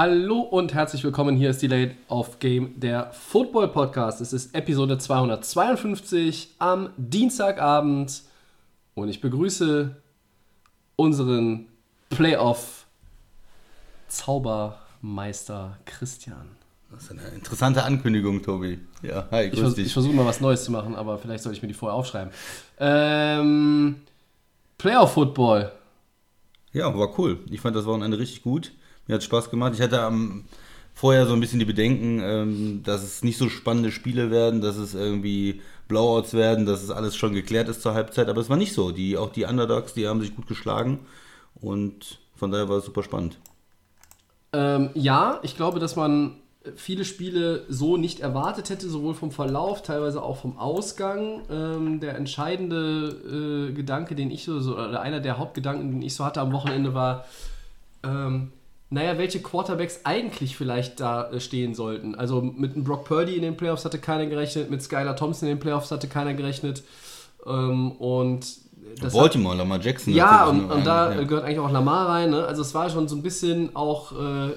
Hallo und herzlich willkommen. Hier ist Delayed of Game, der Football Podcast. Es ist Episode 252 am Dienstagabend und ich begrüße unseren Playoff Zaubermeister Christian. Das ist eine interessante Ankündigung, Tobi. Ja, hi, Ich, grüß vers dich. ich versuche mal was Neues zu machen, aber vielleicht sollte ich mir die vorher aufschreiben. Ähm, Playoff Football. ja, war cool. Ich fand das Wochenende richtig gut. Mir hat Spaß gemacht. Ich hatte am vorher so ein bisschen die Bedenken, ähm, dass es nicht so spannende Spiele werden, dass es irgendwie Blowouts werden, dass es alles schon geklärt ist zur Halbzeit. Aber es war nicht so. Die, auch die Underdogs, die haben sich gut geschlagen. Und von daher war es super spannend. Ähm, ja, ich glaube, dass man viele Spiele so nicht erwartet hätte, sowohl vom Verlauf, teilweise auch vom Ausgang. Ähm, der entscheidende äh, Gedanke, den ich so, oder einer der Hauptgedanken, den ich so hatte am Wochenende, war, ähm, naja, welche Quarterbacks eigentlich vielleicht da äh, stehen sollten. Also mit einem Brock Purdy in den Playoffs hatte keiner gerechnet, mit Skylar Thompson in den Playoffs hatte keiner gerechnet. Ähm, und das hat- Baltimore, Lamar Jackson. ja, und, noch und da rein, äh, gehört eigentlich auch Lamar rein. Ne? Also es war schon so ein bisschen auch äh,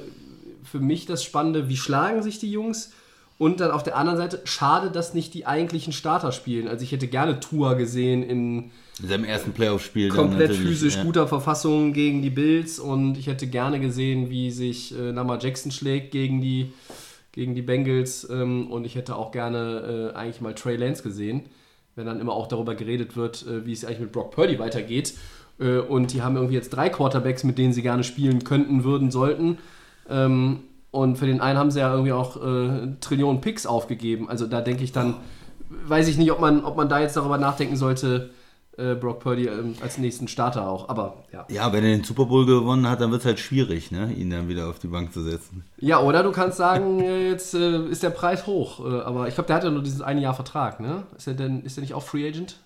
für mich das Spannende, wie schlagen sich die Jungs. Und dann auf der anderen Seite, schade, dass nicht die eigentlichen Starter spielen. Also ich hätte gerne Tua gesehen in in seinem ersten Playoff-Spiel. komplett physisch ja. guter Verfassung gegen die Bills. Und ich hätte gerne gesehen, wie sich äh, Lamar Jackson schlägt gegen die, gegen die Bengals. Ähm, und ich hätte auch gerne äh, eigentlich mal Trey Lance gesehen, wenn dann immer auch darüber geredet wird, äh, wie es eigentlich mit Brock Purdy weitergeht. Äh, und die haben irgendwie jetzt drei Quarterbacks, mit denen sie gerne spielen könnten, würden, sollten. Ähm, und für den einen haben sie ja irgendwie auch äh, Trillionen Picks aufgegeben. Also da denke ich dann, weiß ich nicht, ob man, ob man da jetzt darüber nachdenken sollte, äh, Brock Purdy ähm, als nächsten Starter auch. Aber ja. Ja, wenn er den Super Bowl gewonnen hat, dann wird es halt schwierig, ne, ihn dann wieder auf die Bank zu setzen. Ja, oder du kannst sagen, äh, jetzt äh, ist der Preis hoch. Äh, aber ich glaube, der hat ja nur dieses eine Jahr Vertrag, ne? Ist er denn, ist er nicht auch Free Agent?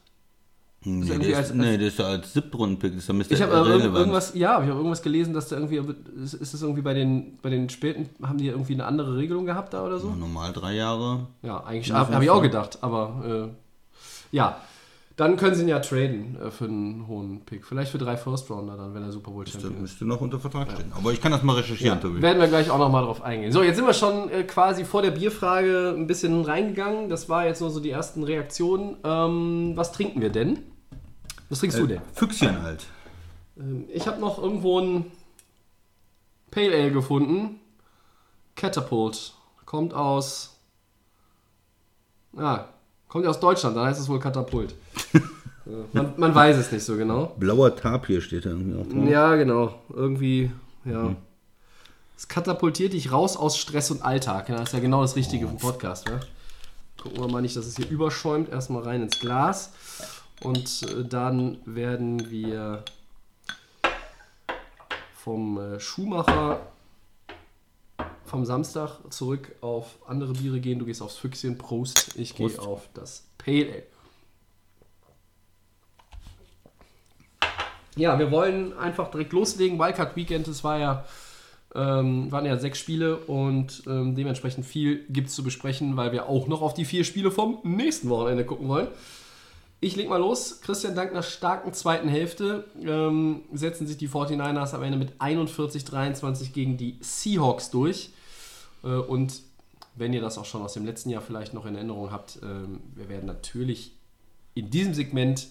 Nee, irgendwie der als- ist, nee, der ist ja als Siebtrunden-Pick, ist ja Mr. Ich habe äh, irgendwas, ja, ich habe irgendwas gelesen, dass da irgendwie, ist, ist das irgendwie bei den, bei den späten, haben die irgendwie eine andere Regelung gehabt da oder so? Normal drei Jahre. Ja, eigentlich habe hab ich auch gedacht, aber äh, ja. Dann können sie ihn ja traden äh, für einen hohen Pick. Vielleicht für drei First Rounder dann, wenn er Super Bowl Das Champion ist. müsste noch unter Vertrag stehen. Aber ich kann das mal recherchieren, Tobi. Werden wir gleich auch nochmal drauf eingehen. So, jetzt sind wir schon äh, quasi vor der Bierfrage ein bisschen reingegangen. Das war jetzt nur so die ersten Reaktionen. Ähm, was trinken wir denn? Was trinkst du denn? Füchschen halt. Ähm, ich habe noch irgendwo ein Pale Ale gefunden. Catapult. Kommt aus. Ja, kommt ja aus Deutschland, dann heißt es wohl Katapult. Äh, man, man weiß es nicht so genau. Blauer Tapir steht da irgendwie auch drauf. Ja, genau. Irgendwie, ja. Es katapultiert dich raus aus Stress und Alltag. Ja, das ist ja genau das Richtige für einen Podcast. Ja? Gucken wir mal nicht, dass es hier überschäumt. Erstmal rein ins Glas. Und äh, dann werden wir vom äh, Schuhmacher vom Samstag zurück auf andere Biere gehen. Du gehst aufs Füchschen. Prost. Ich gehe auf das Pale Ale. Ja, wir wollen einfach direkt loslegen. Wildcard Weekend, es war ja, ähm, waren ja sechs Spiele und ähm, dementsprechend viel gibt es zu besprechen, weil wir auch noch auf die vier Spiele vom nächsten Wochenende gucken wollen. Ich leg mal los. Christian, dank einer starken zweiten Hälfte ähm, setzen sich die 49ers am Ende mit 41-23 gegen die Seahawks durch. Äh, und wenn ihr das auch schon aus dem letzten Jahr vielleicht noch in Erinnerung habt, ähm, wir werden natürlich in diesem Segment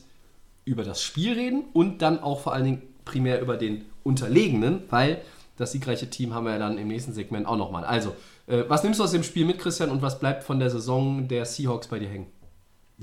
über das Spiel reden und dann auch vor allen Dingen primär über den Unterlegenen, weil das siegreiche Team haben wir ja dann im nächsten Segment auch nochmal. Also, äh, was nimmst du aus dem Spiel mit, Christian, und was bleibt von der Saison der Seahawks bei dir hängen?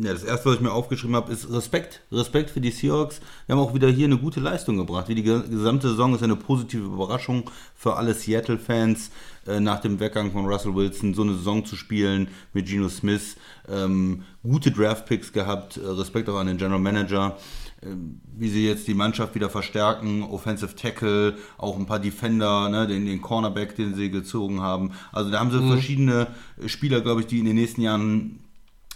Ja, das erste, was ich mir aufgeschrieben habe, ist Respekt. Respekt für die Seahawks. Wir haben auch wieder hier eine gute Leistung gebracht. Wie die ge- gesamte Saison ist eine positive Überraschung für alle Seattle-Fans, äh, nach dem Weggang von Russell Wilson so eine Saison zu spielen mit Geno Smith. Ähm, gute Draft-Picks gehabt. Äh, Respekt auch an den General Manager. Ähm, wie sie jetzt die Mannschaft wieder verstärken, Offensive Tackle, auch ein paar Defender, ne, den, den Cornerback, den sie gezogen haben. Also da haben sie verschiedene Spieler, glaube ich, die in den nächsten Jahren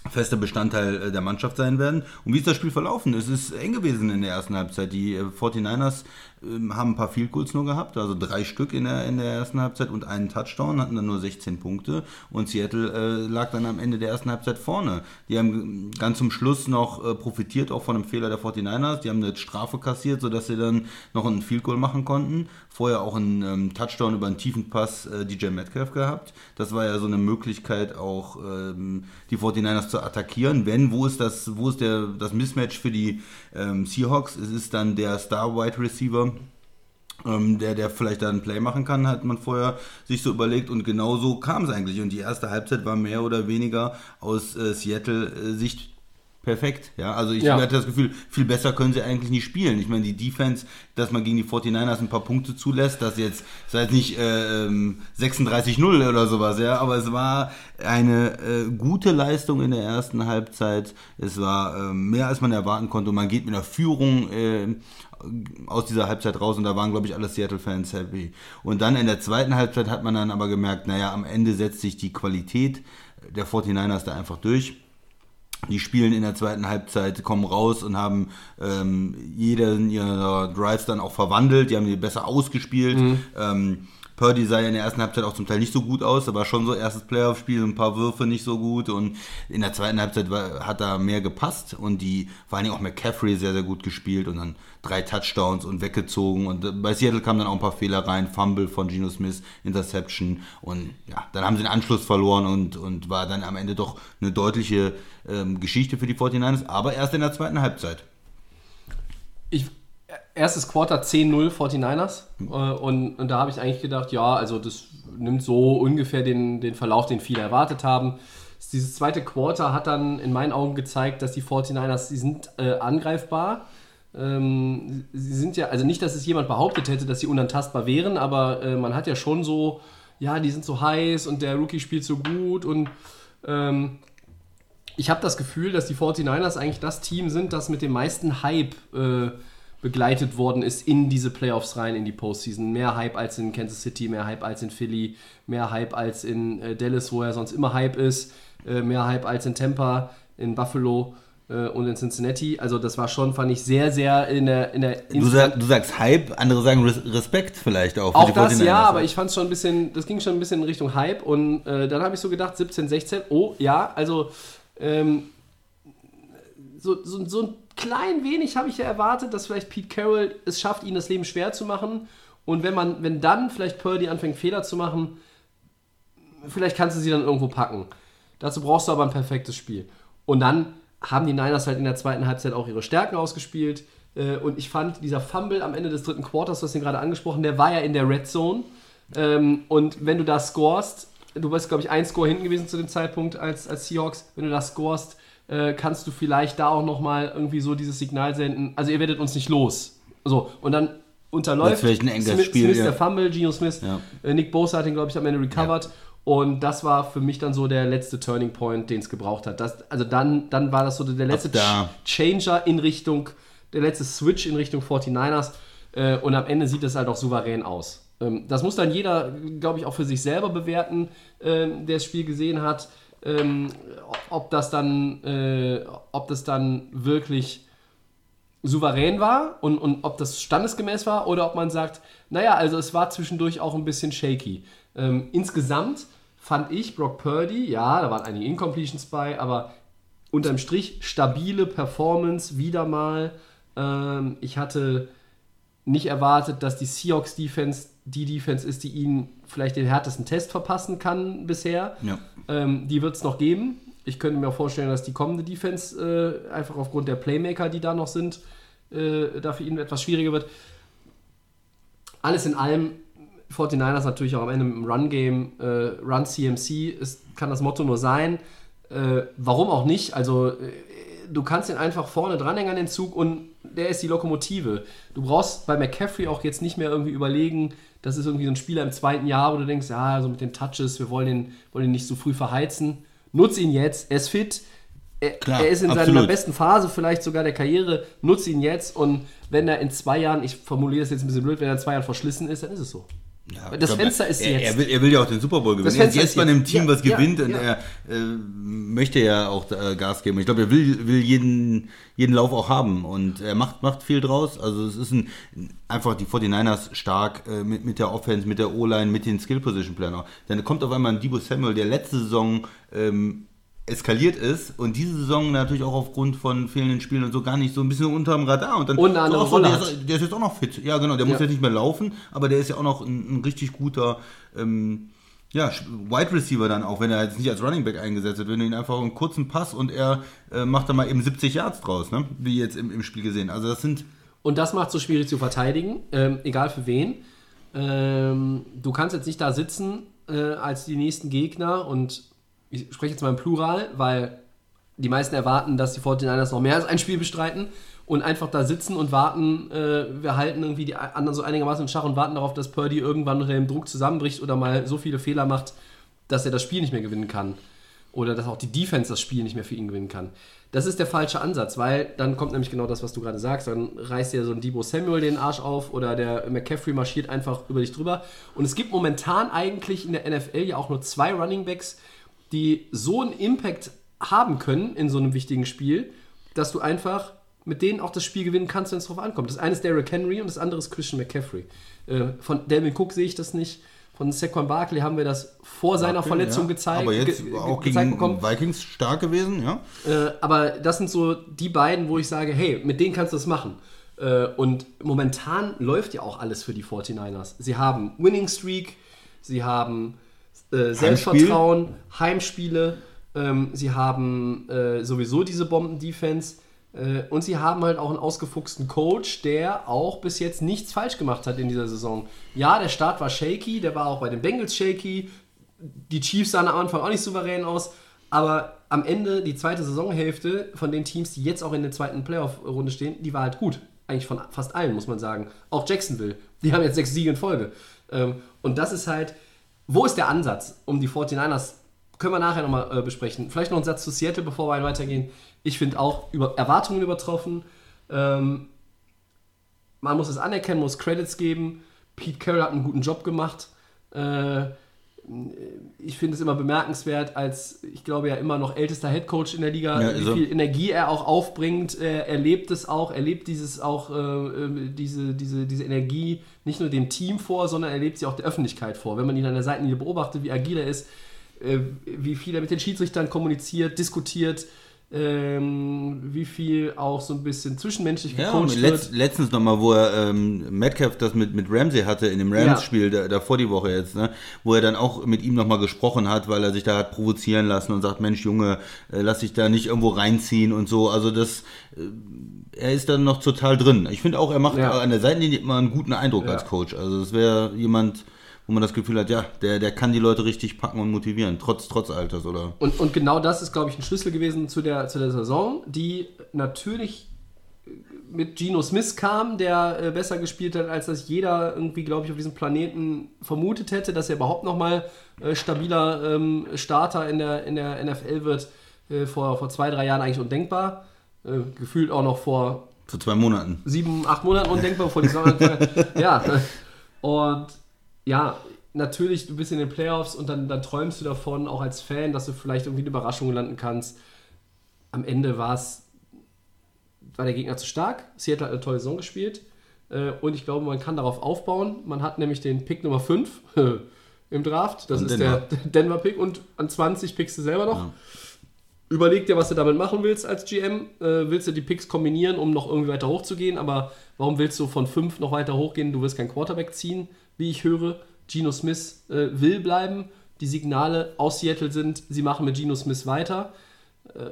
fester Bestandteil äh, der Mannschaft sein werden. Und wie ist das Spiel verlaufen? Es ist eng gewesen in der ersten Halbzeit. Die äh, 49ers äh, haben ein paar Field Goals nur gehabt, also drei Stück in der, in der ersten Halbzeit und einen Touchdown, hatten dann nur 16 Punkte und Seattle äh, lag dann am Ende der ersten Halbzeit vorne. Die haben ganz zum Schluss noch äh, profitiert, auch von einem Fehler der 49ers. Die haben eine Strafe kassiert, sodass sie dann noch einen Field Goal machen konnten. Vorher auch einen ähm, Touchdown über einen tiefen Pass äh, DJ Metcalf gehabt. Das war ja so eine Möglichkeit, auch ähm, die 49ers zu attackieren. Wenn, wo ist das, wo ist der, das Mismatch für die ähm, Seahawks? Es ist dann der Star Wide Receiver ähm, der, der vielleicht da ein Play machen kann, hat man vorher sich so überlegt und genau so kam es eigentlich. Und die erste Halbzeit war mehr oder weniger aus äh, Seattle-Sicht perfekt. Ja, also ich Ja. hatte das Gefühl, viel besser können sie eigentlich nicht spielen. Ich meine, die Defense, dass man gegen die 49ers ein paar Punkte zulässt, das jetzt, das war jetzt nicht äh, ähm, 36-0 oder sowas, ja, aber es war eine äh, gute Leistung in der ersten Halbzeit. Es war ähm, mehr, als man erwarten konnte und man geht mit einer Führung äh, aus dieser Halbzeit raus und da waren, glaube ich, alle Seattle-Fans happy. Und dann in der zweiten Halbzeit hat man dann aber gemerkt, naja, am Ende setzt sich die Qualität der 49ers da einfach durch. Die spielen in der zweiten Halbzeit, kommen raus und haben ähm, jeden ihrer Drives dann auch verwandelt. Die haben die besser ausgespielt. Ähm, Purdy sah ja in der ersten Halbzeit auch zum Teil nicht so gut aus. War schon so erstes Playoff-Spiel, ein paar Würfe nicht so gut. Und in der zweiten Halbzeit war, hat da mehr gepasst. Und die, vor allen Dingen auch McCaffrey sehr, sehr gut gespielt. Und dann drei Touchdowns und weggezogen. Und äh, bei Seattle kamen dann auch ein paar Fehler rein. Fumble von Geno Smith, Interception. Und ja, dann haben sie den Anschluss verloren und, und war dann am Ende doch eine deutliche ähm, Geschichte für die 49ers. Aber erst in der zweiten Halbzeit. ich, erstes Quarter 10-0 49ers. Äh, und, und da habe ich eigentlich gedacht, ja, also das nimmt so ungefähr den, den Verlauf, den viele erwartet haben. Dieses zweite Quarter hat dann in meinen Augen gezeigt, dass die 49ers, die sind äh, angreifbar. Ähm, sie sind ja, also nicht, dass es jemand behauptet hätte, dass sie unantastbar wären, aber äh, man hat ja schon so, ja, die sind so heiß und der Rookie spielt so gut und ähm, ich habe das Gefühl, dass die 49ers eigentlich das Team sind, das mit dem meisten Hype äh, begleitet worden ist in diese Playoffs rein, in die Postseason. Mehr Hype als in Kansas City, mehr Hype als in Philly, mehr Hype als in äh, Dallas, wo er sonst immer Hype ist, äh, mehr Hype als in Tampa, in Buffalo äh, und in Cincinnati. Also das war schon, fand ich, sehr, sehr in der... In der Du, sag, du sagst Hype, andere sagen Res Respekt vielleicht auch. auch das 49ers. ja, aber ich fand es schon ein bisschen, das ging schon ein bisschen in Richtung Hype und äh, dann habe ich so gedacht, 17, 16, oh ja, also ähm, so, so, so ein klein wenig habe ich ja erwartet, dass vielleicht Pete Carroll es schafft, ihnen das Leben schwer zu machen und wenn man, wenn dann vielleicht Purdy anfängt Fehler zu machen, vielleicht kannst du sie dann irgendwo packen. Dazu brauchst du aber ein perfektes Spiel. Und dann haben die Niners halt in der zweiten Halbzeit auch ihre Stärken ausgespielt. Äh, Und ich fand, dieser Fumble am Ende des dritten Quarters, du hast ihn gerade angesprochen, der war ja in der Red Zone. Ähm, Und wenn du da scorest, du bist, glaube ich, ein Score hinten gewesen zu dem Zeitpunkt als, als Seahawks, wenn du da scorest, äh, kannst du vielleicht da auch nochmal irgendwie so dieses Signal senden, also ihr werdet uns nicht los. So, und dann unterläuft Das ist vielleicht ein enges Smith, Spiel, Smith ja. der Fumble, Geno Smith, Ja. äh, Nick Bosa hat ihn, glaube ich, am Ende recovered. Und das war für mich dann so der letzte Turning Point, den es gebraucht hat. Das, also dann, dann war das so der letzte da. Ch Changer in Richtung, der letzte Switch in Richtung 49ers. Äh, und am Ende sieht das halt auch souverän aus. Ähm, das muss dann jeder, glaube ich, auch für sich selber bewerten, ähm, der das Spiel gesehen hat. Ähm, ob das dann, äh, ob das dann wirklich souverän war und, und ob das standesgemäß war oder ob man sagt, naja, also es war zwischendurch auch ein bisschen shaky. Ähm, insgesamt fand ich Brock Purdy, ja, da waren einige Incompletions bei, aber unterm Strich stabile Performance wieder mal. Ähm, ich hatte nicht erwartet, dass die Seahawks Defense die Defense ist, die ihnen vielleicht den härtesten Test verpassen kann bisher. Ja. Ähm, die wird es noch geben. Ich könnte mir auch vorstellen, dass die kommende Defense äh, einfach aufgrund der Playmaker, die da noch sind, äh, da für ihn etwas schwieriger wird. Alles in allem, 49ers natürlich auch am Ende dem Run-Game, äh, Run CMC, ist, kann das Motto nur sein. Äh, warum auch nicht? Also, äh, du kannst ihn einfach vorne dranhängen an den Zug und der ist die Lokomotive. Du brauchst bei McCaffrey auch jetzt nicht mehr irgendwie überlegen, das ist irgendwie so ein Spieler im zweiten Jahr, wo du denkst, ja, so mit den Touches, wir wollen ihn, wollen ihn nicht so früh verheizen. Nutz ihn jetzt, er ist fit, er, Klar, er ist in seiner absolut. besten Phase vielleicht sogar der Karriere, nutz ihn jetzt und wenn er in zwei Jahren, ich formuliere das jetzt ein bisschen blöd, wenn er in zwei Jahren verschlissen ist, dann ist es so. Ja, das glaub, Fenster ist er, jetzt. Er will, er will ja auch den Super Bowl gewinnen. Er ist jetzt bei einem. Team, Ja, was ja, gewinnt und ja. er äh, möchte ja auch äh, Gas geben. Ich glaube, er will, will jeden, jeden Lauf auch haben und er macht, macht viel draus. Also es ist ein, einfach die 49ers stark äh, mit, mit der Offense, mit der O-Line, mit den Skill-Position-Planner. Dann kommt auf einmal ein Debo Samuel, der letzte Saison ähm, eskaliert ist und diese Saison natürlich auch aufgrund von fehlenden Spielen und so gar nicht so ein bisschen unterm Radar und dann Und eine so, so, der, ist, der ist jetzt auch noch fit. Ja, genau, der muss Ja. jetzt nicht mehr laufen, aber der ist ja auch noch ein, ein richtig guter ähm, ja, Wide Receiver dann auch, wenn er jetzt nicht als Running Back eingesetzt wird, wenn du ihn einfach einen kurzen Pass und er äh, macht da mal eben 70 Yards draus, ne? wie jetzt im, im Spiel gesehen. Also das sind Und das macht es so schwierig zu verteidigen, ähm, egal für wen. Ähm, du kannst jetzt nicht da sitzen äh, als die nächsten Gegner und ich spreche jetzt mal im Plural, weil die meisten erwarten, dass die 49ers noch mehr als ein Spiel bestreiten und einfach da sitzen und warten, äh, wir halten irgendwie die anderen so einigermaßen in Schach und warten darauf, dass Purdy irgendwann unter dem Druck zusammenbricht oder mal so viele Fehler macht, dass er das Spiel nicht mehr gewinnen kann. Oder dass auch die Defense das Spiel nicht mehr für ihn gewinnen kann. Das ist der falsche Ansatz, weil dann kommt nämlich genau das, was du gerade sagst. Dann reißt dir so ein Debo Samuel den Arsch auf oder der McCaffrey marschiert einfach über dich drüber. Und es gibt momentan eigentlich in der NFL ja auch nur zwei Running Backs, die so einen Impact haben können in so einem wichtigen Spiel, dass du einfach mit denen auch das Spiel gewinnen kannst, wenn es drauf ankommt. Das eine ist Derrick Henry und das andere ist Christian McCaffrey. Äh, von Delvin Cook sehe ich das nicht. Von Saquon Barkley haben wir das vor seiner Verletzung ja, gezeigt, Aber jetzt ge- auch gezeigt gegen bekommen. Vikings stark gewesen, ja. Äh, aber das sind so die beiden, wo ich sage, hey, mit denen kannst du das machen. Äh, und momentan läuft ja auch alles für die 49ers. Sie haben Winning Streak, sie haben äh, Selbstvertrauen, Heimspiele, ähm, sie haben äh, sowieso diese Bomben-Defense äh, und sie haben halt auch einen ausgefuchsten Coach, der auch bis jetzt nichts falsch gemacht hat in dieser Saison. Ja, der Start war shaky, der war auch bei den Bengals shaky, die Chiefs sahen am Anfang auch nicht souverän aus, aber am Ende, die zweite Saisonhälfte von den Teams, die jetzt auch in der zweiten Playoff-Runde stehen, die war halt gut. Eigentlich von fast allen, muss man sagen. Auch Jacksonville. Die haben jetzt sechs Siege in Folge. Ähm, und das ist halt, wo ist der Ansatz, um die 49ers, können wir nachher nochmal äh, besprechen. Vielleicht noch ein Satz zu Seattle, bevor wir weitergehen. Ich finde auch über Erwartungen übertroffen. Ähm, man muss es anerkennen, muss Credits geben. Pete Carroll hat einen guten Job gemacht. Äh, ich finde es immer bemerkenswert, als ich glaube ja immer noch ältester Headcoach in der Liga, Ja, wie ist er. viel Energie er auch aufbringt. Er, er lebt es auch, er lebt dieses auch äh, äh, diese, diese, diese Energie nicht nur dem Team vor, sondern er lebt sie auch der Öffentlichkeit vor. Wenn man ihn an der Seitenlinie beobachtet, wie agil er ist, äh, wie viel er mit den Schiedsrichtern kommuniziert, diskutiert, ähm, wie viel auch so ein bisschen zwischenmenschlich Ja, gecoacht und wird. letzt, letztens nochmal, wo er ähm, Metcalf das mit, mit Ramsey hatte in dem Rams-Spiel, da, davor die Woche jetzt, ne, wo er dann auch mit ihm nochmal gesprochen hat, weil er sich da hat provozieren lassen und sagt, Mensch Junge, äh, lass dich da nicht irgendwo reinziehen und so. Also das, äh, er ist dann noch total drin. Ich finde auch, er macht Ja. an der Seitenlinie immer einen guten Eindruck Ja. als Coach. Also es wäre jemand, wo man das Gefühl hat, ja, der, der kann die Leute richtig packen und motivieren, trotz, trotz Alters, oder? Und, und genau das ist, glaube ich, ein Schlüssel gewesen zu der, zu der Saison, die natürlich mit Geno Smith kam, der äh, besser gespielt hat, als das jeder irgendwie, glaube ich, auf diesem Planeten vermutet hätte, dass er überhaupt nochmal äh, stabiler ähm, Starter in der, in der NFL wird. Äh, vor, vor zwei, drei Jahren eigentlich undenkbar. Gefühlt auch noch vor Vor zwei Monaten. sieben, acht Monaten undenkbar, bevor die Saison. Ja. Und ja, natürlich, du bist in den Playoffs und dann, dann träumst du davon, auch als Fan, dass du vielleicht irgendwie eine Überraschung landen kannst. Am Ende war es, war der Gegner zu stark. Seattle hat eine tolle Saison gespielt. Äh, Und ich glaube, man kann darauf aufbauen. Man hat nämlich den Pick Nummer 5 im Draft. Das Und ist Denver. der Denver-Pick. Und an 20 pickst du selber noch. Überleg dir, was du damit machen willst als GM. Äh, willst du die Picks kombinieren, um noch irgendwie weiter hochzugehen? Aber warum willst du von 5 noch weiter hochgehen? Du willst keinen Quarterback ziehen, wie ich höre. Geno Smith äh, will bleiben. Die Signale aus Seattle sind, sie machen mit Geno Smith weiter. Äh,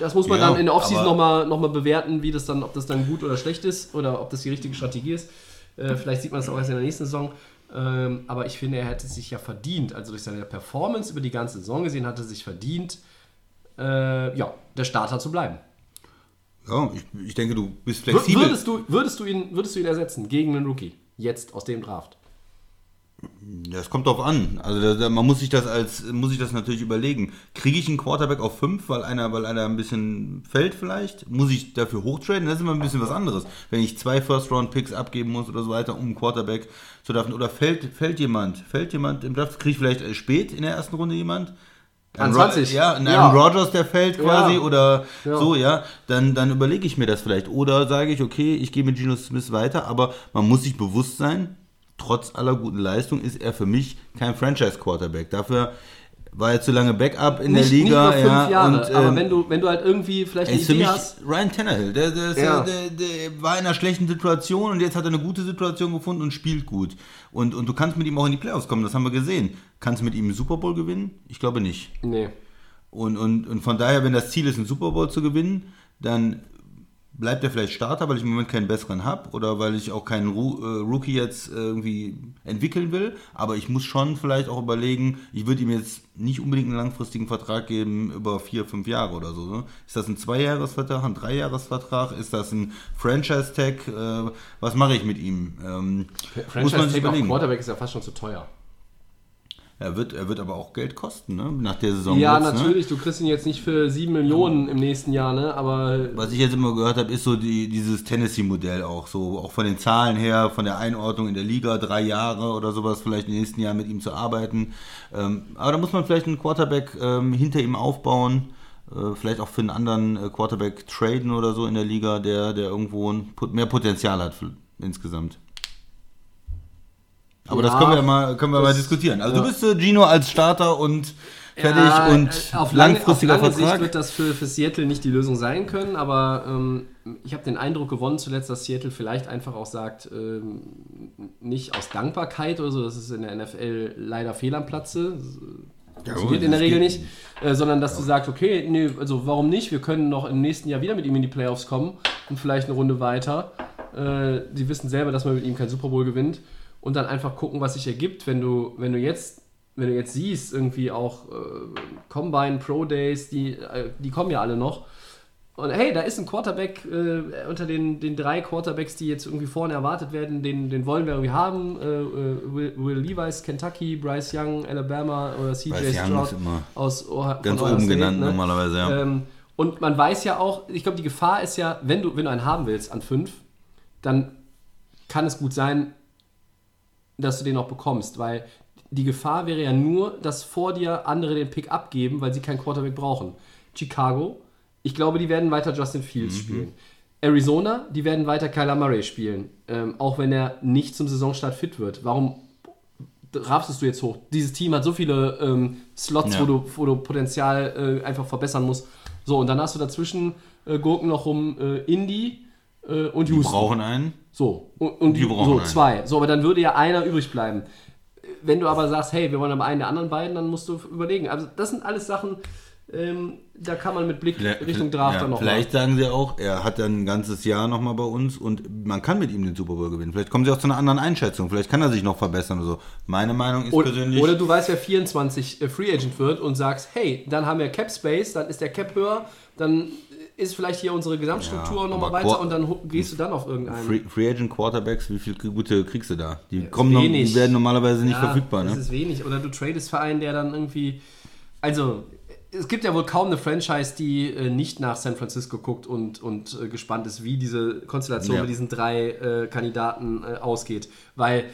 das muss man Ja, dann in der Offseason nochmal noch mal bewerten, wie das dann, ob das dann gut oder schlecht ist oder ob das die richtige Strategie ist. Äh, vielleicht sieht man das auch erst in der nächsten Saison. Ähm, aber ich finde, er hätte sich ja verdient, also durch seine Performance über die ganze Saison gesehen, hat er sich verdient, äh, ja, der Starter zu bleiben. Ja, ich, ich denke, du bist flexibel. Würdest du, würdest, du ihn, würdest du ihn ersetzen gegen einen Rookie? Jetzt aus dem Draft? Ja, es kommt drauf an. Also da, da, man muss sich das als muss sich das natürlich überlegen. Kriege ich einen Quarterback auf 5, weil einer, weil einer ein bisschen fällt vielleicht? Muss ich dafür hochtraden? Das ist immer ein bisschen was anderes. Wenn ich zwei First-Round-Picks abgeben muss oder so weiter, um einen Quarterback zu dürfen. Oder fällt, fällt jemand? Fällt jemand im Draft? Kriege ich vielleicht spät in der ersten Runde jemand? An Aaron 20. Ja, ein Ja. Aaron Rodgers, der fällt quasi Ja. oder Ja. so, ja, dann, dann überlege ich mir das vielleicht. Oder sage ich, okay, ich gehe mit Geno Smith weiter, aber man muss sich bewusst sein, trotz aller guten Leistung ist er für mich kein Franchise-Quarterback. Dafür war er zu lange Backup in nicht, der Liga. nicht über fünf ja, Jahre, und, aber ähm, wenn du, wenn du halt irgendwie vielleicht eine für Idee mich hast. Ryan Tannehill. Der, der, ist, Ja. der, der war in einer schlechten Situation und jetzt hat er eine gute Situation gefunden und spielt gut. Und, und du kannst mit ihm auch in die Playoffs kommen, das haben wir gesehen. Kannst du mit ihm einen Super Bowl gewinnen? Ich glaube nicht. Nee. Und, und, und von daher, wenn das Ziel ist, einen Super Bowl zu gewinnen, dann bleibt er vielleicht Starter, weil ich im Moment keinen besseren habe oder weil ich auch keinen Ru äh, Rookie jetzt irgendwie entwickeln will. Aber ich muss schon vielleicht auch überlegen, ich würde ihm jetzt nicht unbedingt einen langfristigen Vertrag geben über vier, fünf Jahre oder so. Ne? Ist das ein Zweijahresvertrag, ein Dreijahresvertrag? Ist das ein Franchise-Tag? Äh, was mache ich mit ihm? Ähm, muss man sich Franchise-Tag auf überlegen. Quarterback ist ja fast schon zu teuer. Er wird, er wird aber auch Geld kosten, ne? nach der Saison. Ja, jetzt, ne? natürlich, du kriegst ihn jetzt nicht für 7 Millionen im nächsten Jahr, ne? Aber Was ich jetzt immer gehört habe, ist so die, dieses Tennessee-Modell auch so, auch von den Zahlen her, von der Einordnung in der Liga, drei Jahre oder sowas, vielleicht den nächsten Jahren mit ihm zu arbeiten. Ähm, aber da muss man vielleicht einen Quarterback ähm, hinter ihm aufbauen, äh, vielleicht auch für einen anderen äh, Quarterback traden oder so in der Liga, der, der irgendwo ein, mehr Potenzial hat für, insgesamt. Aber das Ja, können wir mal, können wir mal das- diskutieren. Also ja. du bist äh, Gino als Starter und fertig Ja, und äh, auf lange, langfristiger auf lange Vertrag. Sicht wird das für, für Seattle nicht die Lösung sein können, aber ähm, ich habe den Eindruck gewonnen zuletzt, dass Seattle vielleicht einfach auch sagt, ähm, nicht aus Dankbarkeit oder so, das ist in der NFL leider fehl am Platze, funktioniert in der das Regel nicht, äh, sondern dass du sagst, okay, nee, also warum nicht, wir können noch im nächsten Jahr wieder mit ihm in die Playoffs kommen und vielleicht eine Runde weiter. Äh, die wissen selber, dass man mit ihm kein Super Bowl gewinnt und dann einfach gucken, was sich ergibt, wenn du, wenn du jetzt wenn du jetzt siehst, irgendwie auch äh, Combine Pro Days, die, äh, die kommen ja alle noch. Und hey, da ist ein Quarterback äh, unter den, den drei Quarterbacks, die jetzt irgendwie vorne erwartet werden, den, den wollen wir irgendwie haben. Äh, äh, Will, Will Levis, Kentucky, Bryce Young, Alabama oder CJ Stroud aus Ohio, ganz oben State, genannt ne? normalerweise, ja. Ähm, und man weiß ja auch, ich glaube, die Gefahr ist ja, wenn du, wenn du einen haben willst an fünf, dann kann es gut sein, dass du den auch bekommst, weil die Gefahr wäre ja nur, dass vor dir andere den Pick abgeben, weil sie keinen Quarterback brauchen. Chicago, ich glaube, die werden weiter Justin Fields spielen. Arizona, die werden weiter Kyler Murray spielen, ähm, auch wenn er nicht zum Saisonstart fit wird. Warum raffst du jetzt hoch? Dieses Team hat so viele ähm, Slots, Ja. wo, du, wo du Potenzial äh, einfach verbessern musst. So, und dann hast du dazwischen äh, Gurken noch rum äh, Indy äh, und Die Houston. brauchen einen. So, und, und Die brauchen so einen. zwei. So, aber dann würde ja einer übrig bleiben. Wenn du aber sagst, hey, wir wollen aber einen der anderen beiden, dann musst du überlegen. Also, das sind alles Sachen, ähm, da kann man mit Blick Richtung Draft ja, dann noch Vielleicht sagen sie auch, er hat dann ein ganzes Jahr nochmal bei uns und man kann mit ihm den Super Bowl gewinnen. Vielleicht kommen sie auch zu einer anderen Einschätzung. Vielleicht kann er sich noch verbessern oder so. Meine Meinung ist Oder, persönlich. oder du weißt, wer 24 äh, Free Agent wird und sagst, hey, dann haben wir Cap Space, dann ist der Cap höher, dann ist vielleicht hier unsere Gesamtstruktur Ja, nochmal weiter und dann gehst du dann auf irgendeinen. Free, Free Agent Quarterbacks, wie viel gute kriegst du da? Die ist kommen noch, die werden normalerweise nicht Ja, verfügbar, Das ne? ist wenig. Oder du tradest für einen, der dann irgendwie. Also, es gibt ja wohl kaum eine Franchise, die äh, nicht nach San Francisco guckt und, und äh, gespannt ist, wie diese Konstellation Ja. mit diesen drei äh, Kandidaten äh, ausgeht. Weil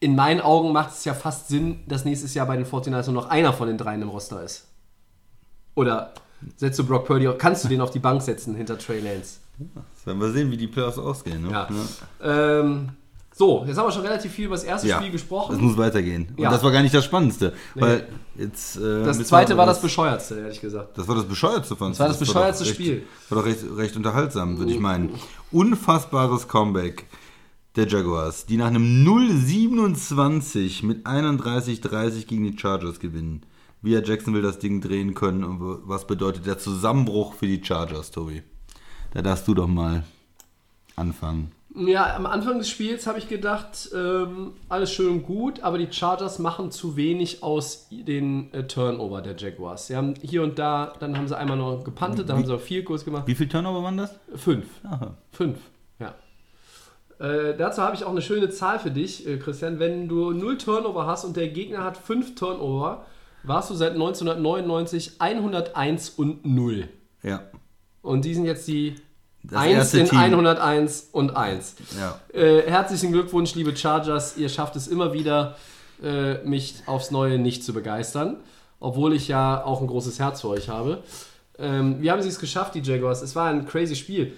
in meinen Augen macht es ja fast Sinn, dass nächstes Jahr bei den 49ers nur noch einer von den dreien im Roster ist. Oder setzt du Brock Purdy, kannst du den auf die Bank setzen hinter Trey Lance? Das werden wir sehen, wie die Playoffs ausgehen. Ne? Ja. Ähm, so, jetzt haben wir schon relativ viel über das erste Ja. Spiel gesprochen. Es muss weitergehen. Ja. Und das war gar nicht das Spannendste. Weil jetzt, äh, Das zweite war aber das bescheuertste, ehrlich gesagt. Das war das bescheuerste von Das war das doch recht, Spiel. War doch recht, recht unterhaltsam, würde ich meinen. Unfassbares Comeback der Jaguars, die nach einem 0-27 mit 31-30 gegen die Chargers gewinnen. Wie hat Jacksonville das Ding drehen können und was bedeutet der Zusammenbruch für die Chargers, Tobi? Da darfst du doch mal anfangen. Ja, am Anfang des Spiels habe ich gedacht, ähm, alles schön und gut, aber die Chargers machen zu wenig aus den äh, Turnover der Jaguars. Sie haben hier und da, dann haben sie einmal noch gepantet, dann haben sie auch viel Kurs gemacht. Wie viel Turnover waren das? Fünf. Aha. Fünf, ja. Äh, dazu habe ich auch eine schöne Zahl für dich, äh, Christian. Wenn du 0 Turnover hast und der Gegner hat 5 Turnover, warst du seit 1999 101 und 0. Ja. Und die sind jetzt die Das 1 erste in Team. 101 und 1. Ja. Äh, herzlichen Glückwunsch, liebe Chargers. Ihr schafft es immer wieder, äh, mich aufs Neue nicht zu begeistern. Obwohl ich ja auch ein großes Herz für euch habe. Ähm, wie haben sie es geschafft, die Jaguars? Es war ein crazy Spiel.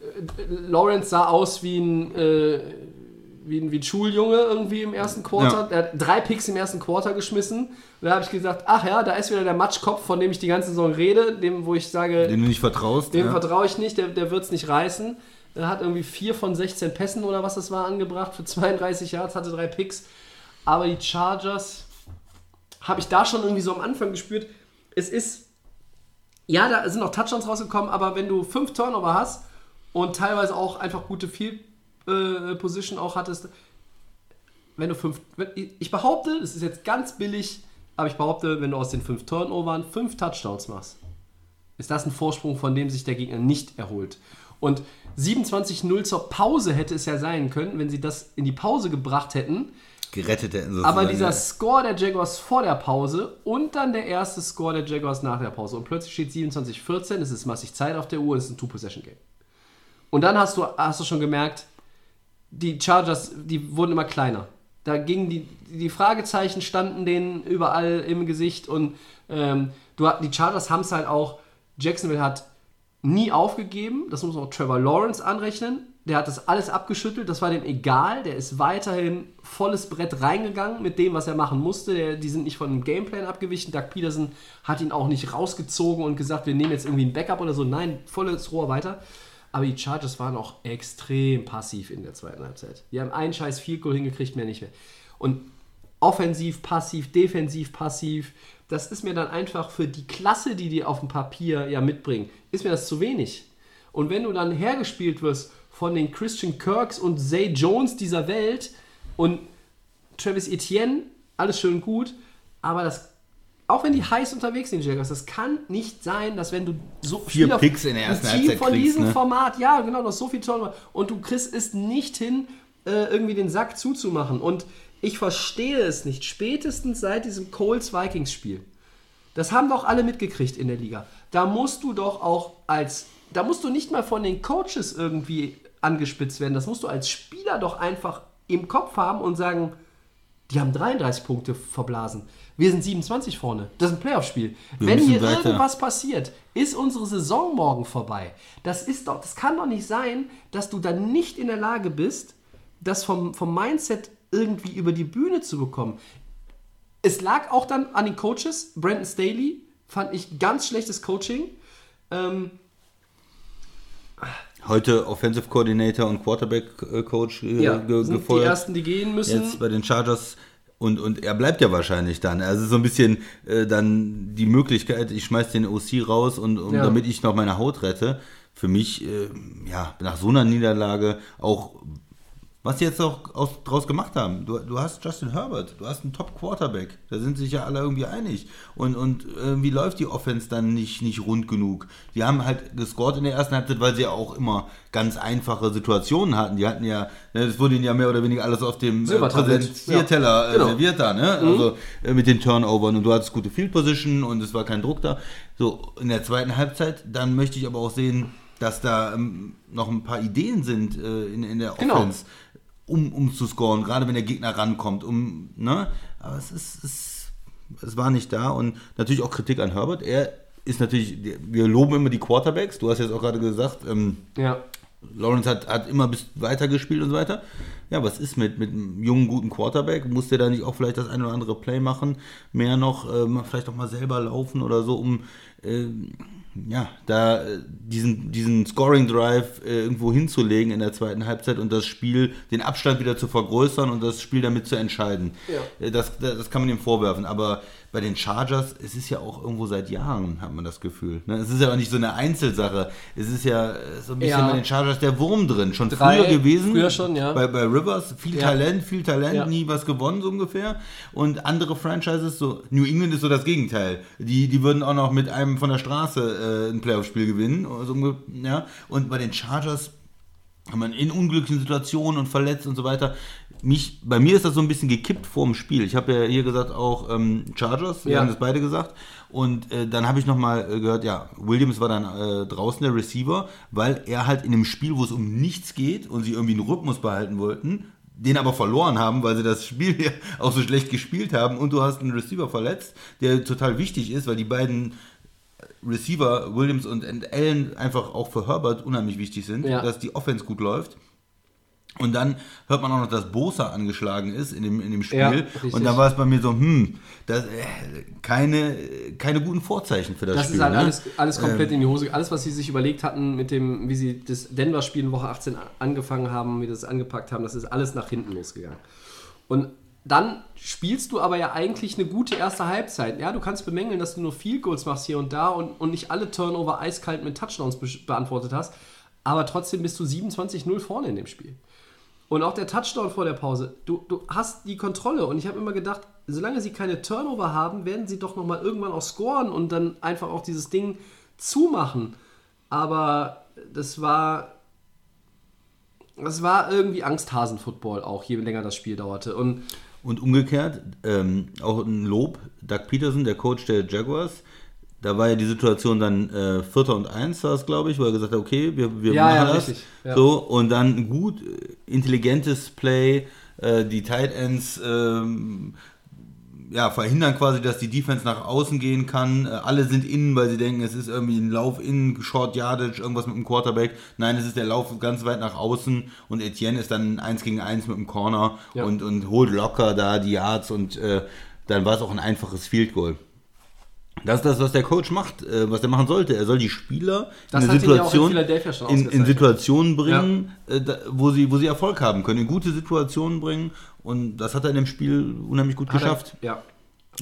Äh, Lawrence sah aus wie ein, äh, wie ein, wie ein Schuljunge irgendwie im ersten Quarter. Ja. Er hat drei Picks im ersten Quarter geschmissen. Und da habe ich gesagt, ach ja, da ist wieder der Matschkopf, von dem ich die ganze Saison rede, dem, wo ich sage, Dem du nicht vertraust. dem ja. vertraue ich nicht, der, der wird es nicht reißen. Er hat irgendwie 4 von 16 Pässen oder was das war angebracht für 32 Yards, hatte drei Picks. Aber die Chargers habe ich da schon irgendwie so am Anfang gespürt. Es ist, ja, da sind auch Touchdowns rausgekommen, aber wenn du fünf Turnover hast und teilweise auch einfach gute Field äh, Position auch hattest, wenn du fünf, wenn, ich behaupte, das ist jetzt ganz billig, aber ich behaupte, wenn du aus den fünf Turnovern fünf Touchdowns machst, ist das ein Vorsprung, von dem sich der Gegner nicht erholt. Und 27-0 zur Pause hätte es ja sein können, wenn sie das in die Pause gebracht hätten. Gerettet hätten sie Aber sozusagen, dieser. Score der Jaguars vor der Pause und dann der erste Score der Jaguars nach der Pause. Und plötzlich steht 27-14, es ist massig Zeit auf der Uhr, es ist ein Two-Possession-Game. Und dann hast du, hast du schon gemerkt, die Chargers, die wurden immer kleiner. Da gingen die, die Fragezeichen standen denen überall im Gesicht und ähm, du, die Chargers haben es halt auch, Jacksonville hat nie aufgegeben, das muss auch Trevor Lawrence anrechnen, der hat das alles abgeschüttelt, das war dem egal, der ist weiterhin volles Brett reingegangen mit dem, was er machen musste, der, die sind nicht von dem Gameplan abgewichen, Doug Peterson hat ihn auch nicht rausgezogen und gesagt, wir nehmen jetzt irgendwie ein Backup oder so, nein, volles Rohr weiter. Aber die Chargers waren auch extrem passiv in der zweiten Halbzeit. Die haben einen scheiß Field Goal hingekriegt, mehr nicht mehr. Und offensiv passiv, defensiv passiv, das ist mir dann einfach für die Klasse, die die auf dem Papier ja mitbringen, ist mir das zu wenig. Und wenn du dann hergespielt wirst von den Christian Kirks und Zay Jones dieser Welt und Travis Etienne, alles schön gut, aber das auch wenn die heiß unterwegs sind, Jaguars, das kann nicht sein, dass wenn du so Vier Picks in der ersten ein Team Halbzeit von kriegst, diesem ne? Format, ja, genau, das ist so viel toll und du kriegst es nicht hin, äh, irgendwie den Sack zuzumachen. Und ich verstehe es nicht, spätestens seit diesem Coles-Vikings-Spiel. Das haben doch alle mitgekriegt in der Liga. Da musst du doch auch als, da musst du nicht mal von den Coaches irgendwie angespitzt werden. Das musst du als Spieler doch einfach im Kopf haben und sagen, die haben 33 Punkte verblasen. Wir sind 27 vorne. Das ist ein Playoff-Spiel. Wenn hier weiter. irgendwas passiert, ist unsere Saison morgen vorbei. Das ist doch, das kann doch nicht sein, dass du dann nicht in der Lage bist, das vom, vom Mindset irgendwie über die Bühne zu bekommen. Es lag auch dann an den Coaches. Brandon Staley fand ich ganz schlechtes Coaching. Ähm, Heute Offensive Coordinator und Quarterback äh, Coach äh, ja, ge sind die gefeuert. ersten, die gehen müssen. Jetzt bei den Chargers und, und er bleibt ja wahrscheinlich dann. Also so ein bisschen äh, dann die Möglichkeit, ich schmeiß den OC raus und um, Ja. damit ich noch meine Haut rette. Für mich, äh, ja, nach so einer Niederlage auch, was sie jetzt auch aus, draus gemacht haben. Du, du hast Justin Herbert, du hast einen Top-Quarterback. Da sind sich ja alle irgendwie einig. Und, und irgendwie läuft die Offense dann nicht, nicht rund genug. Die haben halt gescored in der ersten Halbzeit, weil sie ja auch immer ganz einfache Situationen hatten. Die hatten ja, ne, es wurde ihnen ja mehr oder weniger alles auf dem äh. Präsentierteller Ja, genau. äh, serviert da, ne? Also äh, mit den Turnovern und du hattest gute Field Position und es war kein Druck da. So, in der zweiten Halbzeit, dann möchte ich aber auch sehen, dass da ähm, noch ein paar Ideen sind äh, in, in der Genau. Um, um zu scoren, gerade wenn der Gegner rankommt, um, ne? Aber es ist, es, es war nicht da und natürlich auch Kritik an Herbert. Er ist natürlich, wir loben immer die Quarterbacks, du hast jetzt auch gerade gesagt, ähm, ja. Lawrence hat, hat immer bis weiter gespielt und so weiter. Ja, was ist mit, mit einem jungen, guten Quarterback? Muss der da nicht auch vielleicht das eine oder andere Play machen? Mehr noch, ähm, vielleicht auch mal selber laufen oder so, um ähm, ja, da äh, diesen, diesen Scoring-Drive äh, irgendwo hinzulegen in der zweiten Halbzeit und das Spiel, den Abstand wieder zu vergrößern und das Spiel damit zu entscheiden. Ja. Äh, Das, das kann man ihm vorwerfen. Aber bei den Chargers, es ist ja auch irgendwo seit Jahren, hat man das Gefühl. Ne? Es ist ja auch nicht so eine Einzelsache. Es ist ja äh, so ein bisschen Ja. bei den Chargers der Wurm drin. Schon Drei, früher gewesen. früher schon, ja. Bei, bei Rivers viel Ja. Talent, viel Talent, Ja. nie was gewonnen, so ungefähr. Und andere Franchises, so New England ist so das Gegenteil. Die, die würden auch noch mit einem von der Straße äh, ein Playoff-Spiel gewinnen. So, ja. Und bei den Chargers man in unglücklichen Situationen und verletzt und so weiter. Mich, bei mir ist das so ein bisschen gekippt vor dem Spiel. Ich habe ja hier gesagt auch ähm, Chargers, wir Ja. haben das beide gesagt. Und äh, dann habe ich nochmal äh, gehört, ja, Williams war dann äh, draußen der Receiver, weil er halt in einem Spiel, wo es um nichts geht und sie irgendwie einen Rhythmus behalten wollten, den aber verloren haben, weil sie das Spiel ja auch so schlecht gespielt haben und du hast einen Receiver verletzt, der total wichtig ist, weil die beiden Receiver, Williams und Allen, einfach auch für Herbert unheimlich wichtig sind, Ja. dass die Offense gut läuft. Und dann hört man auch noch, dass Bosa angeschlagen ist in dem, in dem Spiel. Ja, und da war es bei mir so, hm, das, äh, keine, keine guten Vorzeichen für das, Das Spiel. ist halt ne? alles, alles komplett in die Hose. Alles, was sie sich überlegt hatten, mit dem, wie sie das Denver-Spiel in Woche 18 angefangen haben, wie sie das angepackt haben, das ist alles nach hinten losgegangen. Und dann spielst du aber ja eigentlich eine gute erste Halbzeit. Ja, du kannst bemängeln, dass du nur Field Goals machst hier und da und, und nicht alle Turnover eiskalt mit Touchdowns be beantwortet hast. Aber trotzdem bist du 27-0 vorne in dem Spiel. Und auch der Touchdown vor der Pause. Du, du hast die Kontrolle. Und ich habe immer gedacht, solange sie keine Turnover haben, werden sie doch nochmal irgendwann auch scoren und dann einfach auch dieses Ding zumachen. Aber das war. Das war irgendwie Angsthasen-Football auch, je länger das Spiel dauerte. Und Und umgekehrt, ähm, auch ein Lob, Doug Peterson, der Coach der Jaguars, da war ja die Situation dann äh, Vierter und Eins, war es, glaube ich, wo er gesagt hat, okay, wir, wir Ja, machen ja, das. richtig, ja. So, und dann ein gut, äh, intelligentes Play, äh, die Tight Ends ähm, ja, verhindern quasi, dass die Defense nach außen gehen kann. Äh, alle sind innen, weil sie denken, es ist irgendwie ein Lauf innen, Short Yardage, irgendwas mit dem Quarterback. Nein, es ist der Lauf ganz weit nach außen und Etienne ist dann eins gegen eins mit dem Corner und, und holt locker da die Yards und äh, dann war es auch ein einfaches Field Goal. Das ist das, was der Coach macht, äh, was er machen sollte. Er soll die Spieler Das in hat ja in Situation, in, in ausgezeichnet. Situationen bringen, äh, da, wo, sie, wo sie Erfolg haben können, in gute Situationen bringen. Und das hat er in dem Spiel unheimlich gut geschafft. Ja.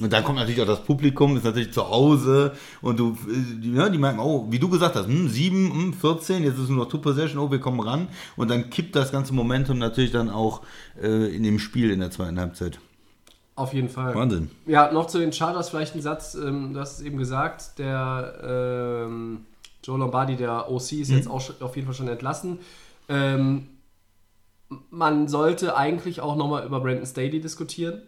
Und dann kommt natürlich auch das Publikum, ist natürlich zu Hause und du, äh, die, ja, die merken, oh, wie du gesagt hast, hm, 7, hm, 14, jetzt ist nur noch Two Possession, oh, wir kommen ran. Und dann kippt das ganze Momentum natürlich dann auch äh, in dem Spiel in der zweiten Halbzeit. Auf jeden Fall. Wahnsinn. Ja, noch zu den Chargers vielleicht ein Satz. Ähm, du hast es eben gesagt, der ähm, Joe Lombardi, der OC, ist jetzt auch auf jeden Fall schon entlassen. Ähm, man sollte eigentlich auch nochmal über Brandon Staley diskutieren.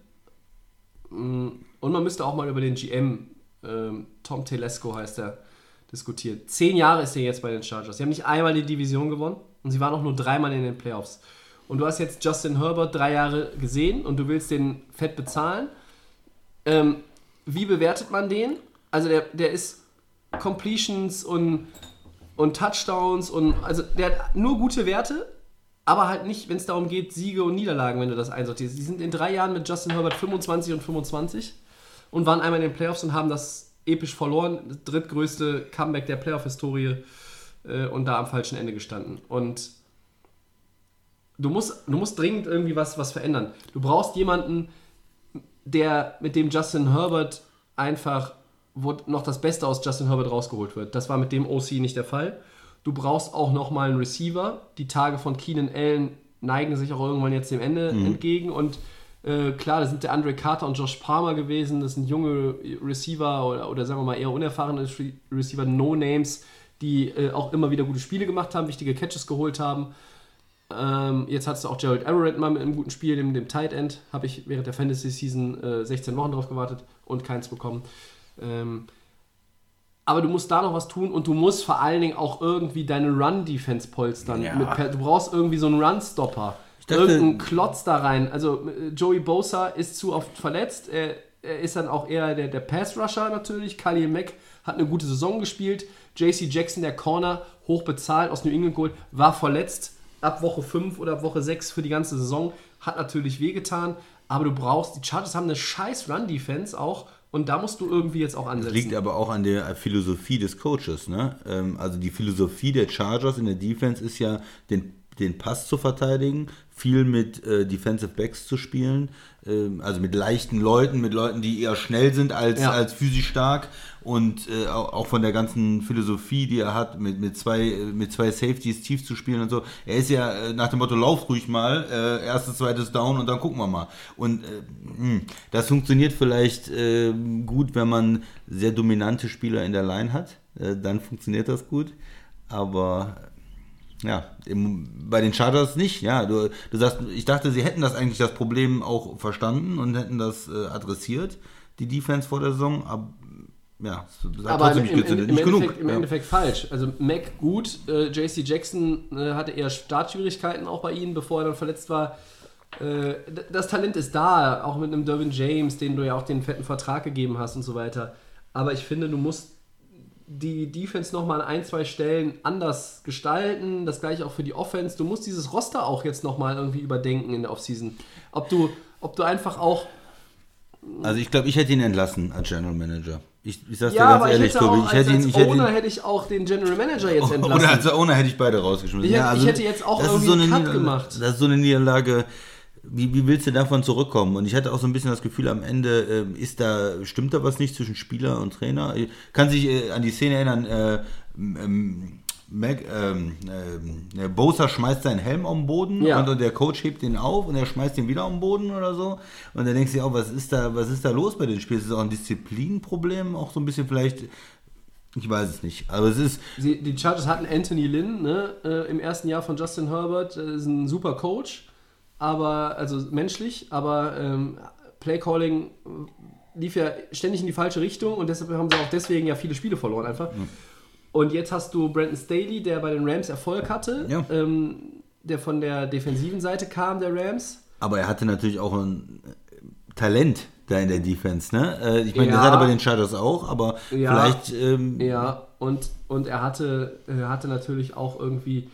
Mm, Und man müsste auch mal über den GM, ähm, Tom Telesco heißt er, diskutieren. Zehn Jahre ist er jetzt bei den Chargers. Sie haben nicht einmal die Division gewonnen und sie waren auch nur dreimal in den Playoffs. Und du hast jetzt Justin Herbert drei Jahre gesehen und du willst den fett bezahlen. Ähm, wie bewertet man den? Also der, der ist Completions und, und Touchdowns und also der hat nur gute Werte, aber halt nicht, wenn es darum geht, Siege und Niederlagen, wenn du das einsortierst. Die sind in drei Jahren mit Justin Herbert 25 und 25 und waren einmal in den Playoffs und haben das episch verloren. Drittgrößte Comeback der Playoff-Historie äh, und da am falschen Ende gestanden. Und du musst, du musst dringend irgendwie was, was verändern. Du brauchst jemanden, der mit dem Justin Herbert einfach, wo noch das Beste aus Justin Herbert rausgeholt wird. Das war mit dem OC nicht der Fall. Du brauchst auch nochmal einen Receiver. Die Tage von Keenan Allen neigen sich auch irgendwann jetzt dem Ende entgegen. Und äh, klar, das sind der Andre Carter und Josh Palmer gewesen. Das sind junge Receiver oder, oder sagen wir mal eher unerfahrene Re- Receiver, No-Names, die äh, auch immer wieder gute Spiele gemacht haben, wichtige Catches geholt haben. Ähm, jetzt hast du auch Gerald Everett mal mit einem guten Spiel, dem, dem Tight End. Habe ich während der Fantasy Season äh, 16 Wochen drauf gewartet und keins bekommen. Ähm, aber du musst da noch was tun und du musst vor allen Dingen auch irgendwie deine Run-Defense polstern. Ja. Mit, du brauchst irgendwie so einen Run-Stopper. Irgendeinen Klotz da rein. Also äh, Joey Bosa ist zu oft verletzt. Er, er ist dann auch eher der, der Pass-Rusher natürlich. Khalil Mack hat eine gute Saison gespielt. JC Jackson, der Corner, hoch bezahlt aus New England geholt, war verletzt ab Woche 5 oder ab Woche 6 für die ganze Saison. Hat natürlich wehgetan. Aber du brauchst, die Chargers haben eine scheiß Run-Defense auch. Und da musst du irgendwie jetzt auch ansetzen. Liegt aber auch an der Philosophie des Coaches. Ne? Ähm, Also die Philosophie der Chargers in der Defense ist ja, den, den Pass zu verteidigen, viel mit äh, Defensive Backs zu spielen, ähm, also mit leichten Leuten, mit Leuten, die eher schnell sind als, Ja. als physisch stark und äh, auch auch von der ganzen Philosophie, die er hat, mit, mit, zwei, äh, mit zwei Safeties tief zu spielen und so. Er ist ja äh, nach dem Motto, lauf ruhig mal, äh, erstes, zweites Down und dann gucken wir mal. Und äh, mh, das funktioniert vielleicht äh, gut, wenn man sehr dominante Spieler in der Line hat. Äh, dann funktioniert das gut. Aber Ja, im, bei den Chargers nicht, ja. Du, du sagst, ich dachte, sie hätten das eigentlich das Problem auch verstanden und hätten das äh, adressiert, die Defense vor der Saison, aber ja, Aber trotzdem im, nicht im, im, im, nicht genug. Endeffekt, im ja. Endeffekt falsch. Also Mac gut, äh, JC Jackson äh, hatte eher Startschwierigkeiten auch bei ihnen, bevor er dann verletzt war. Äh, das Talent ist da, auch mit einem Derwin James, den du ja auch den fetten Vertrag gegeben hast und so weiter. Aber ich finde, du musst die Defense nochmal an ein, zwei Stellen anders gestalten. Das gleiche auch für die Offense. Du musst dieses Roster auch jetzt nochmal irgendwie überdenken in der Offseason. Ob du, ob du einfach auch Also ich glaube, ich hätte ihn entlassen als General Manager. Ich, ich sag's Ja, dir ganz ehrlich, Tobi. auch Ich als, hätte ihn, als ich hätte Owner ihn, hätte ich auch den General Manager jetzt entlassen. Oder als Owner hätte ich beide rausgeschmissen. Ich hätte- ja, ich hätte jetzt auch irgendwie einen eine Cut gemacht. Das ist so eine Niederlage. Wie, wie willst du davon zurückkommen? Und ich hatte auch so ein bisschen das Gefühl, am Ende ähm, ist da, stimmt da was nicht zwischen Spieler und Trainer? Ich kann sich äh, an die Szene erinnern, äh, ähm, Mac, ähm, ähm, der Bosa schmeißt seinen Helm auf den Boden Ja. und, und der Coach hebt ihn auf und er schmeißt ihn wieder auf den Boden oder so. Und dann denkst du dir auch, was ist da, was ist da los bei den Spielen? Ist es auch ein Disziplinproblem? Auch so ein bisschen vielleicht, ich weiß es nicht. Aber es ist, Sie, die Chargers hatten Anthony Lynn ne, äh, im ersten Jahr von Justin Herbert. Das ist ein super Coach, aber also menschlich, aber ähm, Playcalling lief ja ständig in die falsche Richtung und deshalb haben sie auch deswegen ja viele Spiele verloren einfach. Und jetzt hast du Brandon Staley, der bei den Rams Erfolg hatte, Ja. ähm, der von der defensiven Seite kam, der Rams. Aber er hatte natürlich auch ein äh, Talent da in der Defense, ne? Äh, Ich meine, Ja. das hat er bei den Chargers auch, aber Ja. vielleicht. Ähm, Ja, und, und er hatte, er hatte natürlich auch irgendwie.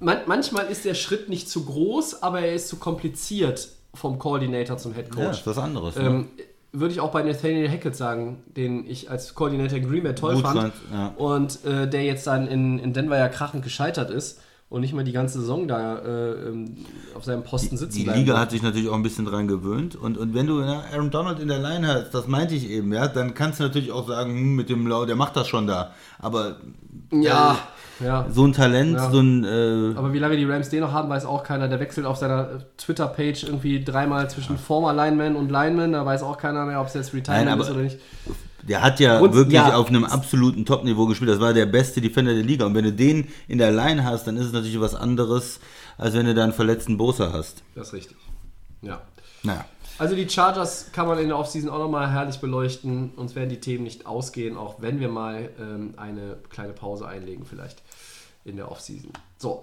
Man, manchmal ist der Schritt nicht zu groß, aber er ist zu kompliziert vom Coordinator zum Head ja, Coach. ist was anderes. ne? ähm, würde ich auch bei Nathaniel Hackett sagen, den ich als Coordinator in Green Bay toll Gut fand. ja. Und äh, der jetzt dann in, in Denver ja krachend gescheitert ist und nicht mal die ganze Saison da äh, ähm, auf seinem Posten sitzen Die bleiben Liga hat sich natürlich auch ein bisschen dran gewöhnt. Und, und wenn du ja, Aaron Donald in der Line hast, das meinte ich eben, ja, dann kannst du natürlich auch sagen, hm, mit dem Lau, der macht das schon da. Aber Ja, ja. so ein Talent, Ja. so ein. Äh, Aber wie lange die Rams den noch haben, weiß auch keiner. Der wechselt auf seiner Twitter-Page irgendwie dreimal zwischen Former Lineman und Lineman. Da weiß auch keiner mehr, ob es jetzt Retirement ist oder nicht. Der hat ja Und- wirklich ja. auf einem absoluten Top-Niveau gespielt. Das war der beste Defender der Liga. Und wenn du den in der Line hast, dann ist es natürlich was anderes, als wenn du da einen verletzten Bosa hast. Das ist richtig. Ja. Naja. Also die Chargers kann man in der Offseason auch nochmal herrlich beleuchten. Uns werden die Themen nicht ausgehen, auch wenn wir mal ähm, eine kleine Pause einlegen vielleicht in der Offseason. So,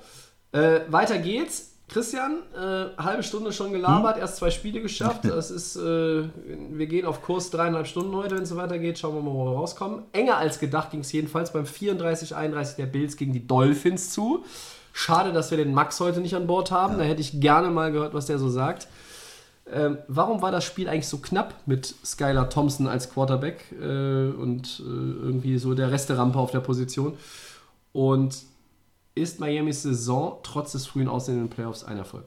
äh, weiter geht's. Christian, äh, halbe Stunde schon gelabert, erst zwei Spiele geschafft. Das ist, äh, wir gehen auf Kurs dreieinhalb Stunden heute, wenn es so weitergeht. Schauen wir mal, wo wir rauskommen. Enger als gedacht ging es jedenfalls beim 34-31 der Bills gegen die Dolphins zu. Schade, dass wir den Max heute nicht an Bord haben. Da hätte ich gerne mal gehört, was der so sagt. Ähm, warum war das Spiel eigentlich so knapp mit Skylar Thompson als Quarterback äh, und äh, irgendwie so der Resterampe auf der Position? Und ist Miamis Saison trotz des frühen Aussehens in den Playoffs ein Erfolg?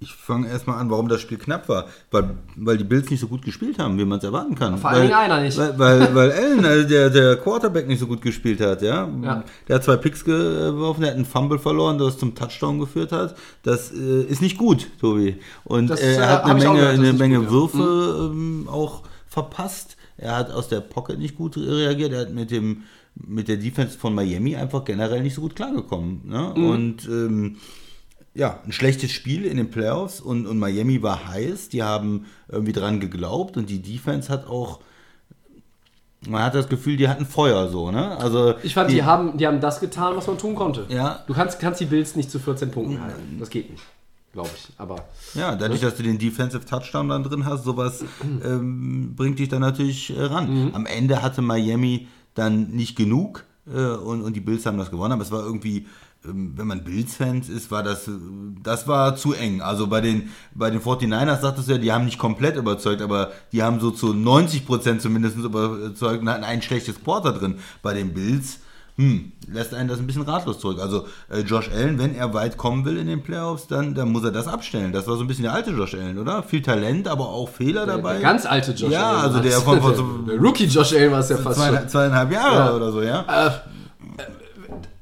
Ich fange erstmal an, warum das Spiel knapp war. Weil, weil die Bills nicht so gut gespielt haben, wie man es erwarten kann. Vor allen Dingen einer nicht. Weil, weil, weil Allen, also der, der Quarterback, nicht so gut gespielt hat. Ja? Ja. Der hat zwei Picks geworfen, der hat einen Fumble verloren, das zum Touchdown geführt hat. Das äh, ist nicht gut, Tobi. Und Das, äh, äh, er hat eine Menge, gehört, eine Menge gut, ja. Würfe ähm, auch verpasst. Er hat aus der Pocket nicht gut reagiert. Er hat mit dem mit der Defense von Miami einfach generell nicht so gut klargekommen. Ne? Mhm. Und ähm, ja, ein schlechtes Spiel in den Playoffs und, und Miami war heiß. Die haben irgendwie dran geglaubt und die Defense hat auch, man hat das Gefühl, die hatten Feuer so, ne? Also Ich fand, die, haben, die haben das getan, was man tun konnte. Ja. Du kannst, kannst die Bills nicht zu 14 Punkten halten. Das geht nicht, glaube ich. Aber Ja, dadurch, dass du den Defensive Touchdown dann drin hast, sowas ähm, bringt dich dann natürlich äh, ran. Am Ende hatte Miami dann nicht genug äh, und, und die Bills haben das gewonnen, aber es war irgendwie, wenn man Bills-Fans ist, war das, äh, das war zu eng. Also bei den, bei den 49ers sagtest du ja, die haben nicht komplett überzeugt, aber die haben so zu 90% zumindest überzeugt und hatten ein schlechtes Quarter drin. Bei den Bills hm, lässt einen das ein bisschen ratlos zurück. Also äh, Josh Allen, wenn er weit kommen will in den Playoffs, dann, dann muss er das abstellen. Das war so ein bisschen der alte Josh Allen, oder? Viel Talent, aber auch Fehler dabei. der ganz alte Josh Ja, Allen. also der von, von so der Rookie Josh Allen war es ja fast schon. zweieinhalb, zweieinhalb Jahre Ja. oder so, ja?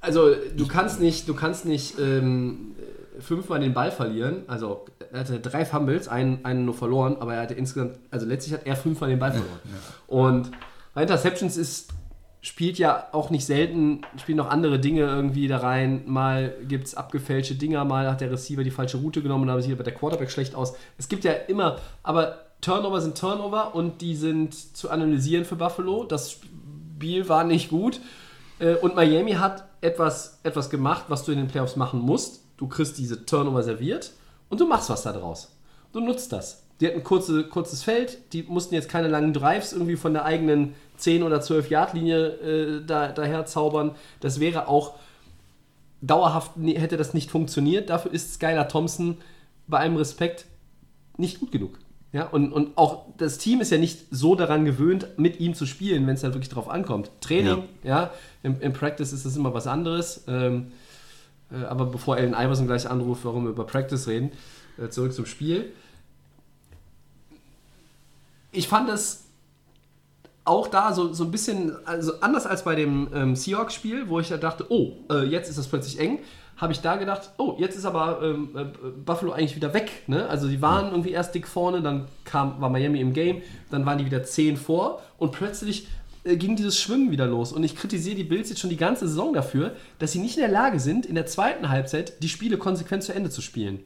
Also du kannst nicht, du kannst nicht ähm, fünfmal den Ball verlieren. Also er hatte drei Fumbles, einen, einen nur verloren, aber er hatte insgesamt, also letztlich hat er fünfmal den Ball verloren. Und bei Interceptions ist spielt ja auch nicht selten, spielen noch andere Dinge irgendwie da rein. Mal gibt es abgefälschte Dinger, mal hat der Receiver die falsche Route genommen und dann sieht der Quarterback schlecht aus. Es gibt ja immer, aber Turnover sind Turnover und die sind zu analysieren für Buffalo. Das Spiel war nicht gut. Äh, und Miami hat etwas, etwas gemacht, was du in den Playoffs machen musst. Du kriegst diese Turnover serviert und du machst was da draus. Du nutzt das. Die hatten ein kurze, kurzes Feld, die mussten jetzt keine langen Drives irgendwie von der eigenen 10 oder 12 Yard Linie äh, da, daher zaubern. Das wäre auch dauerhaft, hätte das nicht funktioniert. Dafür ist Skylar Thompson bei allem Respekt nicht gut genug. Ja, und, und auch das Team ist ja nicht so daran gewöhnt, mit ihm zu spielen, wenn es dann wirklich drauf ankommt. Training, ja, ja im, im, Practice ist das immer was anderes. Ähm, äh, aber bevor Allen Iverson gleich anruft, warum wir über Practice reden, äh, zurück zum Spiel. Ich fand es auch da so, so ein bisschen, also anders als bei dem ähm, Seahawks-Spiel, wo ich ja dachte, oh, äh, jetzt ist das plötzlich eng, habe ich da gedacht, oh, jetzt ist aber ähm, äh, Buffalo eigentlich wieder weg. Ne? Also die waren irgendwie erst dick vorne, dann kam, war Miami im Game, dann waren die wieder 10 vor und plötzlich äh, ging dieses Schwimmen wieder los. Und ich kritisiere die Bills jetzt schon die ganze Saison dafür, dass sie nicht in der Lage sind, in der zweiten Halbzeit die Spiele konsequent zu Ende zu spielen.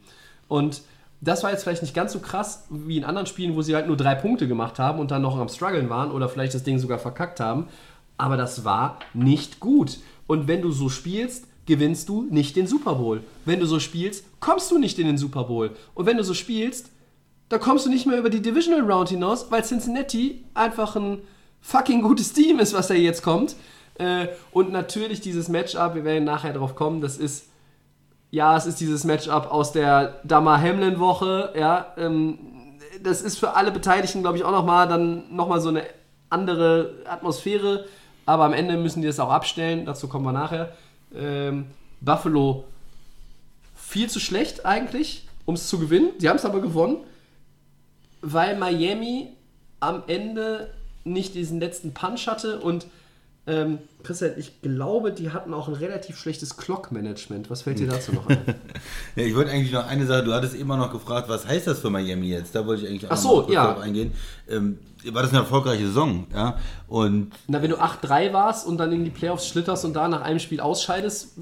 Und das war jetzt vielleicht nicht ganz so krass wie in anderen Spielen, wo sie halt nur drei Punkte gemacht haben und dann noch am Struggeln waren oder vielleicht das Ding sogar verkackt haben. Aber das war nicht gut. Und wenn du so spielst, gewinnst du nicht den Super Bowl. Wenn du so spielst, kommst du nicht in den Super Bowl. Und wenn du so spielst, dann kommst du nicht mehr über die Divisional Round hinaus, weil Cincinnati einfach ein fucking gutes Team ist, was da jetzt kommt. Äh, und natürlich dieses Matchup, wir werden nachher drauf kommen, das ist ja, es ist dieses Matchup aus der Damar Hamlin Woche, ja, ähm, das ist für alle Beteiligten, glaube ich, auch nochmal dann nochmal so eine andere Atmosphäre, aber am Ende müssen die das auch abstellen, dazu kommen wir nachher. Ähm, Buffalo viel zu schlecht eigentlich, um es zu gewinnen. Die haben es aber gewonnen, weil Miami am Ende nicht diesen letzten Punch hatte und ähm, Christian, ich glaube, die hatten auch ein relativ schlechtes Clock-Management. Was fällt dir dazu noch ein? ja, ich wollte eigentlich noch eine Sache, du hattest immer noch gefragt, was heißt das für Miami jetzt? Da wollte ich eigentlich auch Ach so, noch ja. eingehen. Ähm, war das eine erfolgreiche Saison, ja? Und Na, wenn du 8-3 warst und dann in die Playoffs schlitterst und da nach einem Spiel ausscheidest,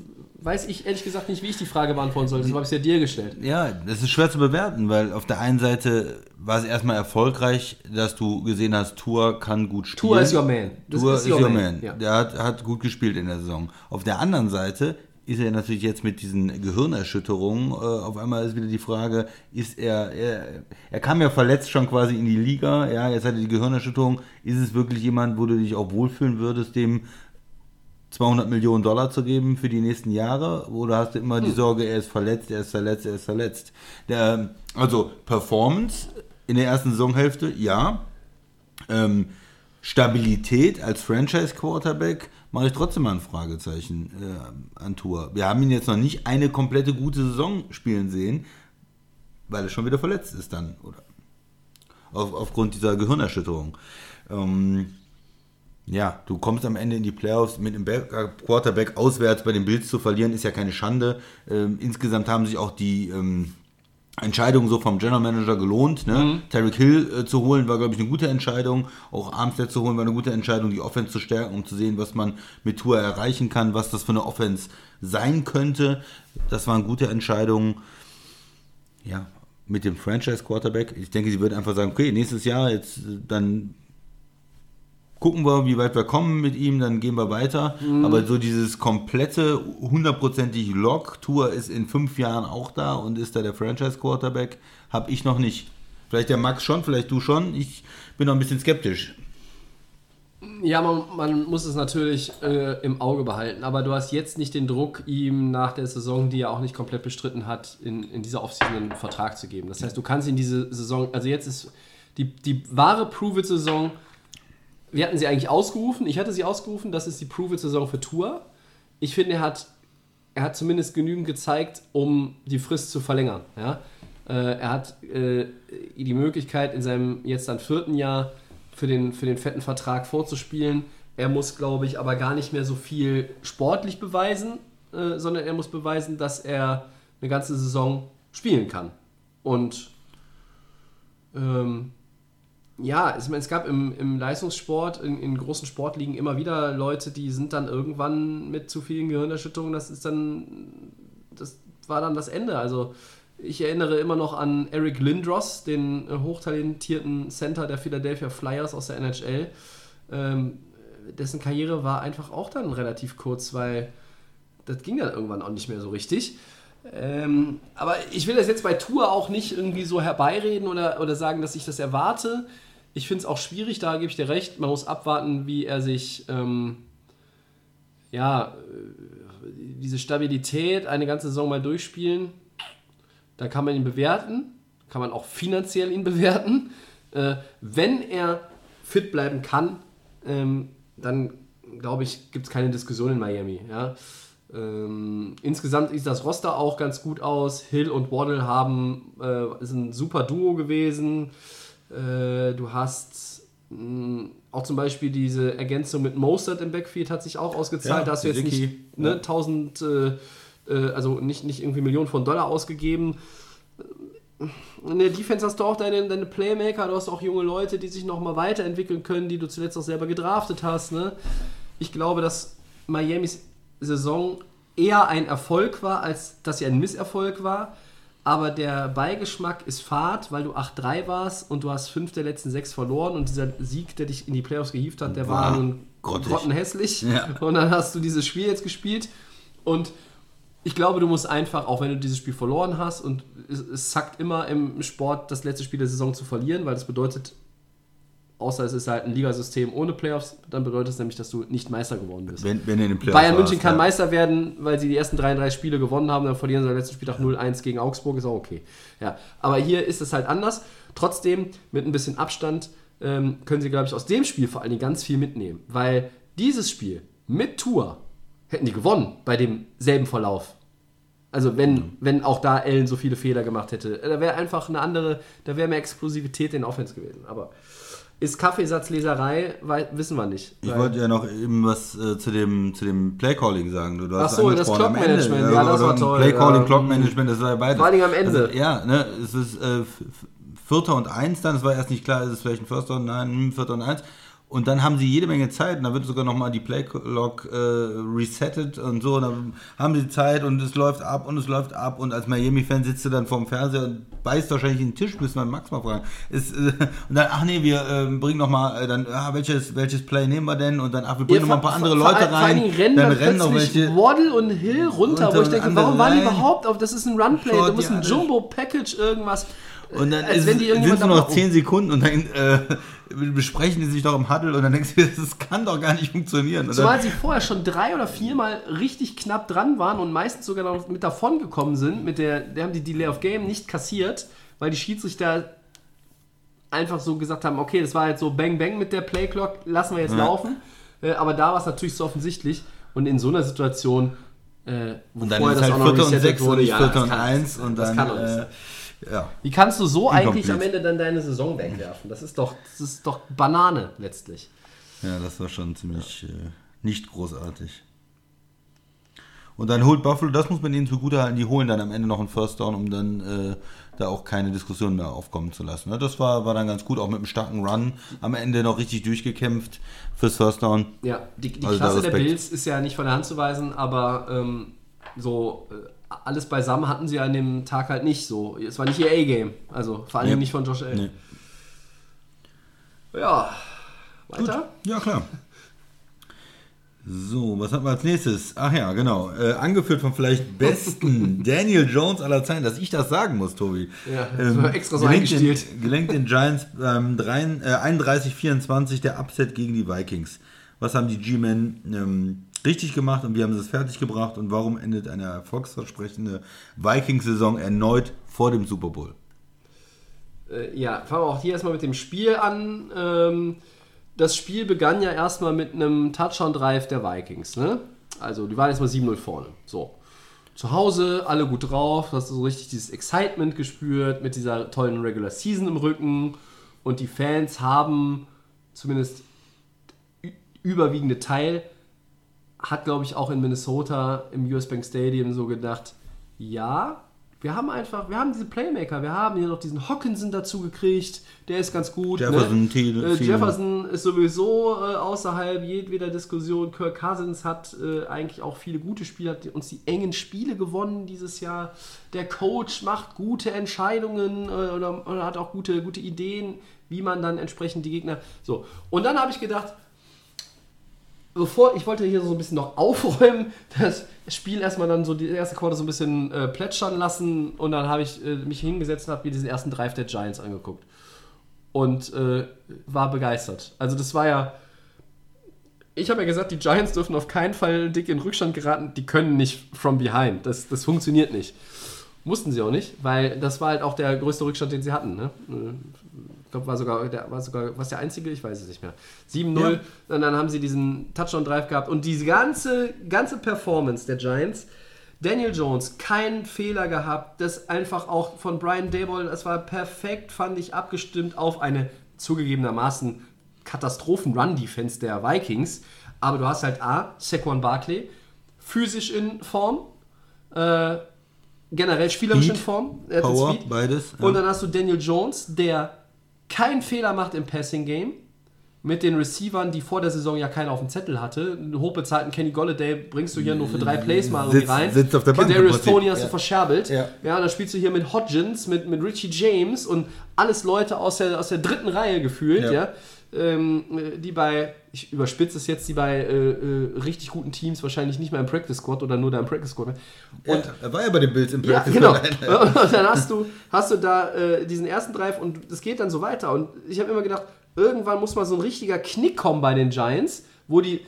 weiß ich ehrlich gesagt nicht, wie ich die Frage beantworten soll. Das habe ich ja dir gestellt. Ja, das ist schwer zu bewerten, weil auf der einen Seite war es erstmal erfolgreich, dass du gesehen hast, Tour kann gut spielen. Tour ist your man. Das Tour ist your, man. man. Ja. Der hat, hat gut gespielt in der Saison. Auf der anderen Seite ist er natürlich jetzt mit diesen Gehirnerschütterungen, äh, auf einmal ist wieder die Frage, ist er, er, er kam ja verletzt schon quasi in die Liga, ja, jetzt hat er die Gehirnerschütterung, ist es wirklich jemand, wo du dich auch wohlfühlen würdest, dem 200 Millionen Dollar zu geben für die nächsten Jahre? Oder hast du immer die hm. Sorge, er ist verletzt, er ist verletzt, er ist verletzt? Der, also Performance in der ersten Saisonhälfte, ja. Ähm, Stabilität als Franchise-Quarterback mache ich trotzdem mal ein Fragezeichen äh, an Tour. Wir haben ihn jetzt noch nicht eine komplette gute Saison spielen sehen, weil er schon wieder verletzt ist dann, oder? Auf, aufgrund dieser Gehirnerschütterung. Ähm, ja, du kommst am Ende in die Playoffs mit einem Quarterback auswärts bei den Bills zu verlieren, ist ja keine Schande. Ähm, insgesamt haben sich auch die ähm, Entscheidungen so vom General Manager gelohnt. Ne? Mhm. Tarek Hill äh, zu holen war, glaube ich, eine gute Entscheidung. Auch Armstead zu holen war eine gute Entscheidung, die Offense zu stärken, um zu sehen, was man mit Tour erreichen kann, was das für eine Offense sein könnte. Das waren gute Entscheidungen. Ja, mit dem Franchise Quarterback. Ich denke, sie wird einfach sagen, okay, nächstes Jahr jetzt äh, dann gucken wir, wie weit wir kommen mit ihm, dann gehen wir weiter. Mhm. Aber so dieses komplette, hundertprozentig Lock-Tour ist in fünf Jahren auch da und ist da der Franchise-Quarterback, habe ich noch nicht. Vielleicht der Max schon, vielleicht du schon. Ich bin noch ein bisschen skeptisch. Ja, man, man muss es natürlich äh, im Auge behalten, aber du hast jetzt nicht den Druck, ihm nach der Saison, die er auch nicht komplett bestritten hat, in, in dieser Offseason einen Vertrag zu geben. Das heißt, du kannst in diese Saison, also jetzt ist die, die wahre Prove-It-Saison, wir hatten sie eigentlich ausgerufen. Ich hatte sie ausgerufen. Das ist die Prove-It-Saison für Tour. Ich finde, er hat, er hat zumindest genügend gezeigt, um die Frist zu verlängern. Ja? Äh, er hat äh, die Möglichkeit, in seinem jetzt dann vierten Jahr für den, für den fetten Vertrag vorzuspielen. Er muss, glaube ich, aber gar nicht mehr so viel sportlich beweisen, äh, sondern er muss beweisen, dass er eine ganze Saison spielen kann. Und ähm, ja, es, es gab im, im Leistungssport, in, in großen Sportligen immer wieder Leute, die sind dann irgendwann mit zu vielen Gehirnerschütterungen, das ist dann, das war dann das Ende. Also ich erinnere immer noch an Eric Lindros, den äh, hochtalentierten Center der Philadelphia Flyers aus der NHL. Ähm, dessen Karriere war einfach auch dann relativ kurz, weil das ging dann irgendwann auch nicht mehr so richtig. Ähm, aber ich will das jetzt bei Tour auch nicht irgendwie so herbeireden oder, oder sagen, dass ich das erwarte. Ich finde es auch schwierig, da gebe ich dir recht. Man muss abwarten, wie er sich, ähm, ja, äh, diese Stabilität eine ganze Saison mal durchspielen. Da kann man ihn bewerten, kann man auch finanziell ihn bewerten. Äh, wenn er fit bleiben kann, ähm, dann glaube ich, gibt es keine Diskussion in Miami. Ja? Ähm, insgesamt sieht das Roster auch ganz gut aus. Hill und Waddle haben, äh, ist ein super Duo gewesen. Äh, du hast mh, auch zum Beispiel diese Ergänzung mit Mostert im Backfield hat sich auch ausgezahlt. Ja, da hast du jetzt Vicky, nicht ne, ja. 1000, äh, äh, also nicht, nicht irgendwie Millionen von Dollar ausgegeben. In der Defense hast du auch deine, deine Playmaker, du hast auch junge Leute, die sich nochmal weiterentwickeln können, die du zuletzt auch selber gedraftet hast. Ne? Ich glaube, dass Miamis Saison eher ein Erfolg war, als dass sie ein Misserfolg war. Aber der Beigeschmack ist fad, weil du 8-3 warst und du hast fünf der letzten sechs verloren und dieser Sieg, der dich in die Playoffs gehievt hat, der war, War nun grottig. grottenhässlich. Ja. Und dann hast du dieses Spiel jetzt gespielt und ich glaube, du musst einfach, auch wenn du dieses Spiel verloren hast und es, es zackt immer im Sport, das letzte Spiel der Saison zu verlieren, weil das bedeutet, außer es ist halt ein Ligasystem ohne Playoffs, dann bedeutet es nämlich, dass du nicht Meister geworden bist. Wenn, wenn in den Playoffs Bayern München warst, kann ja. Meister werden, weil sie die ersten 33 Spiele gewonnen haben, dann verlieren sie am letzten Spieltag 0-1 gegen Augsburg, ist auch okay. Ja, aber hier ist es halt anders. Trotzdem, mit ein bisschen Abstand, ähm, können sie, glaube ich, aus dem Spiel vor allen Dingen ganz viel mitnehmen. Weil dieses Spiel mit Tour hätten die gewonnen bei demselben Verlauf. Also wenn, wenn auch da Allen so viele Fehler gemacht hätte. Da wäre einfach eine andere, da wäre mehr Explosivität in Offense gewesen. Aber ist Kaffeesatzleserei, wei- wissen wir nicht. Ich Weil- wollte ja noch eben was äh, zu dem, zu dem Playcalling sagen. Du, du Ach so, das Clock-Management, ja, das war toll, Playcalling, ja. Clock-Management, das war ja beides. Vor Dingen am Ende. Also, ja, ne, es ist äh, Vierter und Eins dann, es war erst nicht klar, ist es vielleicht ein First und Nein, hm, Vierter und Eins. Und dann haben sie jede Menge Zeit und da wird sogar nochmal die Playlog äh, resettet und so. Und dann haben sie Zeit und es läuft ab und es läuft ab. Und als Miami-Fan sitzt du dann vorm Fernseher und beißt wahrscheinlich in den Tisch, müssen wir Max mal fragen. Ist, äh, und dann, ach nee, wir äh, bringen nochmal, äh, dann, ah, welches, welches Play nehmen wir denn? Und dann, ach, wir bringen nochmal ein paar andere Leute vor, Vor rein. Dingen rennen dann rennen noch welche. Waddle und Hill runter, Runter wo ich und denke, warum waren die rein. überhaupt auf, das ist ein Runplay, musst die ein. Jumbo-Package irgendwas. Und dann Als ist, wenn die sind nur noch aber- 10 Sekunden und dann äh, besprechen die sich doch im Huddle und dann denkst du, das kann doch gar nicht funktionieren. Und Zumal sie vorher schon drei oder viermal richtig knapp dran waren und meistens sogar noch mit davon gekommen sind. Mit der, die haben die Delay of Game nicht kassiert, weil die Schiedsrichter einfach so gesagt haben, okay, das war jetzt so Bang Bang mit der Playclock, lassen wir jetzt Ja. laufen. Äh, aber da war es natürlich so offensichtlich. Und in so einer Situation, äh, wo und dann vorher ist es das halt auch noch Vierter und resettet 6 und wurde, nicht ja, Vierter das und 1 und das dann, kann doch nicht sein. Ja. Wie kannst du so eigentlich am Ende dann deine Saison wegwerfen? Das ist doch, das ist doch Banane letztlich. ja, das war schon ziemlich äh, nicht großartig. Und dann holt Buffalo, das muss man ihnen zugutehalten, die holen dann am Ende noch einen First Down, um dann äh, da auch keine Diskussion mehr aufkommen zu lassen. Ne? Das war, war dann ganz gut, auch mit einem starken Run am Ende noch richtig durchgekämpft fürs First Down. Ja, die, die Also Klasse der. Bills ist ja nicht von der Hand zu weisen, aber ähm, so äh, alles beisammen hatten sie an dem Tag halt nicht so. Es war nicht ihr A-Game, also vor allem Nee. nicht von Josh Allen. Nee. Ja, weiter? Ja, klar. So, was hatten wir als nächstes? Ach ja, genau. Äh, angeführt vom vielleicht besten Daniel Jones aller Zeiten, dass ich das sagen muss, Tobi. Ja, das war extra so gelenkt eingestielt. Den, gelenkt den Giants ähm, äh, 31-24 der Upset gegen die Vikings. Was haben die G-Men ähm, richtig gemacht und wie haben es fertig gebracht und warum endet eine erfolgsversprechende Vikings-Saison erneut vor dem Super Bowl? Äh, ja, fangen wir auch hier erstmal mit dem Spiel an. Ähm, das Spiel begann ja erstmal mit einem Touchdown-Drive der Vikings. Ne? Also, die waren erstmal 7-0 vorne. So. Zu Hause, alle gut drauf, du hast so richtig dieses Excitement gespürt mit dieser tollen Regular Season im Rücken. Und die Fans haben zumindest überwiegende Teil, hat glaube ich auch in Minnesota im US Bank Stadium so gedacht, ja, Wir haben einfach, wir haben diese Playmaker, wir haben hier noch diesen Hawkinson dazu gekriegt, der ist ganz gut. Jefferson, ne? Thiel- äh. Jefferson ist sowieso äh, außerhalb jedweder Diskussion. Kirk Cousins hat äh, eigentlich auch viele gute Spiele, hat uns die engen Spiele gewonnen dieses Jahr. Der Coach macht gute Entscheidungen äh, oder, oder hat auch gute, gute Ideen, wie man dann entsprechend die Gegner. So. Und dann habe ich gedacht, bevor ich wollte hier so ein bisschen noch aufräumen, das Spiel erstmal dann so die erste Quarter so ein bisschen äh, plätschern lassen und dann habe ich äh, mich hingesetzt und habe mir diesen ersten Drive der Giants angeguckt und äh, war begeistert. Also das war ja ich habe ja gesagt, die Giants dürfen auf keinen Fall dick in Rückstand geraten, die können nicht from behind. Das, das funktioniert nicht. Mussten sie auch nicht, weil das war halt auch der größte Rückstand, den sie hatten. Ne? Ich glaube, war sogar, der, war sogar, was der einzige, ich weiß es nicht mehr. 7-0, Ja. und dann haben sie diesen Touchdown-Drive gehabt und diese ganze, ganze Performance der Giants, Daniel Jones, keinen Fehler gehabt, das einfach auch von Brian Dayball, das war perfekt, fand ich, abgestimmt auf eine zugegebenermaßen Katastrophen-Run-Defense der Vikings, aber du hast halt A, Saquon Barkley, physisch in Form, äh, generell spielerisch Speed, in Form, er Power, beides. ja. Und dann hast du Daniel Jones, der keinen Fehler macht im Passing Game. Mit den Receivern, die vor der Saison ja keiner auf dem Zettel hatte. Einen hochbezahlten Kenny Golladay bringst du hier nur für drei Plays mal irgendwie rein. sitzt auf der Bank Prinzip. Tony hast Ja. du verscherbelt. Ja. ja, dann spielst du hier mit Hodgins, mit, mit Richie James und alles Leute aus der, aus der dritten Reihe gefühlt, ja. Ja. Ähm, äh, die bei, ich überspitze es jetzt, die bei äh, äh, richtig guten Teams wahrscheinlich nicht mehr im Practice Squad oder nur da im Practice Squad. Und Ja, er war ja bei den Bills im ja, Practice genau. Squad. Und dann hast du, hast du da äh, diesen ersten Drive und es geht dann so weiter. Und ich habe immer gedacht, irgendwann muss mal so ein richtiger Knick kommen bei den Giants, wo die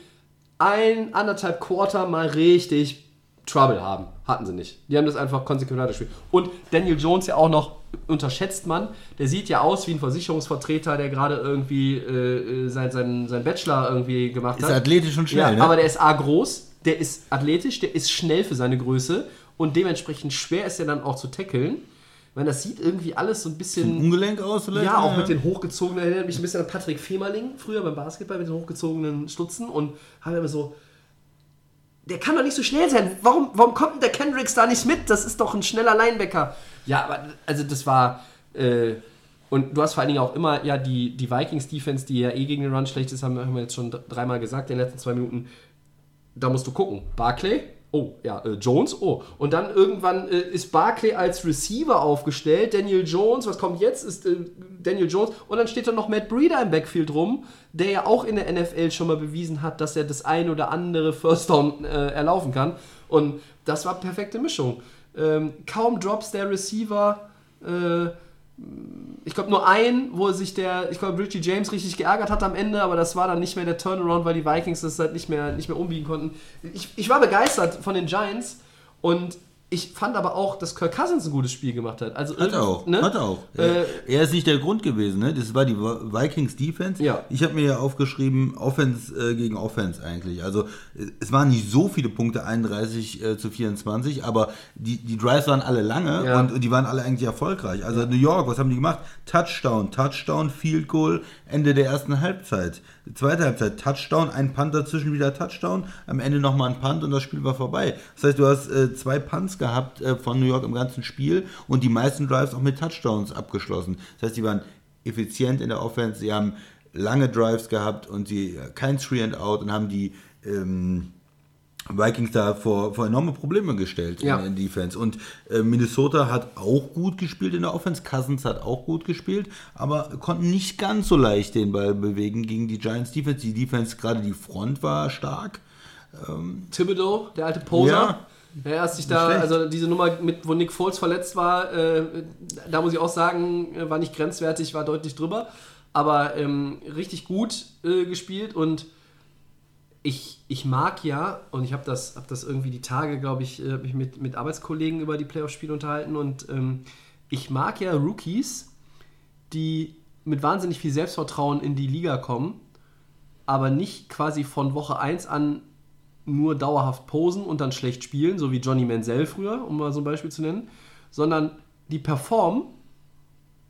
ein, anderthalb Quarter mal richtig Trouble haben. Hatten sie nicht. Die haben das einfach konsequent weitergespielt. Und Daniel Jones ja auch noch unterschätzt man. Der sieht ja aus wie ein Versicherungsvertreter, der gerade irgendwie äh, äh, sein, sein, sein Bachelor irgendwie gemacht Ist hat. athletisch und schnell, Ja, ne? aber der ist A groß, der ist athletisch, der ist schnell für seine Größe und dementsprechend schwer ist er dann auch zu tackeln. Weil das sieht irgendwie alles so ein bisschen. Ungelenk aus vielleicht? Ja, auch mit den hochgezogenen, erinnert mich ein bisschen an Patrick Femerling, früher beim Basketball mit den hochgezogenen Stutzen und haben immer so. Der kann doch nicht so schnell sein. Warum, warum kommt denn der Kendricks da nicht mit? Das ist doch ein schneller Linebacker. Ja, aber also das war. Äh, und du hast vor allen Dingen auch immer ja die, die Vikings-Defense, die ja eh gegen den Run schlecht ist, haben, wir jetzt schon dreimal gesagt in den letzten zwei Minuten. Da musst du gucken. Barclay, oh, ja, äh, Jones, oh. Und dann irgendwann äh, ist Barclay als Receiver aufgestellt. Daniel Jones, was kommt jetzt? Ist äh, Daniel Jones. Und dann steht da noch Matt Breeder im Backfield rum, der ja auch in der NFL schon mal bewiesen hat, dass er das ein oder andere First Down äh, erlaufen kann. Und das war perfekte Mischung. Ähm, kaum Drops der Receiver. Äh, ich glaube nur ein, wo sich der, ich glaube Richie James richtig geärgert hat am Ende, aber das war dann nicht mehr der Turnaround, weil die Vikings das halt nicht mehr, nicht mehr umbiegen konnten. Ich, ich war begeistert von den Giants und ich fand aber auch, dass Kirk Cousins ein gutes Spiel gemacht hat. Also Hat er auch, ne? hat er auch. Äh, er ist nicht der Grund gewesen, ne? Das war die Vikings Defense. Ja. Ich habe mir ja aufgeschrieben, Offense äh, gegen Offense eigentlich. Also äh, es waren nicht so viele Punkte, 31 äh, zu 24, aber die, die Drives waren alle lange Ja. und, und die waren alle eigentlich erfolgreich. Also New York, was haben die gemacht? Touchdown, Touchdown, Field Goal, Ende der ersten Halbzeit. Zweite Halbzeit, Touchdown, ein Punt dazwischen wieder Touchdown, am Ende nochmal ein Punt und das Spiel war vorbei. Das heißt, du hast äh, zwei Punts gehabt äh, von New York im ganzen Spiel und die meisten Drives auch mit Touchdowns abgeschlossen. Das heißt, die waren effizient in der Offense, sie haben lange Drives gehabt und sie äh, kein Three and Out und haben die ähm, Vikings da vor, vor enorme Probleme gestellt Ja. in der Defense. Und äh, Minnesota hat auch gut gespielt in der Offense. Cousins hat auch gut gespielt, aber konnten nicht ganz so leicht den Ball bewegen gegen die Giants Defense. Die Defense, gerade die Front war stark. Thibodeau, der alte Poser. Ja. Er hat sich da, schlecht. also diese Nummer, mit, wo Nick Foles verletzt war, äh, da muss ich auch sagen, äh, war nicht grenzwertig, war deutlich drüber. Aber ähm, richtig gut äh, gespielt und ich, ich mag ja, und ich habe das, hab das irgendwie die Tage, glaube ich, äh, mich mit, mit Arbeitskollegen über die Playoff-Spiele unterhalten und ähm, ich mag ja Rookies, die mit wahnsinnig viel Selbstvertrauen in die Liga kommen, aber nicht quasi von Woche 1 an nur dauerhaft posen und dann schlecht spielen, so wie Johnny Manziel früher, um mal so ein Beispiel zu nennen, sondern die performen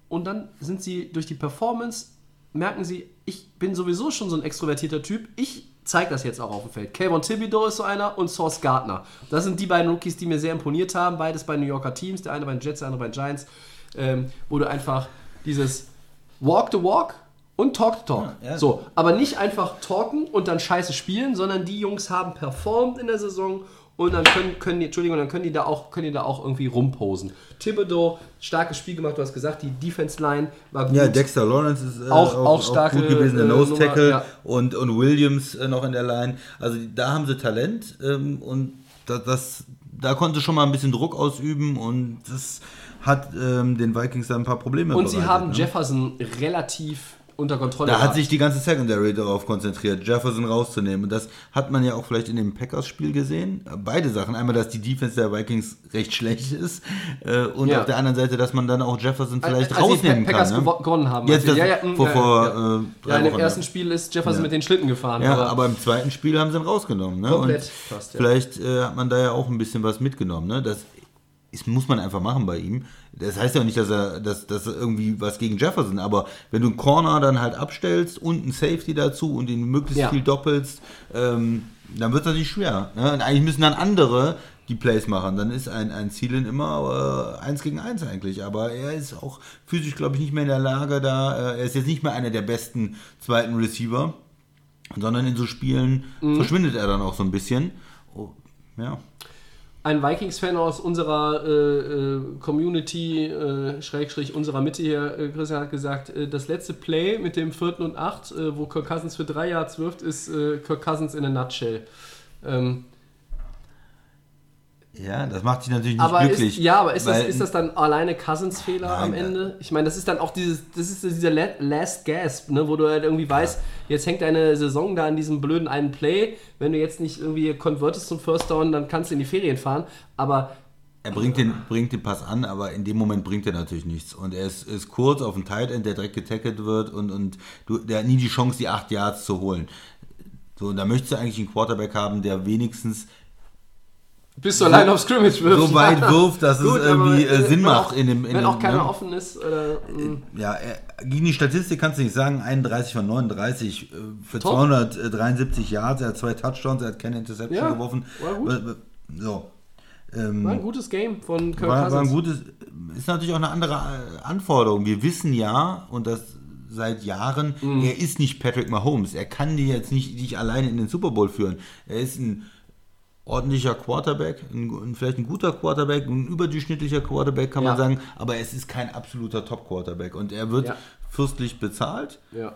und dann sind sie durch die Performance, merken sie, ich bin sowieso schon so ein extrovertierter Typ, ich zeigt das jetzt auch auf dem Feld. Kayvon Thibodeau ist so einer und Source Gardner. Das sind die beiden Rookies, die mir sehr imponiert haben. Beides bei New Yorker Teams. Der eine bei den Jets, der andere bei den Giants. Ähm, wo du einfach dieses Walk the Walk und Talk the Talk. Ja, ja. So, aber nicht einfach talken und dann scheiße spielen, sondern die Jungs haben performt in der Saison und dann können, können die, Entschuldigung, dann können die da auch, können die da auch irgendwie rumposen. Thibodeau, starkes Spiel gemacht, du hast gesagt, die Defense Line war gut. Ja, Dexter Lawrence ist äh, Auch- auch starke, gut gewesen, der äh, Nose Tackle ja. und, und Williams äh, noch in der Line. Also da haben sie Talent ähm, und das, das, da konnten sie schon mal ein bisschen Druck ausüben und das hat ähm, den Vikings da ein paar Probleme und sie bereitet, haben ne? Jefferson relativ unter Kontrolle Da hat sich die ganze Secondary darauf konzentriert, Jefferson rauszunehmen. Und das hat man ja auch vielleicht in dem Packers-Spiel gesehen. Beide Sachen. Einmal, dass die Defense der Vikings recht schlecht ist. Äh, und Ja. auf der anderen Seite, dass man dann auch Jefferson vielleicht Als die rausnehmen Packers kann. Ne? gewo- gewonnen haben. Jetzt das, ja, ja, mm, vor, ja, vor ja. Äh, Ja, in dem ersten. Spiel ist Jefferson mit den Schlitten gefahren. Ja, aber, im zweiten Spiel haben sie ihn rausgenommen. Ne? Komplett und fast, ja. Vielleicht äh, hat man da ja auch ein bisschen was mitgenommen. Ne? Das ist, muss man einfach machen bei ihm. Das heißt ja auch nicht, dass er, dass, dass er irgendwie was gegen Jefferson, aber wenn du einen Corner dann halt abstellst und einen Safety dazu und ihn möglichst Ja. viel doppelst, ähm, dann wird es natürlich schwer. Ne? Und eigentlich müssen dann andere die Plays machen. Dann ist ein, ein Zielen immer äh, eins gegen eins eigentlich. Aber er ist auch physisch, glaube ich, nicht mehr in der Lage da. Äh, er ist jetzt nicht mehr einer der besten zweiten Receiver sondern in so Spielen Mhm. verschwindet er dann auch so ein bisschen. Oh, ja. Ein Vikings-Fan aus unserer äh, äh, Community, äh, Schrägstrich unserer Mitte hier, äh, Christian hat gesagt, äh, das letzte Play mit dem vierten und acht, äh, wo Kirk Cousins für drei Yards wirft, ist Kirk Cousins in a nutshell. Ähm, ja, das macht dich natürlich nicht aber glücklich. ist, ja, aber ist das, ist das dann alleine Cousins Fehler Nein, am Ende? Ich meine, das ist dann auch dieses, das ist dieser La- Last Gasp, ne, wo du halt irgendwie weißt, jetzt hängt deine Saison da an diesem blöden einen Play. Wenn du jetzt nicht irgendwie convertest zum First Down, dann kannst du in die Ferien fahren. Aber Er bringt den, bringt den Pass an, aber in dem Moment bringt er natürlich nichts. Und er ist, ist kurz auf dem Tight End, der direkt getackelt wird und, und du, der hat nie die Chance, die 8 Yards zu holen. So, und da möchtest du eigentlich einen Quarterback haben, der wenigstens bis zur Line of Scrimmage wirft. so weit wirft, dass Gut, es irgendwie aber, äh, äh, Sinn macht auch, in dem. In wenn dem, auch keiner ne? offen ist. Oder, mh. Ja, er, gegen die Statistik kannst du nicht sagen, 31 von 39 äh, für Top. 273 Yards, er hat zwei Touchdowns, er hat keine Interception Ja, geworfen. war gut. Äh, So. Ähm, war ein gutes Game von Kirk war, war ein gutes, ist natürlich auch eine andere äh, Anforderung. Wir wissen ja, und das seit Jahren, Mhm. er ist nicht Patrick Mahomes. Er kann die jetzt nicht, nicht alleine in den Super Bowl führen. Er ist ein ordentlicher Quarterback, ein, ein- vielleicht ein guter Quarterback, ein überdurchschnittlicher Quarterback, kann man Ja. sagen, aber es ist kein absoluter Top-Quarterback. Und er wird Ja. fürstlich bezahlt. Ja.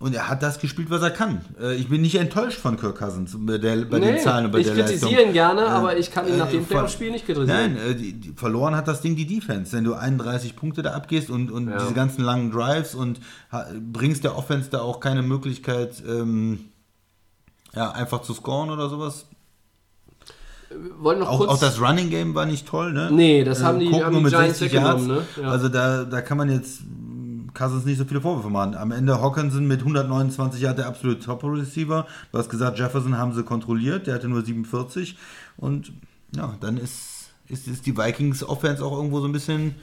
Und er hat das gespielt, was er kann. Äh, Ich bin nicht enttäuscht von Kirk Cousins bei, der, bei Nee, den Zahlen und bei ich der kritisiere Leistung. ihn gerne, Äh, aber ich kann ihn nach äh, dem ver- Playoff-Spiel nicht kritisieren. Nein, äh, die, die, verloren hat das Ding die Defense. Wenn du 31 Punkte da abgehst und, und Ja. diese ganzen langen Drives und bringst der Offense da auch keine Möglichkeit, ähm, ja, einfach zu scoren oder sowas. Wollen noch Auch, kurz. auch das Running Game war nicht toll, ne? Nee, das haben die- Cook haben die mit Giants 60 Yards. weggenommen, ne? Ja. Also da, da kann man jetzt Cousins nicht so viele Vorwürfe machen. Am Ende Hawkinson mit 129 Yards der absolute Top-Receiver. Du hast gesagt, Jefferson haben sie kontrolliert, der hatte nur 47. Und ja, dann ist, ist, ist die Vikings-Offense auch irgendwo so ein bisschen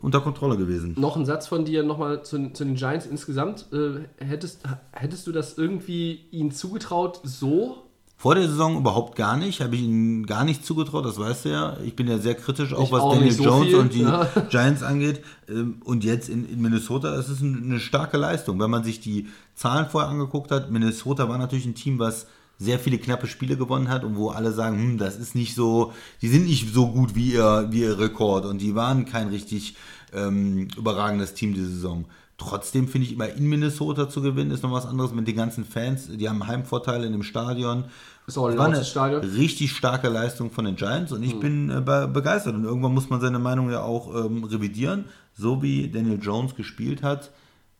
unter Kontrolle gewesen. noch ein Satz von dir nochmal zu, zu den Giants insgesamt. Äh, hättest, hättest du das irgendwie ihnen zugetraut, so? Vor der Saison überhaupt gar nicht, habe ich ihnen gar nicht zugetraut, das weißt du ja. Ich bin ja sehr kritisch, auch Ich was auch Daniel so Jones viel, und die ja. Giants angeht. Ähm, Und jetzt in, in Minnesota, das ist ein- eine starke Leistung. Wenn man sich die Zahlen vorher angeguckt hat, Minnesota war natürlich ein Team, was sehr viele knappe Spiele gewonnen hat und wo alle sagen, hm, das ist nicht so, die sind nicht so gut wie ihr, wie ihr Rekord und die waren kein richtig ähm, überragendes Team diese Saison. Trotzdem finde ich immer in Minnesota zu gewinnen, ist noch was anderes mit den ganzen Fans. Die haben Heimvorteile in dem Stadion. Ist auch ein Es war eine Stadion. richtig starke Leistung von den Giants und ich bin äh, be begeistert. Und irgendwann muss man seine Meinung ja auch ähm, revidieren. So wie Daniel Jones gespielt hat,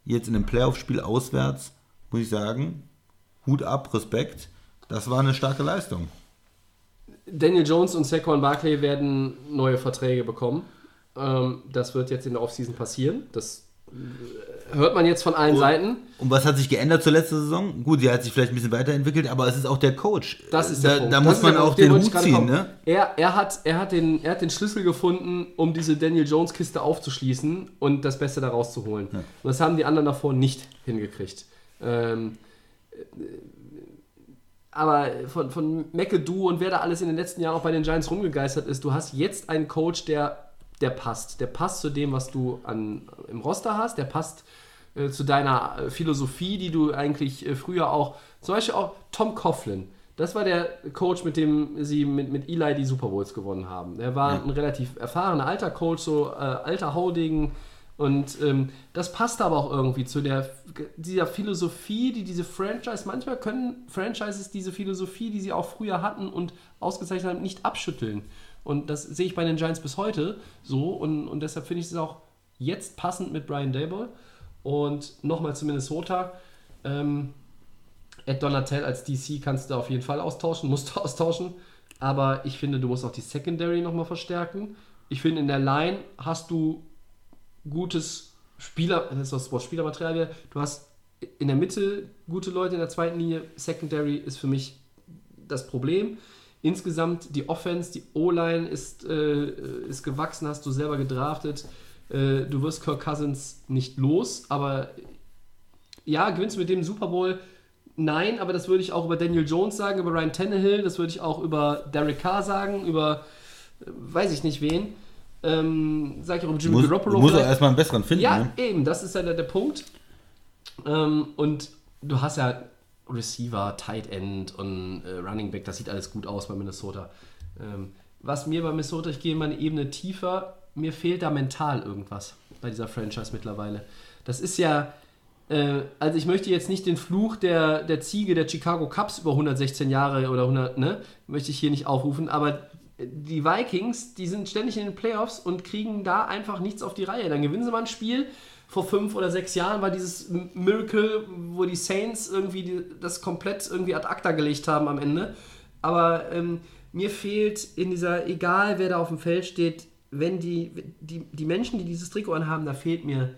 jetzt in einem Playoff-Spiel auswärts, muss ich sagen, Hut ab, Respekt. Das war eine starke Leistung. Daniel Jones und Saquon Barkley werden neue Verträge bekommen. Ähm, das wird jetzt in der Offseason passieren. Das äh, hört man jetzt von allen Seiten. Und was hat sich geändert zur letzten Saison? Gut, sie hat sich vielleicht ein bisschen weiterentwickelt, aber es ist auch der Coach. Das ist da, der Punkt. Da muss man auch den den Hut ziehen, ne? Er, er, hat, er, hat den, er hat den Schlüssel gefunden, um diese Daniel Jones-Kiste aufzuschließen und das Beste daraus zu holen. Und das haben die anderen davor nicht hingekriegt. Ähm, aber von, von McAdoo und wer da alles in den letzten Jahren auch bei den Giants rumgegeistert ist, du hast jetzt einen Coach, der, der passt. Der passt zu dem, was du an, im Roster hast, der passt äh, zu deiner äh, Philosophie, die du eigentlich äh, früher auch, zum Beispiel auch Tom Coughlin. Das war der Coach, mit dem sie mit, mit Eli die Super Bowls gewonnen haben. Der war Ja. ein relativ erfahrener alter Coach, so äh, alter Haudegen. Und ähm, das passt aber auch irgendwie zu der dieser Philosophie, die diese Franchise, manchmal können Franchises diese Philosophie, die sie auch früher hatten und ausgezeichnet haben, nicht abschütteln. Und das sehe ich bei den Giants bis heute so. Und, und deshalb finde ich es auch jetzt passend mit Brian Dable. Und nochmal zu Minnesota. Ähm, Ed Donatel als DC kannst du auf jeden Fall austauschen, musst du austauschen. Aber ich finde, du musst auch die Secondary nochmal verstärken. Ich finde, in der Line hast du gutes Spieler, das ist das Spielermaterial. Du hast in der Mitte gute Leute in der zweiten Linie. Secondary ist für mich das Problem. Insgesamt die Offense, die O-Line ist, äh, ist gewachsen, hast du selber gedraftet. Äh, du wirst Kirk Cousins nicht los, aber ja, gewinnst du mit dem Super Bowl? Nein, aber das würde ich auch über Daniel Jones sagen, über Ryan Tannehill, das würde ich auch über Derek Carr sagen, über äh, weiß ich nicht wen. Ähm, sag ich auch über Jimmy musst, Garoppolo. du musst vielleicht. erstmal einen besseren finden. Ja, Ne? eben, das ist ja der, der Punkt. Ähm, und du hast ja Receiver, Tight End und äh, Running Back, das sieht alles gut aus bei Minnesota. Ähm, was mir bei Minnesota, ich gehe mal eine Ebene tiefer, mir fehlt da mental irgendwas bei dieser Franchise mittlerweile. Das ist ja, äh, also ich möchte jetzt nicht den Fluch der, der Ziege der Chicago Cubs über 116 Jahre oder 100, ne, möchte ich hier nicht aufrufen, aber die Vikings, die sind ständig in den Playoffs und kriegen da einfach nichts auf die Reihe. Dann gewinnen sie mal ein Spiel. Vor fünf oder sechs Jahren war dieses Miracle, wo die Saints irgendwie das komplett irgendwie ad acta gelegt haben am Ende. Aber ähm, mir fehlt in dieser, egal wer da auf dem Feld steht, wenn die, die, die Menschen, die dieses Trikot anhaben, da fehlt mir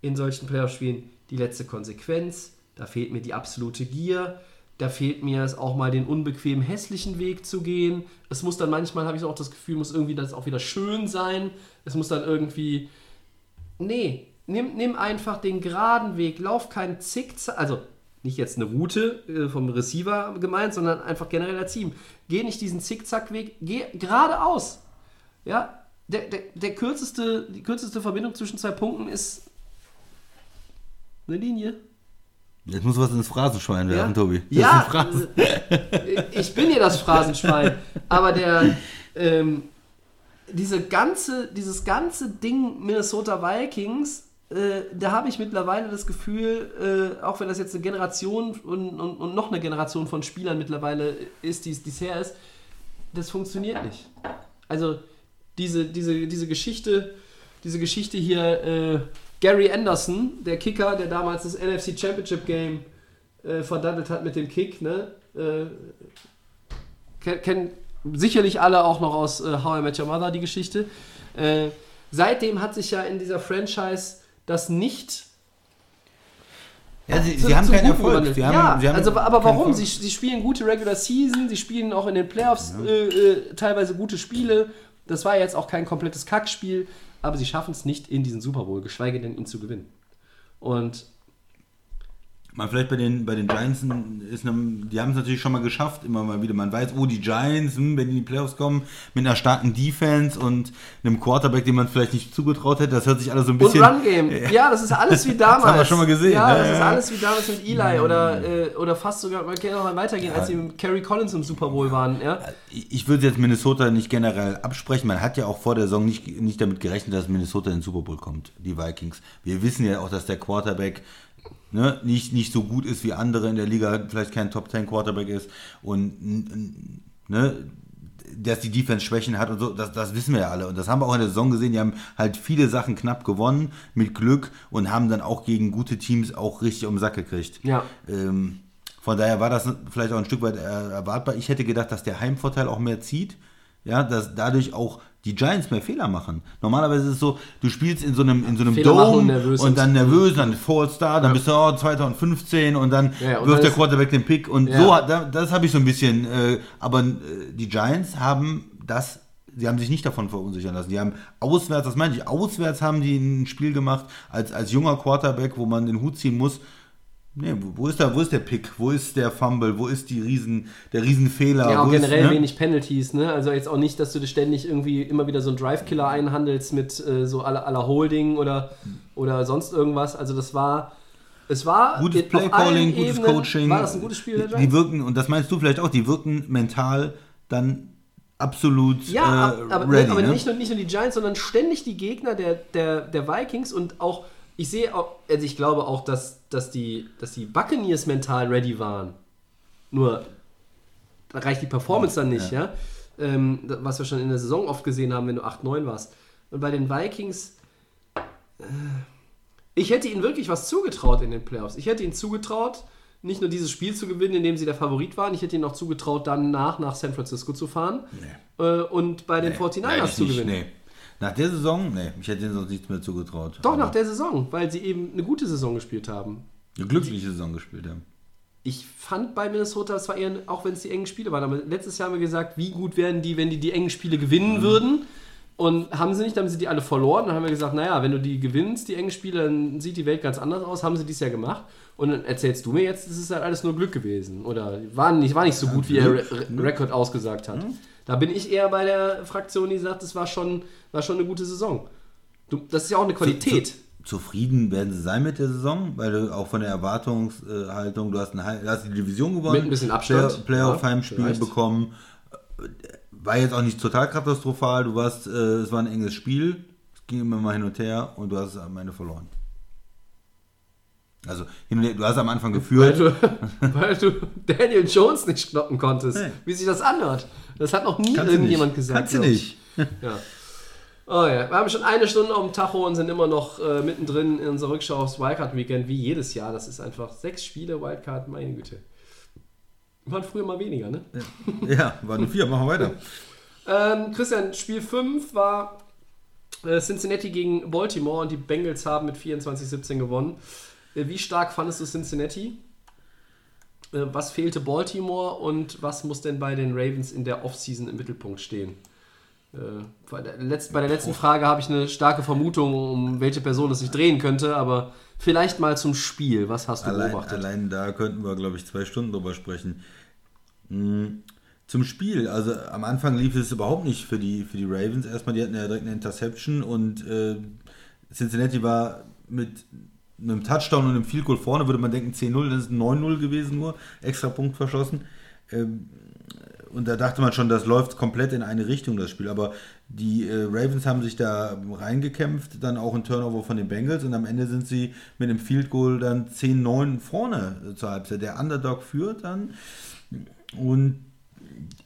in solchen Playoff-Spielen die letzte Konsequenz, da fehlt mir die absolute Gier, da fehlt mir es auch mal den unbequemen, hässlichen Weg zu gehen. Es muss dann manchmal, habe ich auch das Gefühl, muss irgendwie das auch wieder schön sein. Es muss dann irgendwie. Nee, nimm, nimm einfach den geraden Weg, lauf keinen Zickzack, also nicht jetzt eine Route äh, vom Receiver gemeint, sondern einfach generell als Team. Geh nicht diesen Zickzackweg, geh geradeaus. Ja, der, der, der kürzeste, die kürzeste Verbindung zwischen zwei Punkten ist eine Linie. Jetzt muss was ins Phrasenschwein werfen, Ja, Tobi. Das ja Phrasen- ich bin hier das Phrasenschwein, aber der, ähm, diese ganze, dieses ganze Ding Minnesota Vikings, äh, da habe ich mittlerweile das Gefühl, äh, auch wenn das jetzt eine Generation und, und, und noch eine Generation von Spielern mittlerweile ist, die es her ist, das funktioniert nicht. Also diese, diese, diese Geschichte, diese Geschichte hier, äh, Gary Anderson, der Kicker, der damals das NFC Championship Game äh, verdattelt hat mit dem Kick, ne? Äh, ken- kennen sicherlich alle auch noch aus How I Met Your Mother die Geschichte. Seitdem hat sich ja in dieser Franchise das nicht Ja, sie, zu- sie haben keinen Erfolg. Sie haben, ja, sie haben also, aber warum? Sie, sie spielen gute Regular Season, sie spielen auch in den Playoffs äh, äh, teilweise gute Spiele. Das war jetzt auch kein komplettes Kackspiel, aber sie schaffen es nicht in diesen Super Bowl, geschweige denn ihn zu gewinnen. Und Man vielleicht bei den, bei den Giants ist, eine, die haben es natürlich schon mal geschafft, immer mal wieder. Man weiß, oh, die Giants, hm, wenn die in die Playoffs kommen, mit einer starken Defense und einem Quarterback, den man vielleicht nicht zugetraut hätte, das hört sich alles so ein Und bisschen. Run Game. Ja, das ist alles wie damals. haben wir schon mal gesehen, Ja, ne? das ist alles wie damals mit Eli oder, äh, oder fast sogar, man kann auch mal weitergehen, als sie mit Kerry Collins im Super Bowl waren. Ja? Ich würde jetzt Minnesota nicht generell absprechen. Man hat ja auch vor der Saison nicht, nicht damit gerechnet, dass Minnesota in den Super Bowl kommt, die Vikings. Wir wissen ja auch, dass der Quarterback ne, nicht, nicht so gut ist wie andere in der Liga, vielleicht kein Top 10 Quarterback ist und ne, dass die Defense Schwächen hat und so, das, das wissen wir ja alle. Und das haben wir auch in der Saison gesehen. Die haben halt viele Sachen knapp gewonnen, mit Glück und haben dann auch gegen gute Teams auch richtig um den Sack gekriegt. Ja. Ähm, von daher war das vielleicht auch ein Stück weit äh, erwartbar. Ich hätte gedacht, dass der Heimvorteil auch mehr zieht. Ja, dass dadurch auch die Giants mehr Fehler machen. Normalerweise ist es so, du spielst in so einem, in so einem Fehler und Dome und sind. dann nervös, dann Fall Star, dann bist du oh, 2015 und dann Ja, ja, und wirft der Quarterback den Pick und Ja. so, da- das habe ich so ein bisschen, äh, aber äh, die Giants haben das, sie haben sich nicht davon verunsichern lassen. Die haben auswärts, das meine ich, auswärts haben die ein Spiel gemacht, als, als junger Quarterback, wo man den Hut ziehen muss, Nee, wo, wo ist da, wo ist der Pick? Wo ist der Fumble? Wo ist die Riesen, der Riesenfehler? Ja, Wo auch generell ist, ne? wenig Penalties, ne? Also jetzt auch nicht, dass du dir ständig irgendwie immer wieder so einen Drive-Killer einhandelst mit äh, so aller aller Holding oder, oder sonst irgendwas. Also das war. Es war Gutes Playcalling, gutes Ebenen Coaching. War das ein gutes Spiel der Die Giants? wirken, und das meinst du vielleicht auch, die wirken mental dann absolut Ja, äh, aber, ready. aber ne? nicht, nur, nicht nur die Giants, sondern ständig die Gegner der, der, der Vikings und auch, ich sehe auch, also ich glaube auch, dass, dass, die, dass die Buccaneers mental ready waren. Nur, da reicht die Performance dann nicht, ja. Ähm, da- was wir schon in der Saison oft gesehen haben, wenn du 8-9 warst. Und bei den Vikings, äh, ich hätte ihnen wirklich was zugetraut in den Playoffs. Ich hätte ihnen zugetraut, nicht nur dieses Spiel zu gewinnen, in dem sie der Favorit waren, ich hätte ihnen auch zugetraut, dann nach, San Francisco zu fahren äh, und bei den 49ers Eigentlich zu nicht, gewinnen. Nee. Nach der Saison, nee, ich hätte ihnen sonst nichts mehr zugetraut. Doch, nach der Saison, weil sie eben eine gute Saison gespielt haben. eine glückliche Saison gespielt haben. Ich fand bei Minnesota, es war eher, auch wenn es die engen Spiele waren, aber letztes Jahr haben wir gesagt, wie gut wären die, wenn die die engen Spiele gewinnen würden. Und haben sie nicht, dann haben sie die alle verloren. Dann haben wir gesagt, naja, wenn du die gewinnst, die engen Spiele, dann sieht die Welt ganz anders aus. Haben sie dies Jahr gemacht. Und dann erzählst du mir jetzt, es ist halt alles nur Glück gewesen. Oder war nicht, war nicht so gut, wie der Re Re Rekord ausgesagt hat. Da bin ich eher bei der Fraktion, die sagt, es war schon, war schon eine gute Saison. Du, das ist ja auch eine Qualität. Zu- Zufrieden werden sie sein mit der Saison, weil du auch von der Erwartungshaltung, du hast, ein, Heim- du hast die Division gewonnen, Mit ein bisschen Abstand. Play- Ja, Playoff-Heimspiel vielleicht. bekommen. War jetzt auch nicht total katastrophal, du warst, äh, es war ein enges Spiel, es ging immer mal hin und her und du hast es am Ende verloren. Also, du hast am Anfang Weil geführt, du, weil du Daniel Jones nicht knocken konntest. Nee. Wie sich das anhört. Das hat noch nie kannst irgendjemand nicht. gesagt. Kannst du nicht. Ja. Oh ja, wir haben schon eine Stunde auf dem Tacho und sind immer noch äh, mittendrin in unserer Rückschau aufs Wildcard-Weekend, wie jedes Jahr. Das ist einfach sechs Spiele Wildcard, meine Güte. Waren früher mal weniger, ne? Ja, war nur vier, machen wir weiter. Ähm, Christian, Spiel 5 war äh, Cincinnati gegen Baltimore und die Bengals haben mit 24-17 gewonnen. Äh, wie stark fandest du Cincinnati? Äh, was fehlte Baltimore und was muss denn bei den Ravens in der Offseason im Mittelpunkt stehen? Äh, bei, der letzten, Frage habe ich eine starke Vermutung, um welche Person es sich drehen könnte, aber vielleicht mal zum Spiel. Was hast du Allein, beobachtet? allein da könnten wir, glaube ich, zwei Stunden drüber sprechen. Mm, Zum Spiel, also am Anfang lief es überhaupt nicht für die, für die Ravens. Erstmal, die hatten ja direkt eine Interception und äh, Cincinnati war mit einem Touchdown und einem Field Goal vorne, würde man denken 10-0, das ist ein 9-0 gewesen nur, extra Punkt verschossen. Ähm, und da dachte man schon, das läuft komplett in eine Richtung, das Spiel. Aber die äh, Ravens haben sich da reingekämpft, dann auch ein Turnover von den Bengals und am Ende sind sie mit einem Field Goal dann 10-9 vorne äh, zur Halbzeit. Der Underdog führt dann. Und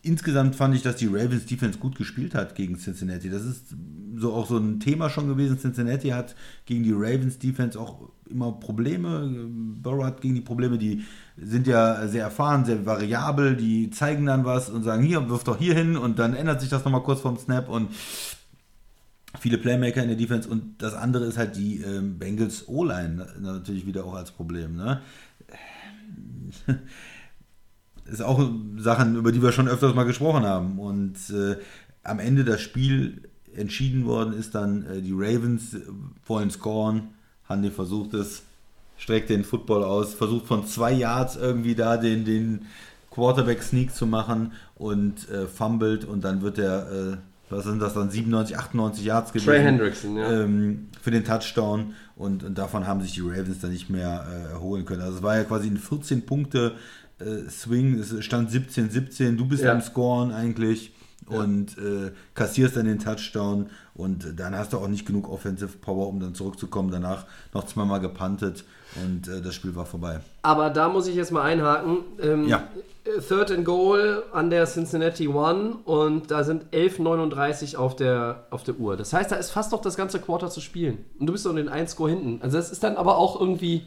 insgesamt fand ich, dass die Ravens Defense gut gespielt hat gegen Cincinnati. Das ist so auch so ein Thema schon gewesen. Cincinnati hat gegen die Ravens Defense auch immer Probleme. Burrow hat gegen die Probleme, die sind ja sehr erfahren, sehr variabel, die zeigen dann was und sagen, hier, wirf doch hier hin und dann ändert sich das nochmal kurz vorm Snap und viele Playmaker in der Defense und das andere ist halt die ähm, Bengals O-Line natürlich wieder auch als Problem. Ne? Ist auch Sachen, über die wir schon öfters mal gesprochen haben. Und äh, am Ende das Spiel entschieden worden ist dann, äh, die Ravens äh, wollen scoren. Handy versucht es, streckt den Football aus, versucht von zwei Yards irgendwie da den, den Quarterback-Sneak zu machen und äh, fummelt und dann wird der, äh, was sind das dann, 97, 98 Yards gewesen. Trey Hendrickson, ja. Ähm, für den Touchdown und, und davon haben sich die Ravens dann nicht mehr äh, erholen können. Also es war ja quasi ein 14 Punkte äh, Swing, es stand 17-17, du bist Ja. am Scoren eigentlich und äh, kassierst dann den Touchdown und dann hast du auch nicht genug Offensive Power, um dann zurückzukommen. Danach noch zweimal gepuntet und äh, das Spiel war vorbei. Aber da muss ich jetzt mal einhaken. Ähm, Ja. Third and Goal an der Cincinnati One und da sind 11,39 auf der, auf der Uhr. Das heißt, da ist fast noch das ganze Quarter zu spielen. Und du bist noch in den 1 Score hinten. Also das ist dann aber auch irgendwie.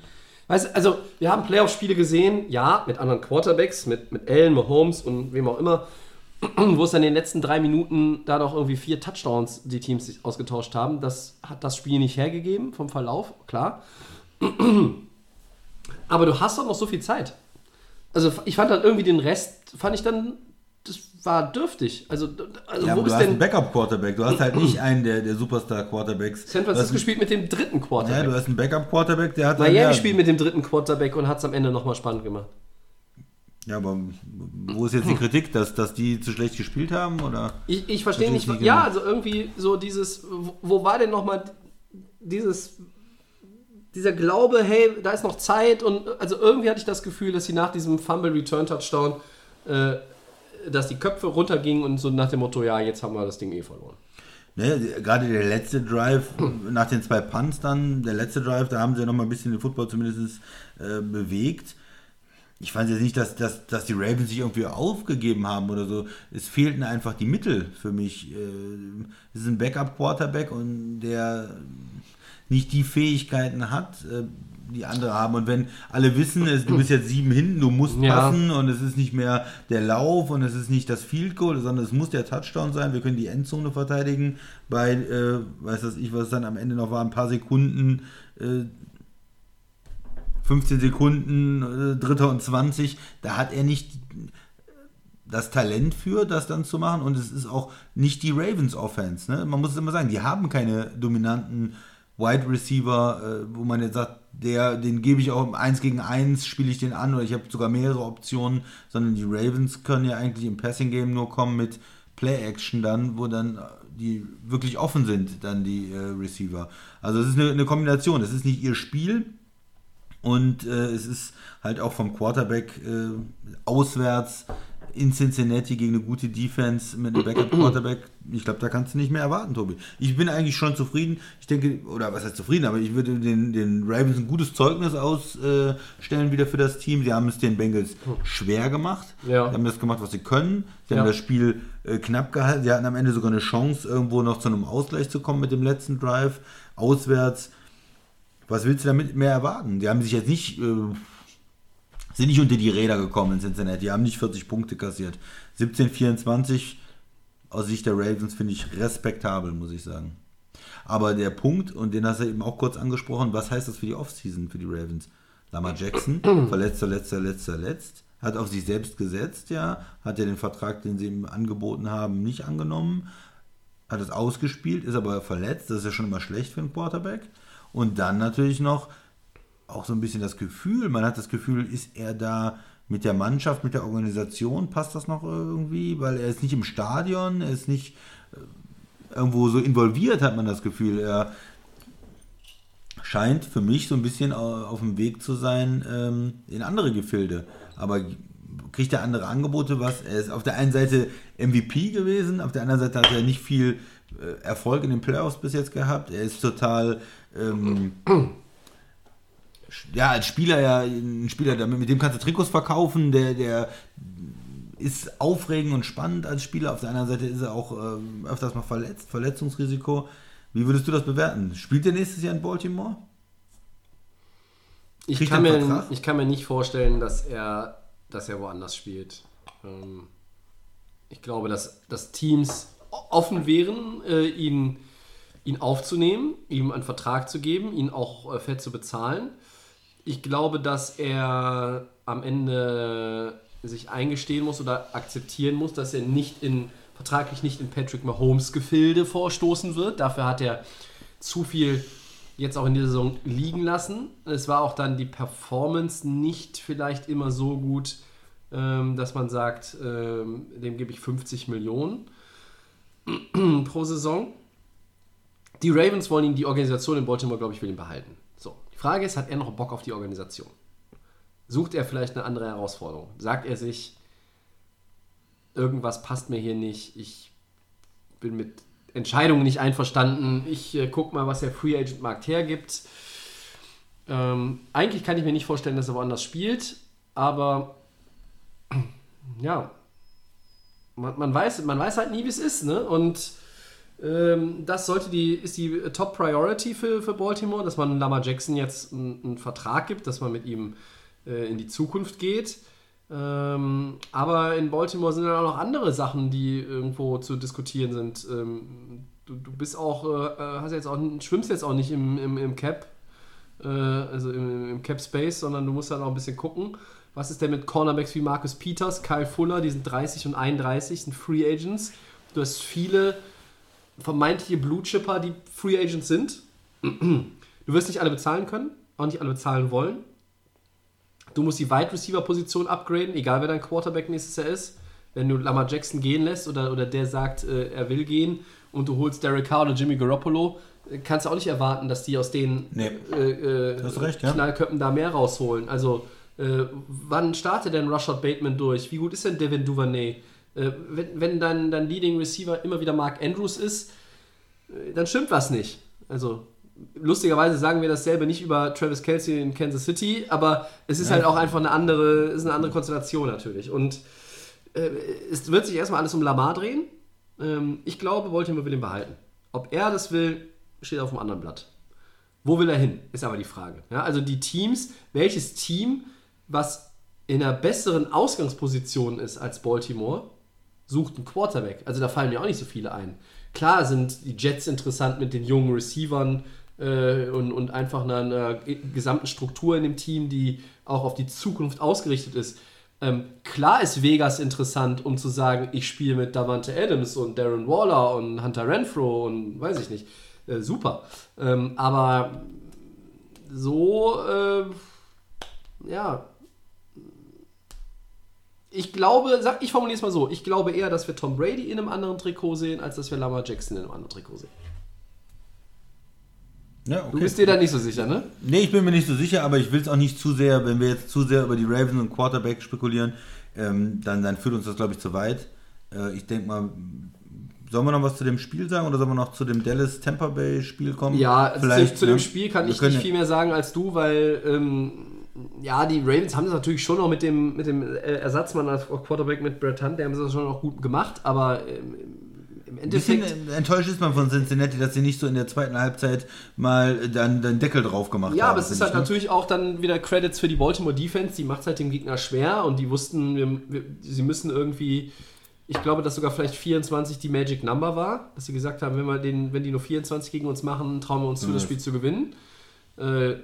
Weißt du, also wir haben Playoff-Spiele gesehen, ja, mit anderen Quarterbacks, mit, mit Allen, Mahomes und wem auch immer, wo es dann in den letzten drei Minuten da noch irgendwie vier Touchdowns die Teams sich ausgetauscht haben. Das hat das Spiel nicht hergegeben vom Verlauf, klar. Aber du hast doch noch so viel Zeit. Also ich fand dann irgendwie den Rest, fand ich dann, war dürftig. Also, also Ja, wo aber du ist hast einen denn. Backup-Quarterback. Du hast halt nicht einen der, der Superstar-Quarterbacks. San Du hast Francisco spielt mit dem dritten Ja, Quarterback. du hast einen Backup-Quarterback, der hat Miami ja, spielt mit dem dritten Quarterback und hat es am Ende nochmal spannend gemacht. Ja, aber wo ist jetzt die Kritik, dass, dass die zu schlecht gespielt haben? Oder? Ich, ich verstehe nicht, ja, also irgendwie so dieses, wo, wo war denn nochmal dieses, dieser Glaube, hey, da ist noch Zeit und also irgendwie hatte ich das Gefühl, dass sie nach diesem Fumble Return Touchdown, äh, dass die Köpfe runtergingen und so nach dem Motto, ja, jetzt haben wir das Ding eh verloren. Ne, gerade der letzte Drive, nach den zwei Punts dann, der letzte Drive, da haben sie noch mal ein bisschen den Football zumindest äh, bewegt. Ich fand jetzt nicht, dass, dass, dass die Ravens sich irgendwie aufgegeben haben oder so. Es fehlten einfach die Mittel für mich. Äh, Es ist ein Backup-Quarterback und der nicht die Fähigkeiten hat, äh, die andere haben. Und wenn alle wissen, es, du bist jetzt sieben hinten, du musst Ja. passen und es ist nicht mehr der Lauf und es ist nicht das Field Goal, sondern es muss der Touchdown sein. Wir können die Endzone verteidigen bei, äh, weiß das ich, was es dann am Ende noch war, ein paar Sekunden, äh, 15 Sekunden, äh, Dritter und 20. Da hat er nicht das Talent für, das dann zu machen. Und es ist auch nicht die Ravens Offense. Ne? Man muss es immer sagen, die haben keine dominanten Wide Receiver, äh, wo man jetzt sagt, der, den gebe ich auch 1 gegen 1, spiele ich den an oder ich habe sogar mehrere Optionen, sondern die Ravens können ja eigentlich im Passing Game nur kommen mit Play Action dann, wo dann äh, die wirklich offen sind, dann die äh, Receiver. Also es ist eine, eine Kombination, es ist nicht ihr Spiel, und äh, es ist halt auch vom Quarterback äh, auswärts in Cincinnati gegen eine gute Defense mit einem Backup-Quarterback. Ich glaube, da kannst du nicht mehr erwarten, Tobi. Ich bin eigentlich schon zufrieden. Ich denke, oder was heißt zufrieden, aber ich würde den, den Ravens ein gutes Zeugnis ausstellen wieder für das Team. Sie haben es den Bengals schwer gemacht. Ja. Sie haben das gemacht, was sie können. Sie haben Ja. das Spiel äh, knapp gehalten. Sie hatten am Ende sogar eine Chance, irgendwo noch zu einem Ausgleich zu kommen mit dem letzten Drive. Auswärts was willst du damit mehr erwarten? Die haben sich jetzt nicht, äh, sind nicht unter die Räder gekommen in Cincinnati. Die haben nicht 40 Punkte kassiert. 17-24 aus Sicht der Ravens finde ich respektabel, muss ich sagen. Aber der Punkt, und den hast du eben auch kurz angesprochen, was heißt das für die Offseason für die Ravens? Lamar Jackson, verletzt, verletzt, verletzt, verletzt, hat auf sich selbst gesetzt, ja, hat ja den Vertrag, den sie ihm angeboten haben, nicht angenommen, hat es ausgespielt, ist aber verletzt, das ist ja schon immer schlecht für einen Quarterback. Und dann natürlich noch auch so ein bisschen das Gefühl, man hat das Gefühl, ist er da mit der Mannschaft, mit der Organisation, passt das noch irgendwie? Weil er ist nicht im Stadion, er ist nicht äh, irgendwo so involviert, hat man das Gefühl. Er scheint für mich so ein bisschen au- auf dem Weg zu sein ähm, in andere Gefilde. Aber kriegt er andere Angebote, was? Er ist auf der einen Seite MVP gewesen, auf der anderen Seite hat er nicht viel äh, Erfolg in den Playoffs bis jetzt gehabt. Er ist total ähm, ja, als Spieler ja ein Spieler, der- mit dem kannst du Trikots verkaufen, der, der ist aufregend und spannend als Spieler. Auf der anderen Seite ist er auch ähm, öfters mal verletzt, Verletzungsrisiko. Wie würdest du das bewerten? Spielt er nächstes Jahr in Baltimore? Ich kann, mir, ich kann mir nicht vorstellen, dass er, dass er woanders spielt. Ähm, ich glaube, dass, dass Teams offen wären, äh, ihn, ihn aufzunehmen, ihm einen Vertrag zu geben, ihn auch äh, fett zu bezahlen. Ich glaube, dass er am Ende sich eingestehen muss oder akzeptieren muss, dass er nicht in vertraglich nicht in Patrick Mahomes Gefilde vorstoßen wird. Dafür hat er zu viel jetzt auch in dieser Saison liegen lassen. Es war auch dann die Performance nicht vielleicht immer so gut, ähm, dass man sagt, ähm, dem gebe ich 50 Millionen pro Saison. Die Ravens wollen ihn, die Organisation in Baltimore, glaube ich, will ihn behalten. Frage ist, hat er noch Bock auf die Organisation? Sucht er vielleicht eine andere Herausforderung? Sagt er sich, irgendwas passt mir hier nicht, ich bin mit Entscheidungen nicht einverstanden, ich äh, guck mal, was der Free Agent Markt hergibt. Ähm, eigentlich kann ich mir nicht vorstellen, dass er woanders spielt, aber ja, man, man, weiß, man weiß halt nie, wie es ist, ne? Und das sollte die, ist die Top Priority für, für Baltimore, dass man Lamar Jackson jetzt einen, einen Vertrag gibt, dass man mit ihm äh, in die Zukunft geht. Ähm, aber in Baltimore sind dann auch noch andere Sachen, die irgendwo zu diskutieren sind. Ähm, du, du bist auch, äh, hast jetzt auch, schwimmst jetzt auch nicht im, im, im Cap, äh, also im, im Cap Space, sondern du musst dann auch ein bisschen gucken. Was ist denn mit Cornerbacks wie Marcus Peters, Kyle Fuller, die sind 30 und 31, sind Free Agents. Du hast viele vermeintliche Blue Chipper, die Free Agents sind. Du wirst nicht alle bezahlen können, auch nicht alle bezahlen wollen. Du musst die Wide Receiver Position upgraden, egal wer dein Quarterback nächstes Jahr ist. Wenn du Lamar Jackson gehen lässt oder, oder der sagt, äh, er will gehen und du holst Derek Carr oder Jimmy Garoppolo, äh, kannst du auch nicht erwarten, dass die aus den Nee. äh, äh, recht, ja. Knallköppen da mehr rausholen. Also, äh, wann startet denn Rashad Bateman durch? Wie gut ist denn Devin Duvernay? Äh, wenn wenn dein, dein Leading Receiver immer wieder Mark Andrews ist, äh, dann stimmt was nicht. Also, lustigerweise sagen wir dasselbe nicht über Travis Kelsey in Kansas City, aber es ist halt auch einfach eine andere, ist eine andere Konstellation natürlich. Und äh, es wird sich erstmal alles um Lamar drehen. Ähm, ich glaube, Baltimore will ihn behalten. Ob er das will, steht auf dem anderen Blatt. Wo will er hin, ist aber die Frage. Ja, also die Teams, welches Team, was in einer besseren Ausgangsposition ist als Baltimore, sucht einen Quarterback. Also da fallen mir auch nicht so viele ein. Klar sind die Jets interessant mit den jungen Receivern äh, und, und einfach einer, einer gesamten Struktur in dem Team, die auch auf die Zukunft ausgerichtet ist. Ähm, klar ist Vegas interessant, um zu sagen, ich spiele mit Davante Adams und Darren Waller und Hunter Renfro und weiß ich nicht. Äh, super. Ähm, aber so, äh, ja. Ich glaube, sag, ich formuliere es mal so, ich glaube eher, dass wir Tom Brady in einem anderen Trikot sehen, als dass wir Lamar Jackson in einem anderen Trikot sehen. Ja, okay. Du bist dir da nicht so sicher, ne? Nee, ich bin mir nicht so sicher, aber ich will es auch nicht zu sehr, wenn wir jetzt zu sehr über die Ravens und Quarterback spekulieren, ähm, dann, dann führt uns das, glaube ich, zu weit. Äh, ich denke mal, sollen wir noch was zu dem Spiel sagen oder sollen wir noch zu dem Dallas Tampa Bay Spiel kommen? Ja, also zu, zu ne? dem Spiel kann Wir ich nicht viel mehr sagen als du, weil ähm, ja, die Ravens haben das natürlich schon noch mit dem, mit dem äh, Ersatzmann als Quarterback mit Brett Hunt, der haben das schon noch gut gemacht, aber ähm, im Endeffekt. enttäuscht ist man von Cincinnati, dass sie nicht so in der zweiten Halbzeit mal dann den Deckel drauf gemacht Ja, haben. aber es ist halt ne? natürlich auch dann wieder Credits für die Baltimore Defense, die macht es halt dem Gegner schwer und die wussten, wir, wir, sie müssen irgendwie, ich glaube, dass sogar vielleicht 24 die Magic Number war, dass sie gesagt haben, wenn wir den, wenn die nur 24 gegen uns machen, trauen wir uns zu, das Spiel zu gewinnen. Äh,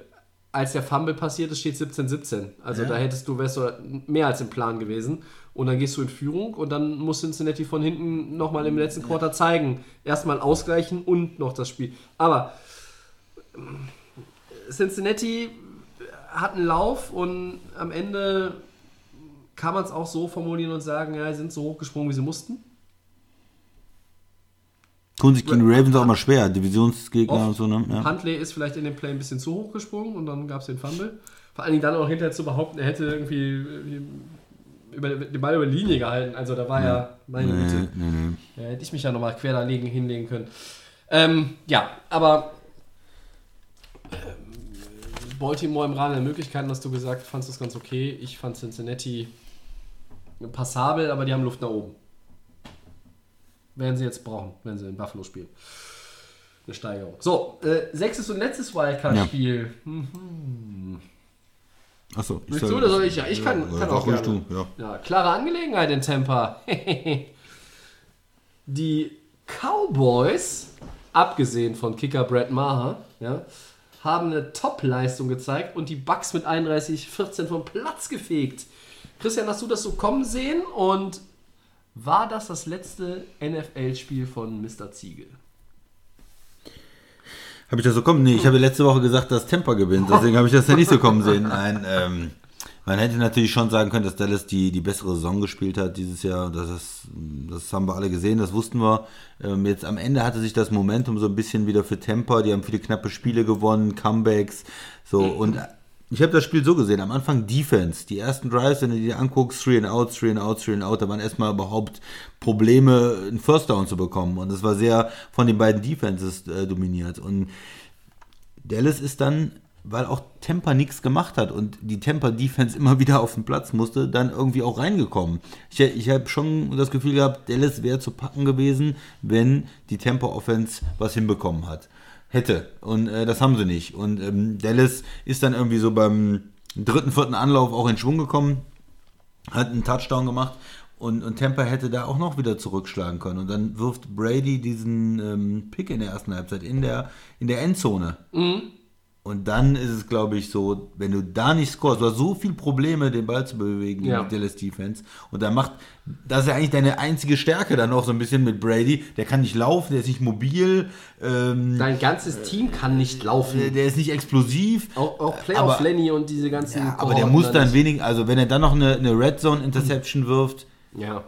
als der Fumble passiert ist, steht 17-17. Also Ja. da hättest du, wärst du mehr als im Plan gewesen. Und dann gehst du in Führung und dann muss Cincinnati von hinten nochmal im letzten Quarter zeigen. Erstmal ausgleichen und noch das Spiel. Aber Cincinnati hat einen Lauf und am Ende kann man es auch so formulieren und sagen, ja, sie sind so hochgesprungen, wie sie mussten. Tun sich gegen die Ravens auch mal schwer, Divisionsgegner Oft. und so, ne? Ja. Huntley ist vielleicht in dem Play ein bisschen zu hoch gesprungen und dann gab es den Fumble. Vor allen Dingen dann auch hinterher zu behaupten, er hätte irgendwie äh, über, den Ball über die Linie gehalten. Also da war ja, meine Güte, Nee, nee, nee. da hätte ich mich ja nochmal quer daneben hinlegen können. Ähm, ja, aber ähm, Baltimore im Rahmen der Möglichkeiten hast du gesagt, fandst du es ganz okay. Ich fand Cincinnati passabel, aber die haben Luft nach oben. Werden sie jetzt brauchen, wenn sie in Buffalo spielen. Eine Steigerung. So, äh, sechstes und letztes Wildcard-Spiel. Achso, ich Willst du oder soll ich? Ja, ich kann, Ja, kann sag auch gerne. du, ja. Ja, klare Angelegenheit in Tampa. Die Cowboys, abgesehen von Kicker Brad Maher, ja, haben eine Top-Leistung gezeigt und die Bucks mit 31-14 vom Platz gefegt. Christian, hast du das so kommen sehen? Und war das das letzte NFL-Spiel von Mr. Ziegel? Habe ich das so kommen? Nee, ich habe letzte Woche gesagt, dass Tampa gewinnt, deswegen habe ich das ja nicht so kommen sehen. Nein, ähm, man hätte natürlich schon sagen können, dass Dallas die, die bessere Saison gespielt hat dieses Jahr. Das, ist, das haben wir alle gesehen, das wussten wir. Ähm, jetzt am Ende hatte sich das Momentum so ein bisschen wieder für Tampa. Die haben viele knappe Spiele gewonnen, Comebacks. So, und ich habe das Spiel so gesehen. Am Anfang Defense. Die ersten Drives, wenn du dir anguckst, 3 and out, 3 and out, 3 and out, da waren erstmal überhaupt Probleme, einen First Down zu bekommen. Und das war sehr von den beiden Defenses äh, dominiert. Und Dallas ist dann, weil auch Tampa nichts gemacht hat und die Tampa Defense immer wieder auf den Platz musste, dann irgendwie auch reingekommen. Ich, ich habe schon das Gefühl gehabt, Dallas wäre zu packen gewesen, wenn die Tampa Offense was hinbekommen hat. Hätte. Und äh, das haben sie nicht. Und ähm, Dallas ist dann irgendwie so beim dritten, vierten Anlauf auch in Schwung gekommen, hat einen Touchdown gemacht und, und Tampa hätte da auch noch wieder zurückschlagen können. Und dann wirft Brady diesen ähm, Pick in der ersten Halbzeit in der, in der Endzone. Und dann ist es, glaube ich, so, wenn du da nicht scorest, du hast so viele Probleme, den Ball zu bewegen Ja. mit Dallas Defense. Und da macht, das ist ja eigentlich deine einzige Stärke dann auch so ein bisschen mit Brady. Der kann nicht laufen, der ist nicht mobil, ähm, Dein ganzes Team kann nicht laufen. der, der ist nicht explosiv. Auch, auch Playoff aber- Lenny und diese ganzen. Ja, aber der muss da dann wenig, also wenn er dann noch eine, eine Red Zone Interception wirft, Ja.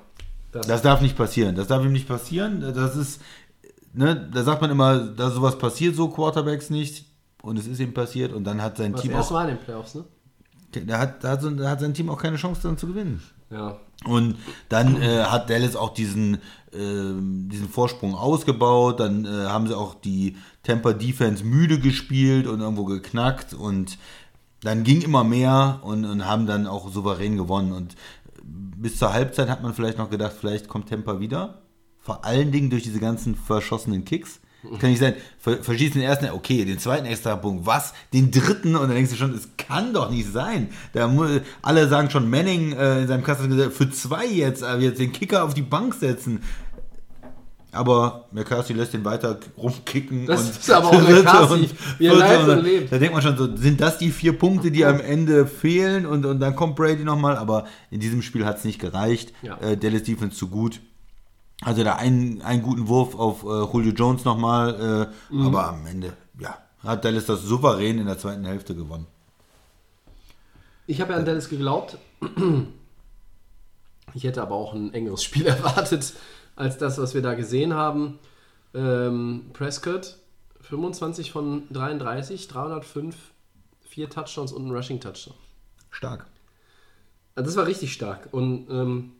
Das, Das darf nicht passieren. Das darf ihm nicht passieren. Das ist, ne, da sagt man immer, da sowas passiert so Quarterbacks nicht. Und es ist ihm passiert. Und dann hat sein war das Team erste auch, Mal in den Playoffs, ne? da hat, da hat, da hat sein Team auch keine Chance dann zu gewinnen. Ja. Und dann äh, hat Dallas auch diesen, ähm, diesen Vorsprung ausgebaut. Dann äh, haben sie auch die Tampa Defense müde gespielt und irgendwo geknackt. Und dann ging immer mehr und, und haben dann auch souverän gewonnen. Und bis zur Halbzeit hat man vielleicht noch gedacht, vielleicht kommt Tampa wieder. Vor allen Dingen durch diese ganzen verschossenen Kicks. Kann nicht sein, ver verschießt den ersten, okay, den zweiten Extrapunkt, was? Den dritten? Und dann denkst du schon, es kann doch nicht sein. Da alle sagen schon, Manning äh, in seinem Kasten für zwei jetzt, äh, jetzt den Kicker auf die Bank setzen. Aber McCarthy lässt den weiter rumkicken. Das und ist aber auch McCarthy, wie er lebt und lebt. Da denkt man schon so, sind das die vier Punkte, die am Ende fehlen? Und, und dann kommt Brady nochmal. Aber in diesem Spiel hat es nicht gereicht. Ja. Äh, Dallas Defense zu gut. Also da einen, einen guten Wurf auf äh, Julio Jones nochmal. Äh, Mhm. Aber am Ende, ja, hat Dallas das souverän in der zweiten Hälfte gewonnen. Ich habe ja an Dallas geglaubt. Ich hätte aber auch ein engeres Spiel erwartet als das, was wir da gesehen haben. Ähm, Prescott, 25 von 33, 305, vier Touchdowns und ein Rushing Touchdown. Stark. Also das war richtig stark. Und ähm,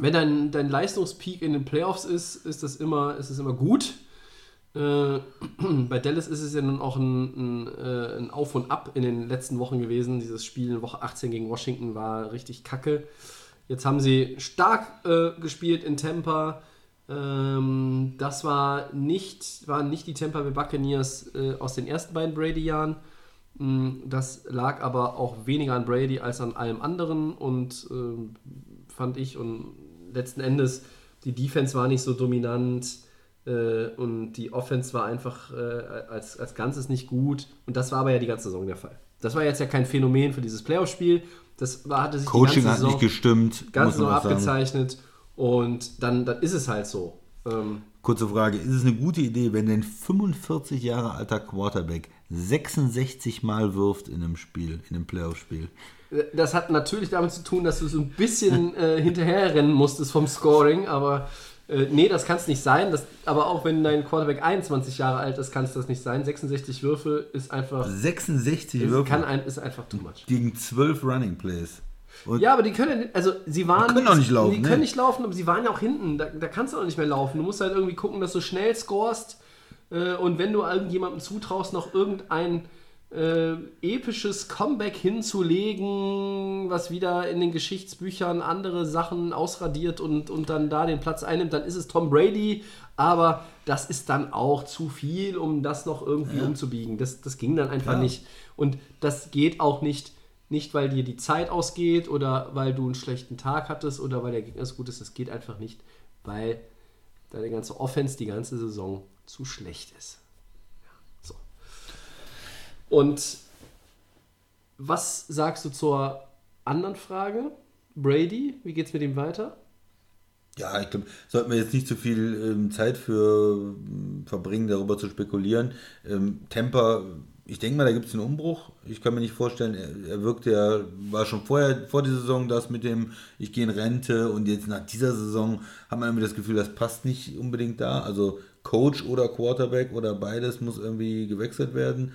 wenn dein, dein Leistungspeak in den Playoffs ist, ist das immer, ist es immer gut. Äh, bei Dallas ist es ja nun auch ein, ein, äh, ein Auf und Ab in den letzten Wochen gewesen. Dieses Spiel in Woche 18 gegen Washington war richtig kacke. Jetzt haben sie stark äh, gespielt in Tampa. Ähm, das war nicht, waren nicht die Tampa Bay Buccaneers äh, aus den ersten beiden Brady-Jahren. Mm, Das lag aber auch weniger an Brady als an allem anderen und ähm, fand ich und letzten Endes die Defense war nicht so dominant äh, und die Offense war einfach äh, als, als Ganzes nicht gut und das war aber ja die ganze Saison der Fall. Das war jetzt ja kein Phänomen für dieses Playoff-Spiel. Das war, hatte sich Coaching die ganze hat Saison, nicht gestimmt. ganz so auch sagen. abgezeichnet und dann, dann ist es halt so. Ähm, Kurze Frage, ist es eine gute Idee, wenn ein 45 Jahre alter Quarterback 66 Mal wirft in einem Spiel, in einem Playoff-Spiel? Das hat natürlich damit zu tun, dass du so ein bisschen äh, hinterherrennen musstest vom Scoring, aber äh, nee, das kann es nicht sein. Das, aber auch wenn dein Quarterback 21 Jahre alt ist, kann es das nicht sein. 66 Würfe ist einfach, 66 ist, Würfe kann ein, ist einfach too much. gegen 12 Running Plays. Und Ja, aber die können, also sie waren. Die können auch nicht laufen, Die ne? können nicht laufen, aber sie waren ja auch hinten. Da, da kannst du auch nicht mehr laufen. Du musst halt irgendwie gucken, dass du schnell scorest. Äh, und wenn du irgendjemandem zutraust, noch irgendein äh, episches Comeback hinzulegen, was wieder in den Geschichtsbüchern andere Sachen ausradiert und, und dann da den Platz einnimmt, dann ist es Tom Brady. Aber das ist dann auch zu viel, um das noch irgendwie umzubiegen. Das, das ging dann einfach Ja. nicht. Und das geht auch nicht, nicht weil dir die Zeit ausgeht oder weil du einen schlechten Tag hattest oder weil der Gegner so gut ist. Das geht einfach nicht, weil deine ganze Offense die ganze Saison zu schlecht ist. Und was sagst du zur anderen Frage? Brady, wie geht's mit ihm weiter? Ja, ich glaube, sollten wir jetzt nicht zu viel ähm, Zeit für ähm, verbringen, darüber zu spekulieren. Ähm, Temper, ich denke mal, da gibt es einen Umbruch. Ich kann mir nicht vorstellen, er, er wirkte ja, war schon vorher, vor der Saison das mit dem, ich gehe in Rente und jetzt nach dieser Saison hat man irgendwie das Gefühl, das passt nicht unbedingt da. Also Coach oder Quarterback oder beides muss irgendwie gewechselt werden.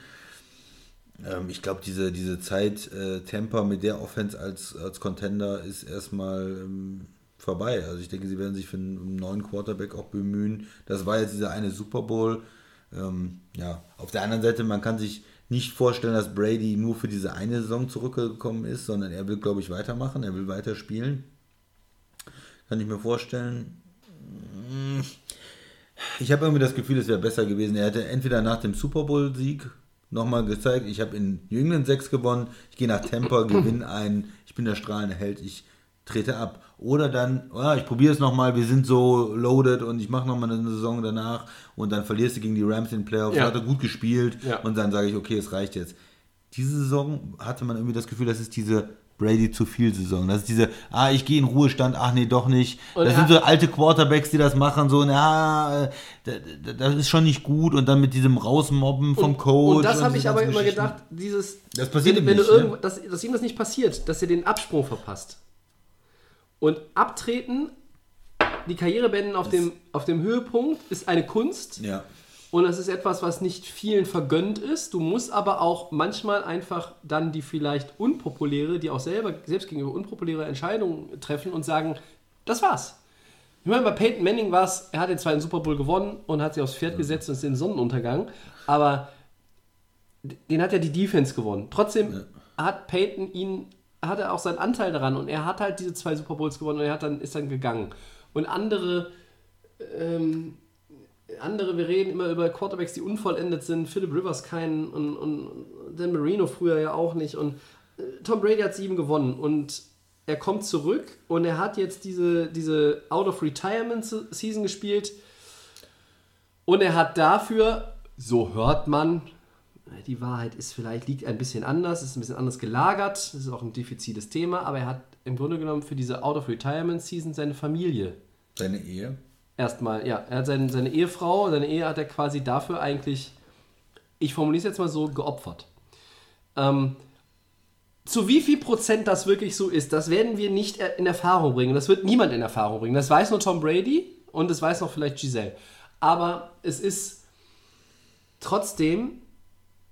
Ähm, ich glaube, diese, diese Zeit äh, Tampa mit der Offense als, als Contender ist erstmal ähm, vorbei. Also ich denke, sie werden sich für einen neuen Quarterback auch bemühen. Das war jetzt dieser eine Super Bowl. Ähm, ja, auf der anderen Seite, man kann sich nicht vorstellen, dass Brady nur für diese eine Saison zurückgekommen ist, sondern er will, glaube ich, weitermachen, er will weiter spielen. Kann ich mir vorstellen. Ich habe irgendwie das Gefühl, es wäre besser gewesen. Er hätte entweder nach dem Super Bowl-Sieg nochmal gezeigt, ich habe in New England 6 gewonnen, ich gehe nach Tampa, gewinne einen, ich bin der strahlende Held, ich trete ab. Oder dann, ah, ich probiere es nochmal, wir sind so loaded und ich mache nochmal eine Saison danach und dann verlierst du gegen die Rams in den Playoffs, Ja. hat er gut gespielt Ja. und dann sage ich, okay, es reicht jetzt. Diese Saison hatte man irgendwie das Gefühl, das ist diese Brady zu viel Saison. Das ist diese, ah, ich gehe in Ruhestand, ach nee, doch nicht. Und das sind so alte Quarterbacks, die das machen, so, na, äh, da- da- das ist schon nicht gut und dann mit diesem Rausmobben vom Coach. Und das habe ich aber immer gedacht, dieses. Das passiert wenn, wenn du nicht, ne? irgendwo, dass, dass ihm das nicht passiert, dass er den Absprung verpasst. Und abtreten, die Karriere beenden auf dem, auf dem Höhepunkt, ist eine Kunst. Ja. Und das ist etwas, was nicht vielen vergönnt ist. Du musst aber auch manchmal einfach dann die vielleicht unpopuläre, die auch selber selbst gegenüber unpopuläre Entscheidungen treffen und sagen, das war's. Ich meine, bei Peyton Manning war es, er hat den zweiten Super Bowl gewonnen und hat sich aufs Pferd gesetzt und ist in den Sonnenuntergang. Aber den hat ja die Defense gewonnen. Trotzdem hat Peyton ihn, hat er auch seinen Anteil daran und er hat halt diese zwei Super Bowls gewonnen und er hat dann, ist dann gegangen. Und andere, ähm, andere, wir reden immer über Quarterbacks, die unvollendet sind. Philip Rivers keinen und, und Dan Marino früher ja auch nicht. Und äh, Tom Brady hat sieben gewonnen und er kommt zurück und er hat jetzt diese, diese Out-of-Retirement-Season gespielt. Und er hat dafür, so hört man, die Wahrheit ist vielleicht, liegt ein bisschen anders, ist ein bisschen anders gelagert, das ist auch ein diffiziles Thema, aber er hat im Grunde genommen für diese Out-of-Retirement-Season seine Familie Seine Ehe. Erstmal, ja, er hat seine, seine Ehefrau, seine Ehe hat er quasi dafür eigentlich, ich formuliere es jetzt mal so, geopfert. Ähm, zu wie viel Prozent das wirklich so ist, das werden wir nicht in Erfahrung bringen. Das wird niemand in Erfahrung bringen. Das weiß nur Tom Brady und das weiß noch vielleicht Giselle. Aber es ist trotzdem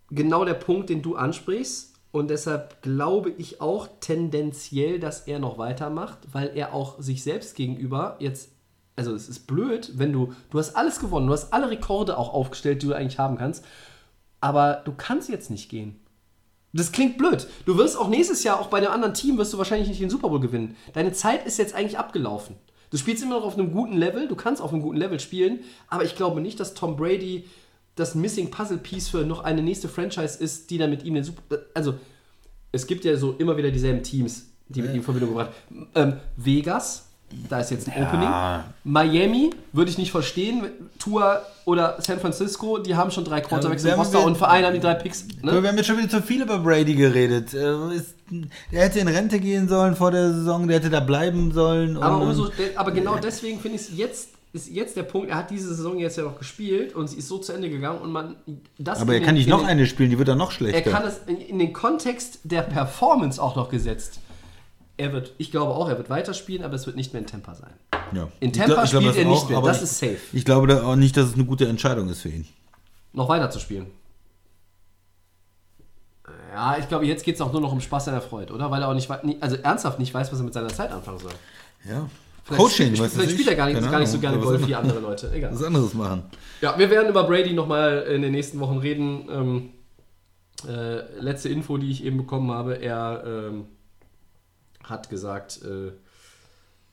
genau der Punkt, den du ansprichst. Und deshalb glaube ich auch tendenziell, dass er noch weitermacht, weil er auch sich selbst gegenüber jetzt, also es ist blöd, wenn du, du hast alles gewonnen, du hast alle Rekorde auch aufgestellt, die du eigentlich haben kannst, aber du kannst jetzt nicht gehen. Das klingt blöd. Du wirst auch nächstes Jahr, auch bei einem anderen Team, wirst du wahrscheinlich nicht den Super Bowl gewinnen. Deine Zeit ist jetzt eigentlich abgelaufen. Du spielst immer noch auf einem guten Level, du kannst auf einem guten Level spielen, aber ich glaube nicht, dass Tom Brady das Missing Puzzle Piece für noch eine nächste Franchise ist, die dann mit ihm den Super. Also, es gibt ja so immer wieder dieselben Teams, die mit ihm in Verbindung gebracht ähm, Vegas, da ist jetzt ein Opening. Miami würde ich nicht verstehen. Tour oder San Francisco, die haben schon drei Quarterbacks im wir- Roster wir- und Verein haben die drei Picks. Wir Ne? haben jetzt schon wieder zu viel über Brady geredet. Äh, Der hätte in Rente gehen sollen vor der Saison, der hätte da bleiben sollen. Aber, umso, aber genau deswegen finde ich es jetzt ist jetzt der Punkt, er hat diese Saison jetzt ja noch gespielt und sie ist so zu Ende gegangen und man das aber er kann nicht noch eine spielen, die wird dann noch Er schlechter. kann es in, in den Kontext der Performance auch noch gesetzt. Er wird, ich glaube auch, er wird weiterspielen, aber es wird nicht mehr in Tampa sein. ja. In Ich Tampa glaub- ich glaub, spielt das er nicht auch, mehr, aber das ich- ist safe. Ich glaube da auch nicht, dass es eine gute Entscheidung ist für ihn. Noch weiter zu spielen. Ja, ich glaube, jetzt geht es auch nur noch um Spaß der Freude, oder? Weil er auch nicht, also ernsthaft nicht weiß, was er mit seiner Zeit anfangen soll. Ja. Vielleicht Coaching, weißt du Vielleicht spielt er gar nicht, gar nicht so gerne Golf wie andere Leute. Egal. Was anderes machen. Ja, wir werden über Brady nochmal in den nächsten Wochen reden. Ähm, äh, letzte Info, die ich eben bekommen habe, er ähm, hat gesagt, äh,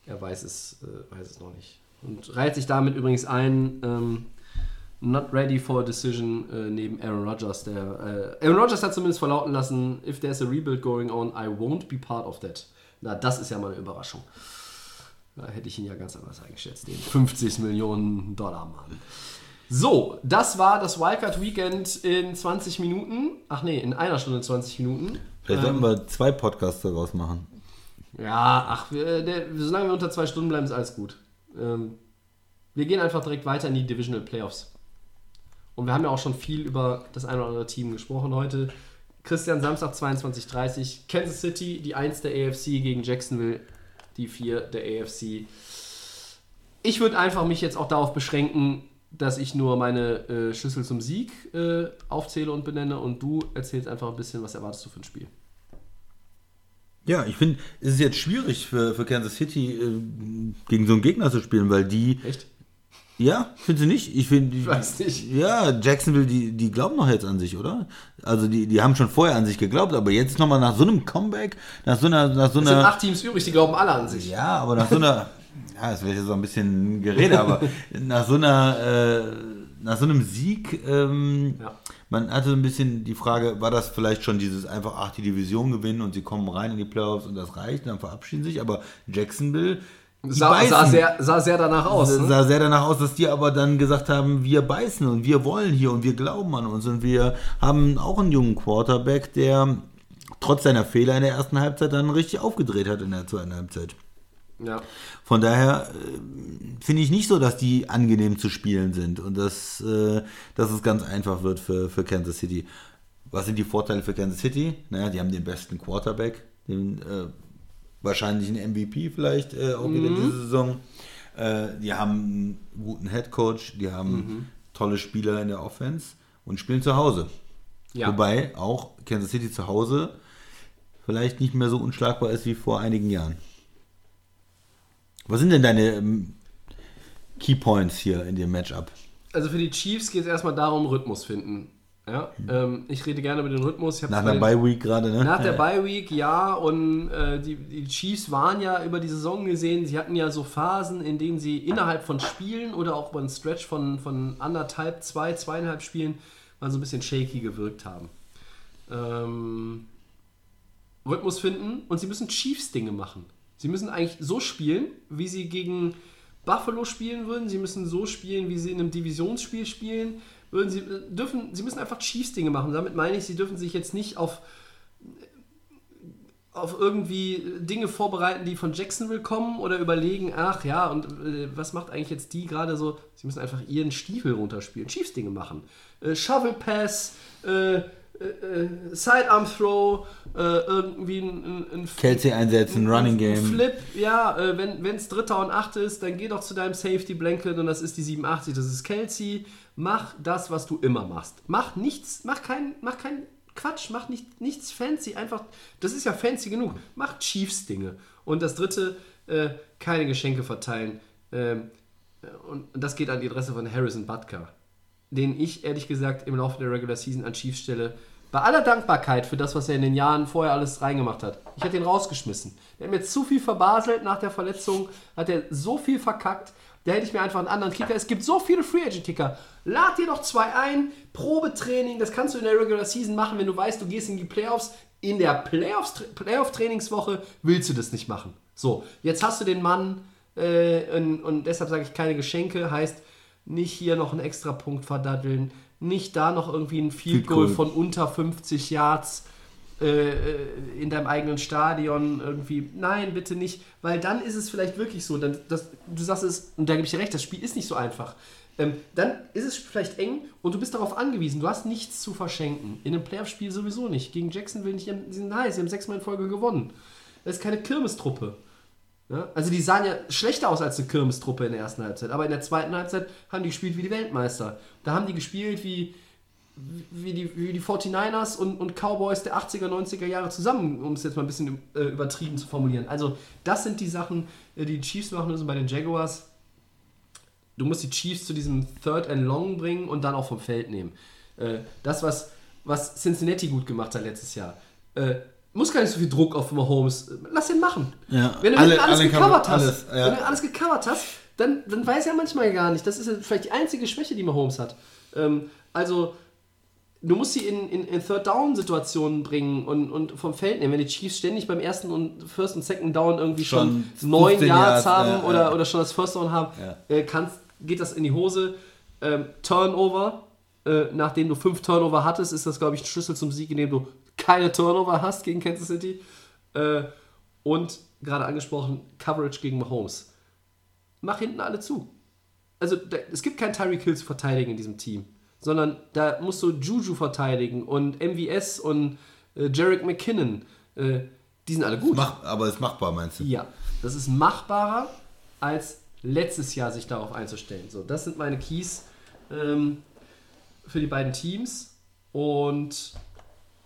er weiß es, äh, weiß es noch nicht. Und reiht sich damit übrigens ein, ähm, not ready for a decision äh, neben Aaron Rodgers. Der, äh, Aaron Rodgers hat zumindest verlauten lassen, if there's a rebuild going on, I won't be part of that. Na, das ist ja mal eine Überraschung. Da hätte ich ihn ja ganz anders eingeschätzt, den 50 Millionen Dollar Mann. So, das war das Wildcard Weekend in 20 Minuten. Ach nee, in einer Stunde 20 Minuten. Vielleicht Ähm, sollten wir zwei Podcasts daraus machen. Ja, ach, wir, der, solange wir unter zwei Stunden bleiben, ist alles gut. Ähm, wir gehen einfach direkt weiter in die Divisional Playoffs. Und wir haben ja auch schon viel über das ein oder andere Team gesprochen heute. Christian Samstag 22:30 Kansas City, die 1 der AFC gegen Jacksonville, die 4 der AFC. Ich würde einfach mich jetzt auch darauf beschränken, dass ich nur meine äh, Schlüssel zum Sieg äh, aufzähle und benenne und du erzählst einfach ein bisschen, was erwartest du für ein Spiel. Ja, ich finde, es ist jetzt schwierig für, für Kansas City äh, gegen so einen Gegner zu spielen, weil die. Echt? Ja, findest du nicht? Ich finde. Weiß nicht. Ja, Jacksonville, die, die glauben noch jetzt an sich, oder? Also die, die haben schon vorher an sich geglaubt, aber jetzt nochmal nach so einem Comeback, nach so einer, nach so Es sind einer. acht Teams übrig, die glauben alle an sich. Ja, aber nach so einer. ja, das wäre jetzt so ein bisschen Gerede, aber nach so einer, äh, nach so einem Sieg, ähm, Ja. man hatte so ein bisschen die Frage, war das vielleicht schon dieses einfach, ach, die Division gewinnen und sie kommen rein in die Playoffs und das reicht, dann verabschieden sich, aber Jacksonville Sah, beißen. sah, sehr, sah sehr danach aus. Es Ne? sah sehr danach aus, dass die aber dann gesagt haben, wir beißen und wir wollen hier und wir glauben an uns und wir haben auch einen jungen Quarterback, der trotz seiner Fehler in der ersten Halbzeit dann richtig aufgedreht hat in der zweiten Halbzeit. Ja. Von daher äh, finde ich nicht so, dass die angenehm zu spielen sind und dass, äh, dass es ganz einfach wird für, für Kansas City. Was sind die Vorteile für Kansas City? Naja, die haben den besten Quarterback, den äh, wahrscheinlich einen MVP vielleicht äh, auch wieder diese Saison. Äh, die haben einen guten Head Coach, die haben tolle Spieler in der Offense und spielen zu Hause. Ja. Wobei auch Kansas City zu Hause vielleicht nicht mehr so unschlagbar ist wie vor einigen Jahren. Was sind denn deine ähm, Key Points hier in dem Matchup? Also für die Chiefs geht es erstmal darum, Rhythmus finden. Ja? Ähm, ich rede gerne über den Rhythmus. Nach der Bye Week gerade, ne? Nach der Ja. Bye Week, ja, und äh, die, die Chiefs waren ja über die Saison gesehen, sie hatten ja so Phasen, in denen sie innerhalb von Spielen oder auch über einen Stretch von, von anderthalb, zwei, zweieinhalb Spielen mal so ein bisschen shaky gewirkt haben. Ähm, Rhythmus finden und sie müssen Chiefs-Dinge machen. Sie müssen eigentlich so spielen, wie sie gegen Buffalo spielen würden. Sie müssen so spielen, wie sie in einem Divisionsspiel spielen würden. Sie äh, dürfen, sie müssen einfach Chiefs-Dinge machen. Damit meine ich, sie dürfen sich jetzt nicht auf auf irgendwie Dinge vorbereiten, die von Jacksonville kommen oder überlegen, ach ja, und äh, was macht eigentlich jetzt die gerade so? Sie müssen einfach ihren Stiefel runterspielen, Chiefs-Dinge machen. Äh, Shovel Pass, äh, äh, äh, Sidearm Throw, äh, irgendwie ein, ein, ein Kelsey einsetzen, Running ein Game. Flip, ja, äh, wenn es Dritter und Acht ist, dann geh doch zu deinem Safety Blanket und das ist die 87, das ist Kelsey. Mach das, was du immer machst. Mach nichts, mach kein, mach kein Quatsch, mach nicht, nichts fancy, einfach, das ist ja fancy genug. Mach Chiefs-Dinge. Und das dritte, äh, keine Geschenke verteilen. Ähm, und das geht an die Adresse von Harrison Butker, den ich ehrlich gesagt im Laufe der Regular Season an Chiefs stelle. Bei aller Dankbarkeit für das, was er in den Jahren vorher alles reingemacht hat. Ich hätte ihn rausgeschmissen. Er hat mir zu viel verbaselt nach der Verletzung, hat er so viel verkackt. Da hätte ich mir einfach einen anderen Kicker. Es gibt so viele Free Agent Kicker. Lad dir doch zwei ein, Probetraining, das kannst du in der Regular Season machen, wenn du weißt, du gehst in die Playoffs. In der Playoffs, Playoff-Trainingswoche willst du das nicht machen. So, jetzt hast du den Mann äh, und, und deshalb sage ich keine Geschenke, heißt nicht hier noch einen extra Punkt verdaddeln, nicht da noch irgendwie ein Field Goal von unter 50 Yards äh, äh, in deinem eigenen Stadion irgendwie. Nein, bitte nicht, weil dann ist es vielleicht wirklich so. Dann, das, du sagst es, und da gebe ich dir recht, das Spiel ist nicht so einfach. Ähm, dann ist es vielleicht eng und du bist darauf angewiesen. Du hast nichts zu verschenken. In einem Playoff-Spiel sowieso nicht. Gegen Jacksonville nicht. Sie sind nice, sie haben sechsmal in Folge gewonnen. Das ist keine Kirmestruppe. Ja? Also die sahen ja schlechter aus als eine Kirmestruppe in der ersten Halbzeit. Aber in der zweiten Halbzeit haben die gespielt wie die Weltmeister. Da haben die gespielt wie, wie, die, wie die 49ers und, und Cowboys der 80er, 90er Jahre zusammen, um es jetzt mal ein bisschen äh, übertrieben zu formulieren. Also das sind die Sachen, äh, die die Chiefs machen müssen bei den Jaguars. Du musst die Chiefs zu diesem Third and Long bringen und dann auch vom Feld nehmen. Äh, das, was, was Cincinnati gut gemacht hat letztes Jahr. Äh, muss gar nicht so viel Druck auf Mahomes. Lass ihn machen. Ja, Wenn du alle- alles alle gecovert cover- hast, alles, ja. wenn du alles gecovert hast, dann, dann weiß er manchmal gar nicht. Das ist vielleicht die einzige Schwäche, die Mahomes hat. Ähm, also, du musst sie in, in, in Third-Down-Situationen bringen und, und vom Feld nehmen. Wenn die Chiefs ständig beim ersten und First und Second Down irgendwie schon, Schon neun 15 Yards Yards, haben ja, oder, ja. oder schon das First Down haben, Ja. äh, kannst, geht das in die Hose. Ähm, Turnover, äh, nachdem du fünf Turnover hattest, ist das, glaube ich, ein Schlüssel zum Sieg, indem du keine Turnover hast gegen Kansas City. Äh, und gerade angesprochen, Coverage gegen Mahomes. Mach hinten alle zu. Also da, es gibt keinen Tyreek Hill zu verteidigen in diesem Team, sondern da musst du Juju verteidigen und MVS und äh, Jarek McKinnon. Äh, die sind alle gut. Mach, aber ist machbar, meinst du? Ja, das ist machbarer als letztes Jahr sich darauf einzustellen. So, das sind meine Keys ähm, für die beiden Teams. Und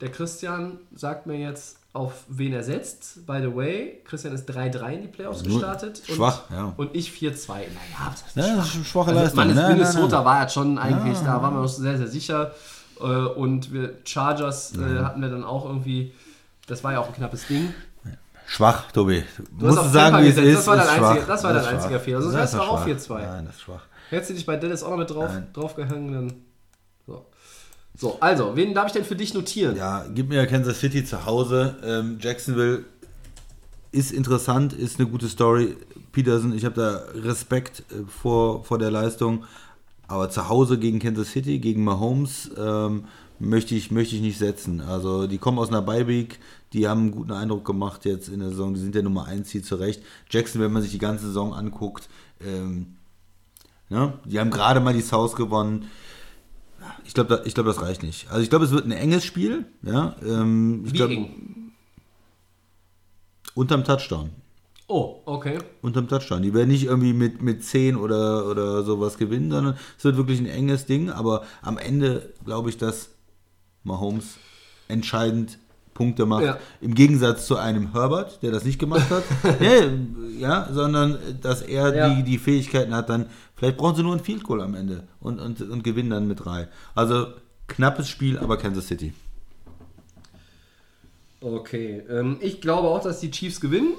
der Christian sagt mir jetzt, auf wen er setzt. By the way, Christian ist 3-3 in die Playoffs Nur gestartet. schwach, und, ja. Und ich 4-2. Naja, was heißt Ja, das ist eine schwache also Leistung. Mann, Nein, nein, Minnesota nein. war jetzt schon eigentlich, da waren wir uns sehr, sehr sicher. Äh, Und wir Chargers äh, hatten wir dann auch irgendwie, das war ja auch ein knappes Ding. Schwach, Tobi. Du Musst sagen, wie es ist. Das war dein ist einziger- das war dein ist einziger schwach. Fehler. Sonst Das wär's ist doch auch schwach. 4-2. Nein, das ist schwach. Hättest du dich bei Dallas auch noch mit drauf, Nein. draufgehangen, dann. So. so, also, wen darf ich denn für dich notieren? Ja, gib mir Kansas City zu Hause. Ähm, Jacksonville ist interessant, ist eine gute Story. Peterson, ich habe da Respekt äh, vor, vor der Leistung. Aber zu Hause gegen Kansas City, gegen Mahomes, ähm, möchte, ich, möchte ich nicht setzen. Also die kommen aus einer Bye-Week, die haben einen guten Eindruck gemacht jetzt in der Saison. Die sind der Nummer 1 Ziel zurecht. Jackson, wenn man sich die ganze Saison anguckt, ähm, ne, die haben gerade mal die South gewonnen. Ich glaube, da, ich glaub, das reicht nicht. Also ich glaube, es wird ein enges Spiel. Ja, ähm, ich Wie glaub, eng? Unterm Touchdown. Oh, okay. Unterm Touchdown. Die werden nicht irgendwie mit, mit 10 oder, oder sowas gewinnen, sondern es wird wirklich ein enges Ding. Aber am Ende glaube ich, dass Mahomes entscheidend Punkte macht. Ja. Im Gegensatz zu einem Herbert, der das nicht gemacht hat. ja, ja, sondern dass er Ja. die, die Fähigkeiten hat, dann, vielleicht brauchen sie nur ein Field Goal am Ende und, und, und gewinnen dann mit drei. Also knappes Spiel, aber Kansas City. Okay. Ähm, ich glaube auch, dass die Chiefs gewinnen.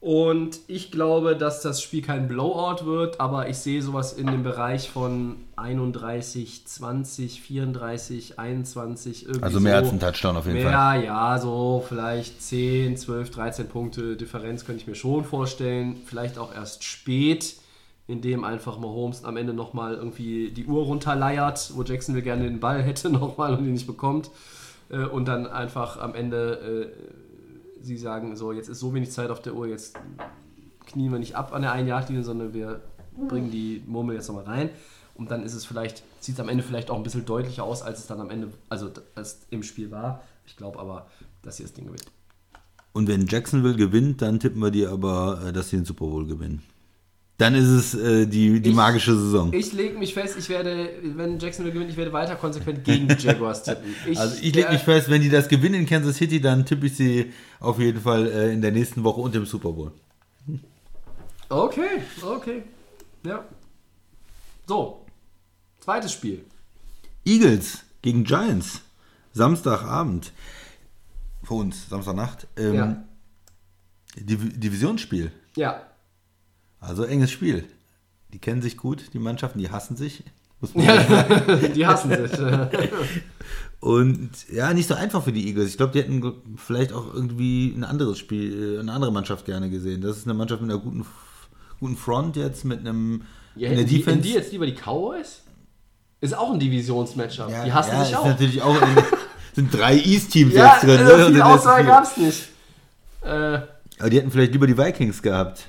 Und ich glaube, dass das Spiel kein Blowout wird, aber ich sehe sowas in dem Bereich von 31, 20, 34, 21. Irgendwie Also mehr so. als ein Touchdown auf jeden mehr, Fall. ja, so vielleicht 10, 12, 13 Punkte Differenz könnte ich mir schon vorstellen. Vielleicht auch erst spät, indem einfach Mahomes am Ende nochmal irgendwie die Uhr runterleiert, wo Jacksonville gerne den Ball hätte nochmal und ihn nicht bekommt. Äh, Und dann einfach am Ende äh, sie sagen, so jetzt ist so wenig Zeit auf der Uhr, jetzt knien wir nicht ab an der einen Jagdlinie, sondern wir bringen die Murmel jetzt nochmal rein. Und dann ist es vielleicht, sieht es am Ende vielleicht auch ein bisschen deutlicher aus, als es dann am Ende, also als im Spiel war. Ich glaube aber, dass sie das Ding gewinnt. Und wenn Jacksonville gewinnt, dann tippen wir dir aber, äh, dass sie den Super Bowl gewinnen. Dann ist es äh, die, die Ich- magische Saison. Ich lege mich fest, ich werde, wenn Jacksonville gewinnt, ich werde weiter konsequent gegen die Jaguars tippen. also ich lege mich fest, wenn die das gewinnen in Kansas City, dann tippe ich sie auf jeden Fall äh, in der nächsten Woche und im Super Bowl. Okay, okay. Ja. So. Zweites Spiel. Eagles gegen Giants. Samstagabend. Für uns, Samstagnacht. Ähm, Ja. Div Divisionsspiel. Ja. Also enges Spiel. Die kennen sich gut, die Mannschaften, die hassen sich. Muss man sagen. Die hassen sich. Und ja, nicht so einfach für die Eagles. Ich glaube, die hätten vielleicht auch irgendwie ein anderes Spiel, äh, eine andere Mannschaft gerne gesehen. Das ist eine Mannschaft mit einer guten, guten Front jetzt, mit einem Ja, in hätten die, Defense. die jetzt lieber die Cowboys? Ist auch ein Divisionsmatchup. ja, die hassen ja, sich auch. natürlich auch sind drei East-Teams Ja, jetzt drin. äh, ne? Dann Auswahl gab es nicht. Äh, Aber die hätten vielleicht lieber die Vikings gehabt.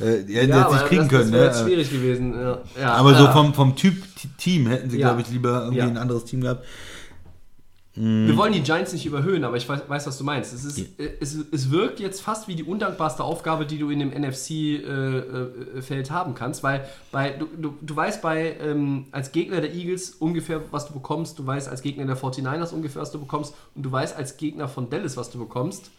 Äh, die hätten ja, jetzt aber nicht kriegen das, können. das wäre ne? jetzt schwierig gewesen. Ja, ja, Aber so ja. vom, vom Typ Team hätten sie, Ja. glaube ich, lieber irgendwie Ja. ein anderes Team gehabt. Wir wollen die Giants nicht überhöhen, aber ich weiß, weiß was du meinst. Es, ist, äh, es, es wirkt jetzt fast wie die undankbarste Aufgabe, die du in dem NFC-Feld äh, haben kannst, weil bei, du, du, du weißt bei ähm, als Gegner der Eagles ungefähr, was du bekommst, du weißt als Gegner der 49ers ungefähr, was du bekommst und du weißt als Gegner von Dallas, was du bekommst.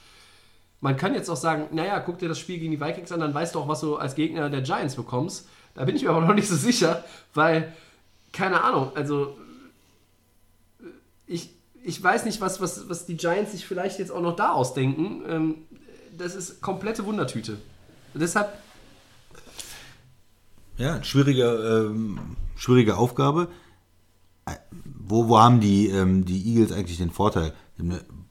Man kann jetzt auch sagen, naja, guck dir das Spiel gegen die Vikings an, dann weißt du auch, was du als Gegner der Giants bekommst. Da bin ich mir aber noch nicht so sicher, weil, keine Ahnung, also ich, ich weiß nicht, was, was, was die Giants sich vielleicht jetzt auch noch da ausdenken. Ähm, das ist komplette Wundertüte. Deshalb, Ja, schwierige, ähm, schwierige Aufgabe. Äh, Wo, wo haben die, ähm, die Eagles eigentlich den Vorteil?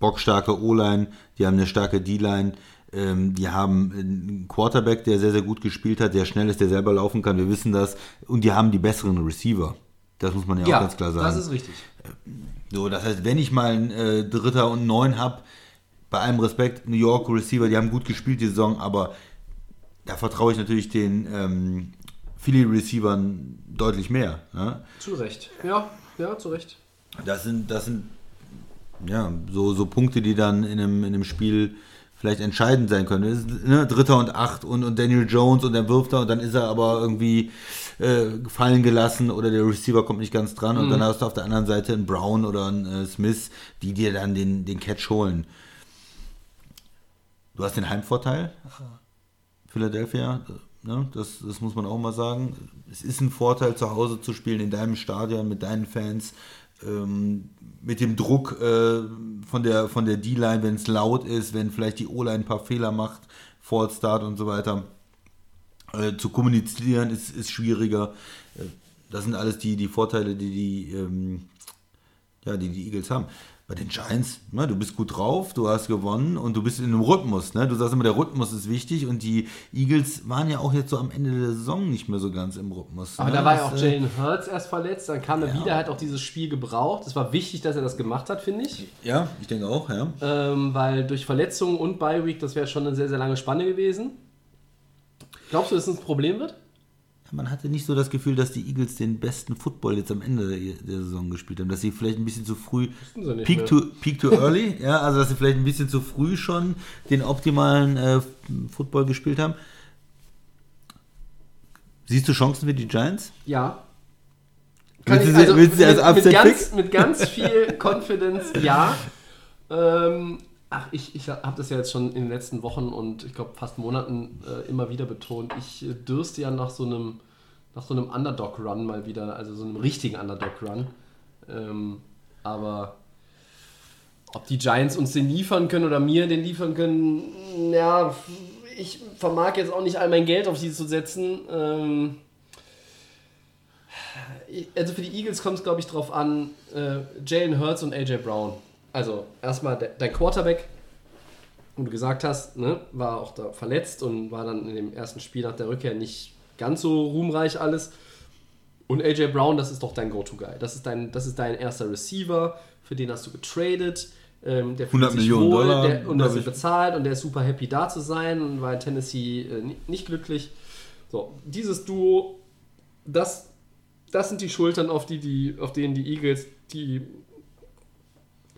Bockstarke O-Line, die haben eine starke D-Line, ähm, die haben einen Quarterback, der sehr, sehr gut gespielt hat, der schnell ist, der selber laufen kann, wir wissen das. Und die haben die besseren Receiver. Das muss man ja, ja, auch ganz klar sagen. das ist richtig. So, das heißt, wenn ich mal einen äh, Dritter und Neun habe, bei allem Respekt, New York Receiver, die haben gut gespielt die Saison, aber da vertraue ich natürlich den ähm, Philly Receivern deutlich mehr. Ne? Zu Recht. Ja, ja, zu Recht. Das sind, das sind ja so, so Punkte, die dann in einem, in einem Spiel vielleicht entscheidend sein können. Ist, ne, Dritter und Acht und, und Daniel Jones und dann wirft er und dann ist er aber irgendwie äh, fallen gelassen oder der Receiver kommt nicht ganz dran und dann hast du auf der anderen Seite einen Brown oder einen äh, Smith, die dir dann den, den Catch holen. Du hast den Heimvorteil, Philadelphia, ne? das, das muss man auch mal sagen. Es ist ein Vorteil, zu Hause zu spielen, in deinem Stadion, mit deinen Fans. Ähm, mit dem Druck äh, von der, von der D-Line, wenn es laut ist, wenn vielleicht die O-Line ein paar Fehler macht, Fall Start und so weiter, äh, zu kommunizieren ist, ist schwieriger. Äh, das sind alles die, die Vorteile, die die, ähm, ja, die die Eagles haben. Bei den Giants, ne, du bist gut drauf, du hast gewonnen und du bist in einem Rhythmus. Ne? Du sagst immer, der Rhythmus ist wichtig und die Eagles waren ja auch jetzt so am Ende der Saison nicht mehr so ganz im Rhythmus. Aber ne? da war ja auch äh, Jalen Hurts erst verletzt, dann kam er Ja. wieder, hat auch dieses Spiel gebraucht. Es war wichtig, dass er das gemacht hat, finde ich. Ja, ich denke auch, ja. Ähm, weil durch Verletzungen und Bye Week, das wäre schon eine sehr, sehr lange Spanne gewesen. Glaubst du, dass es ein Problem wird? Man hatte nicht so das Gefühl, dass die Eagles den besten Football jetzt am Ende der, Saison gespielt haben, dass sie vielleicht ein bisschen zu früh peak to, peak to early, ja, also dass sie vielleicht ein bisschen zu früh schon den optimalen äh, Football gespielt haben. Siehst du Chancen für die Giants? Ja. Willst du ich- sie- willst du sie als mit, mit, ganz, mit ganz viel Confidence, ja. Ähm, ach, ich, ich habe das ja jetzt schon in den letzten Wochen und ich glaube fast Monaten äh, immer wieder betont. Ich äh, dürste ja nach so einem nach so einem Underdog-Run mal wieder, also so einem richtigen Underdog-Run. Ähm, aber ob die Giants uns den liefern können oder mir den liefern können, ja, ich vermag jetzt auch nicht all mein Geld auf sie zu setzen. Ähm, also für die Eagles kommt es, glaube ich, darauf an, äh, Jalen Hurts und AJ Brown. Also erstmal de dein Quarterback, wie du gesagt hast, ne, war auch da verletzt und war dann in dem ersten Spiel nach der Rückkehr nicht ganz so ruhmreich alles. Und AJ Brown, das ist doch dein Go-To-Guy. Das, ist dein- das ist dein erster Receiver, für den hast du getradet. Ähm, der fühlt 100 Millionen Dollar, der, und ist ich. bezahlt und der ist super happy da zu sein und war in Tennessee äh, ni- nicht glücklich. So, dieses Duo, das, das sind die Schultern, auf, die, die, auf denen die Eagles die,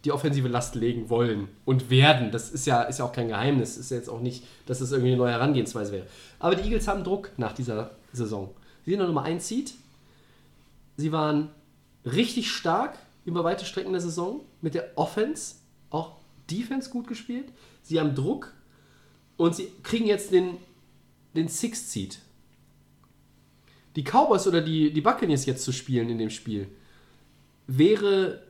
die offensive Last legen wollen und werden. Das ist ja, ist ja auch kein Geheimnis. Ist ja jetzt auch nicht, dass das irgendwie eine neue Herangehensweise wäre. Aber die Eagles haben Druck nach dieser Saison. Sie sind noch Nummer 1 Seed. Sie waren richtig stark über weite Strecken der Saison mit der Offense, auch Defense gut gespielt. Sie haben Druck und sie kriegen jetzt den, den Sixth Seed. Die Cowboys oder die, die Buccaneers jetzt zu spielen in dem Spiel wäre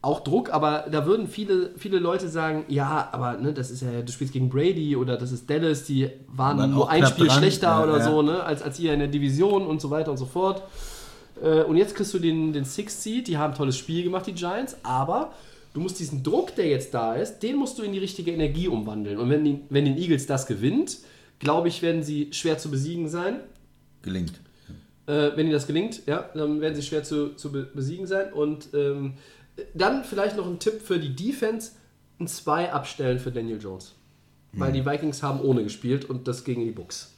auch Druck, aber da würden viele, viele Leute sagen, ja, aber ne, das ist ja, du spielst gegen Brady oder das ist Dallas, die waren nur ein Spiel dran, schlechter ja, oder ja. so, ne, als, als ihr in der Division und so weiter und so fort. Äh, und jetzt kriegst du den, den Sixth Seed, die haben ein tolles Spiel gemacht, die Giants, aber du musst diesen Druck, der jetzt da ist, den musst du in die richtige Energie umwandeln. Und wenn, die, wenn den Eagles das gewinnt, glaube ich, werden sie schwer zu besiegen sein. Gelingt. Äh, wenn ihnen das gelingt, ja, dann werden sie schwer zu, zu be besiegen sein. Und ähm, dann vielleicht noch ein Tipp für die Defense: ein 2 abstellen für Daniel Jones. Weil die Vikings haben ohne gespielt und das gegen die Bucks.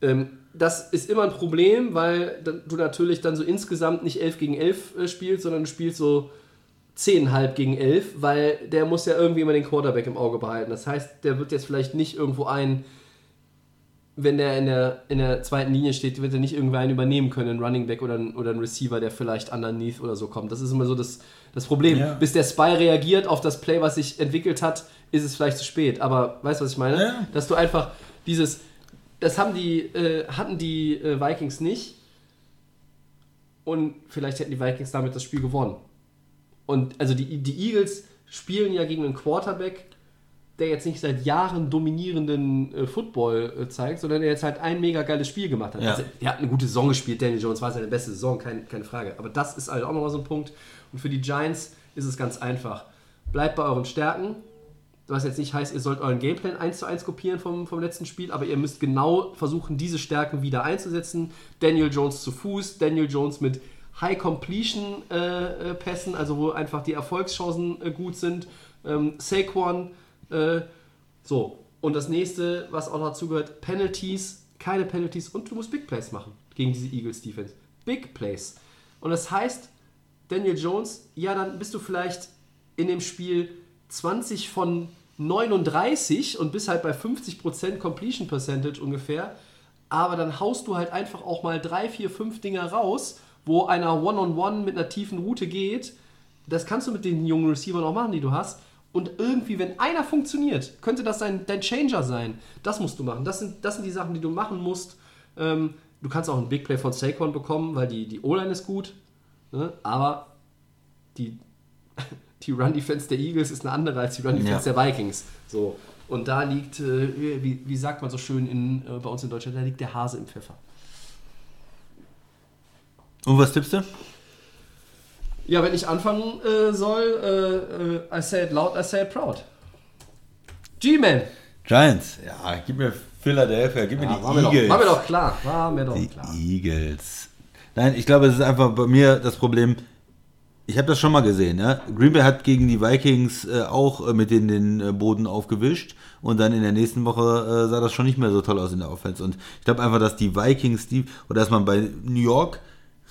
Ähm, das ist immer ein Problem, weil du natürlich dann so insgesamt nicht 11 gegen 11 äh, spielst, sondern du spielst so 10,5 gegen 11, weil der muss ja irgendwie immer den Quarterback im Auge behalten. Das heißt, der wird jetzt vielleicht nicht irgendwo einen wenn der in der, in der zweiten Linie steht, wird er nicht irgendwer einen übernehmen können, einen Running Back oder einen, oder einen Receiver, der vielleicht underneath oder so kommt. Das ist immer so das, das Problem. Ja. Bis der Spy reagiert auf das Play, was sich entwickelt hat, ist es vielleicht zu spät. Aber weißt du, was ich meine? Ja. Dass du einfach dieses, das haben die, äh, hatten die äh, Vikings nicht und vielleicht hätten die Vikings damit das Spiel gewonnen. Und also die, die Eagles spielen ja gegen einen Quarterback, der jetzt nicht seit Jahren dominierenden äh, Football äh, zeigt, sondern der jetzt halt ein mega geiles Spiel gemacht hat. Ja. Also, er hat eine gute Saison gespielt, Daniel Jones war seine beste Saison, kein, keine Frage. Aber das ist halt auch nochmal so ein Punkt. Und für die Giants ist es ganz einfach. Bleibt bei euren Stärken. Was jetzt nicht heißt, ihr sollt euren Gameplan 1 zu 1 kopieren vom, vom letzten Spiel, aber ihr müsst genau versuchen, diese Stärken wieder einzusetzen. Daniel Jones zu Fuß, Daniel Jones mit High Completion äh, äh, Pässen, also wo einfach die Erfolgschancen äh, gut sind. Ähm, Saquon, äh, so. Und das nächste, was auch dazu gehört, Penalties, keine Penalties und du musst Big Plays machen gegen diese Eagles Defense. Big Plays. Und das heißt, Daniel Jones, ja, dann bist du vielleicht in dem Spiel 20 von 39 und bist halt bei 50% Completion Percentage ungefähr. Aber dann haust du halt einfach auch mal drei, vier, fünf Dinger raus, wo einer One-on-One mit einer tiefen Route geht. Das kannst du mit den jungen Receivern auch machen, die du hast. Und irgendwie, wenn einer funktioniert, könnte das dein, dein Changer sein. Das musst du machen. Das sind, das sind die Sachen, die du machen musst. Ähm, du kannst auch einen Big Play von Saquon bekommen, weil die, die O-Line ist gut. Ne? Aber die, die Run-Defense der Eagles ist eine andere als die Run-Defense Ja. der Vikings. So. Und da liegt, äh, wie, wie sagt man so schön in, äh, bei uns in Deutschland, da liegt der Hase im Pfeffer. Und was tippst du? Ja, wenn ich anfangen äh, soll, äh, äh, I say it loud, I say it proud. G-Man! Giants. Ja, gib mir Philadelphia, gib mir Ja, die war, mir doch, Eagles. war mir doch klar. War mir doch Die klar. Eagles. Nein, ich glaube, es ist einfach bei mir das Problem. Ich habe das schon mal gesehen. Ne? Green Bay hat gegen die Vikings äh, auch äh, mit denen den äh, Boden aufgewischt und dann in der nächsten Woche äh, sah das schon nicht mehr so toll aus in der Offense. Und ich glaube einfach, dass die Vikings, die, oder dass man bei New York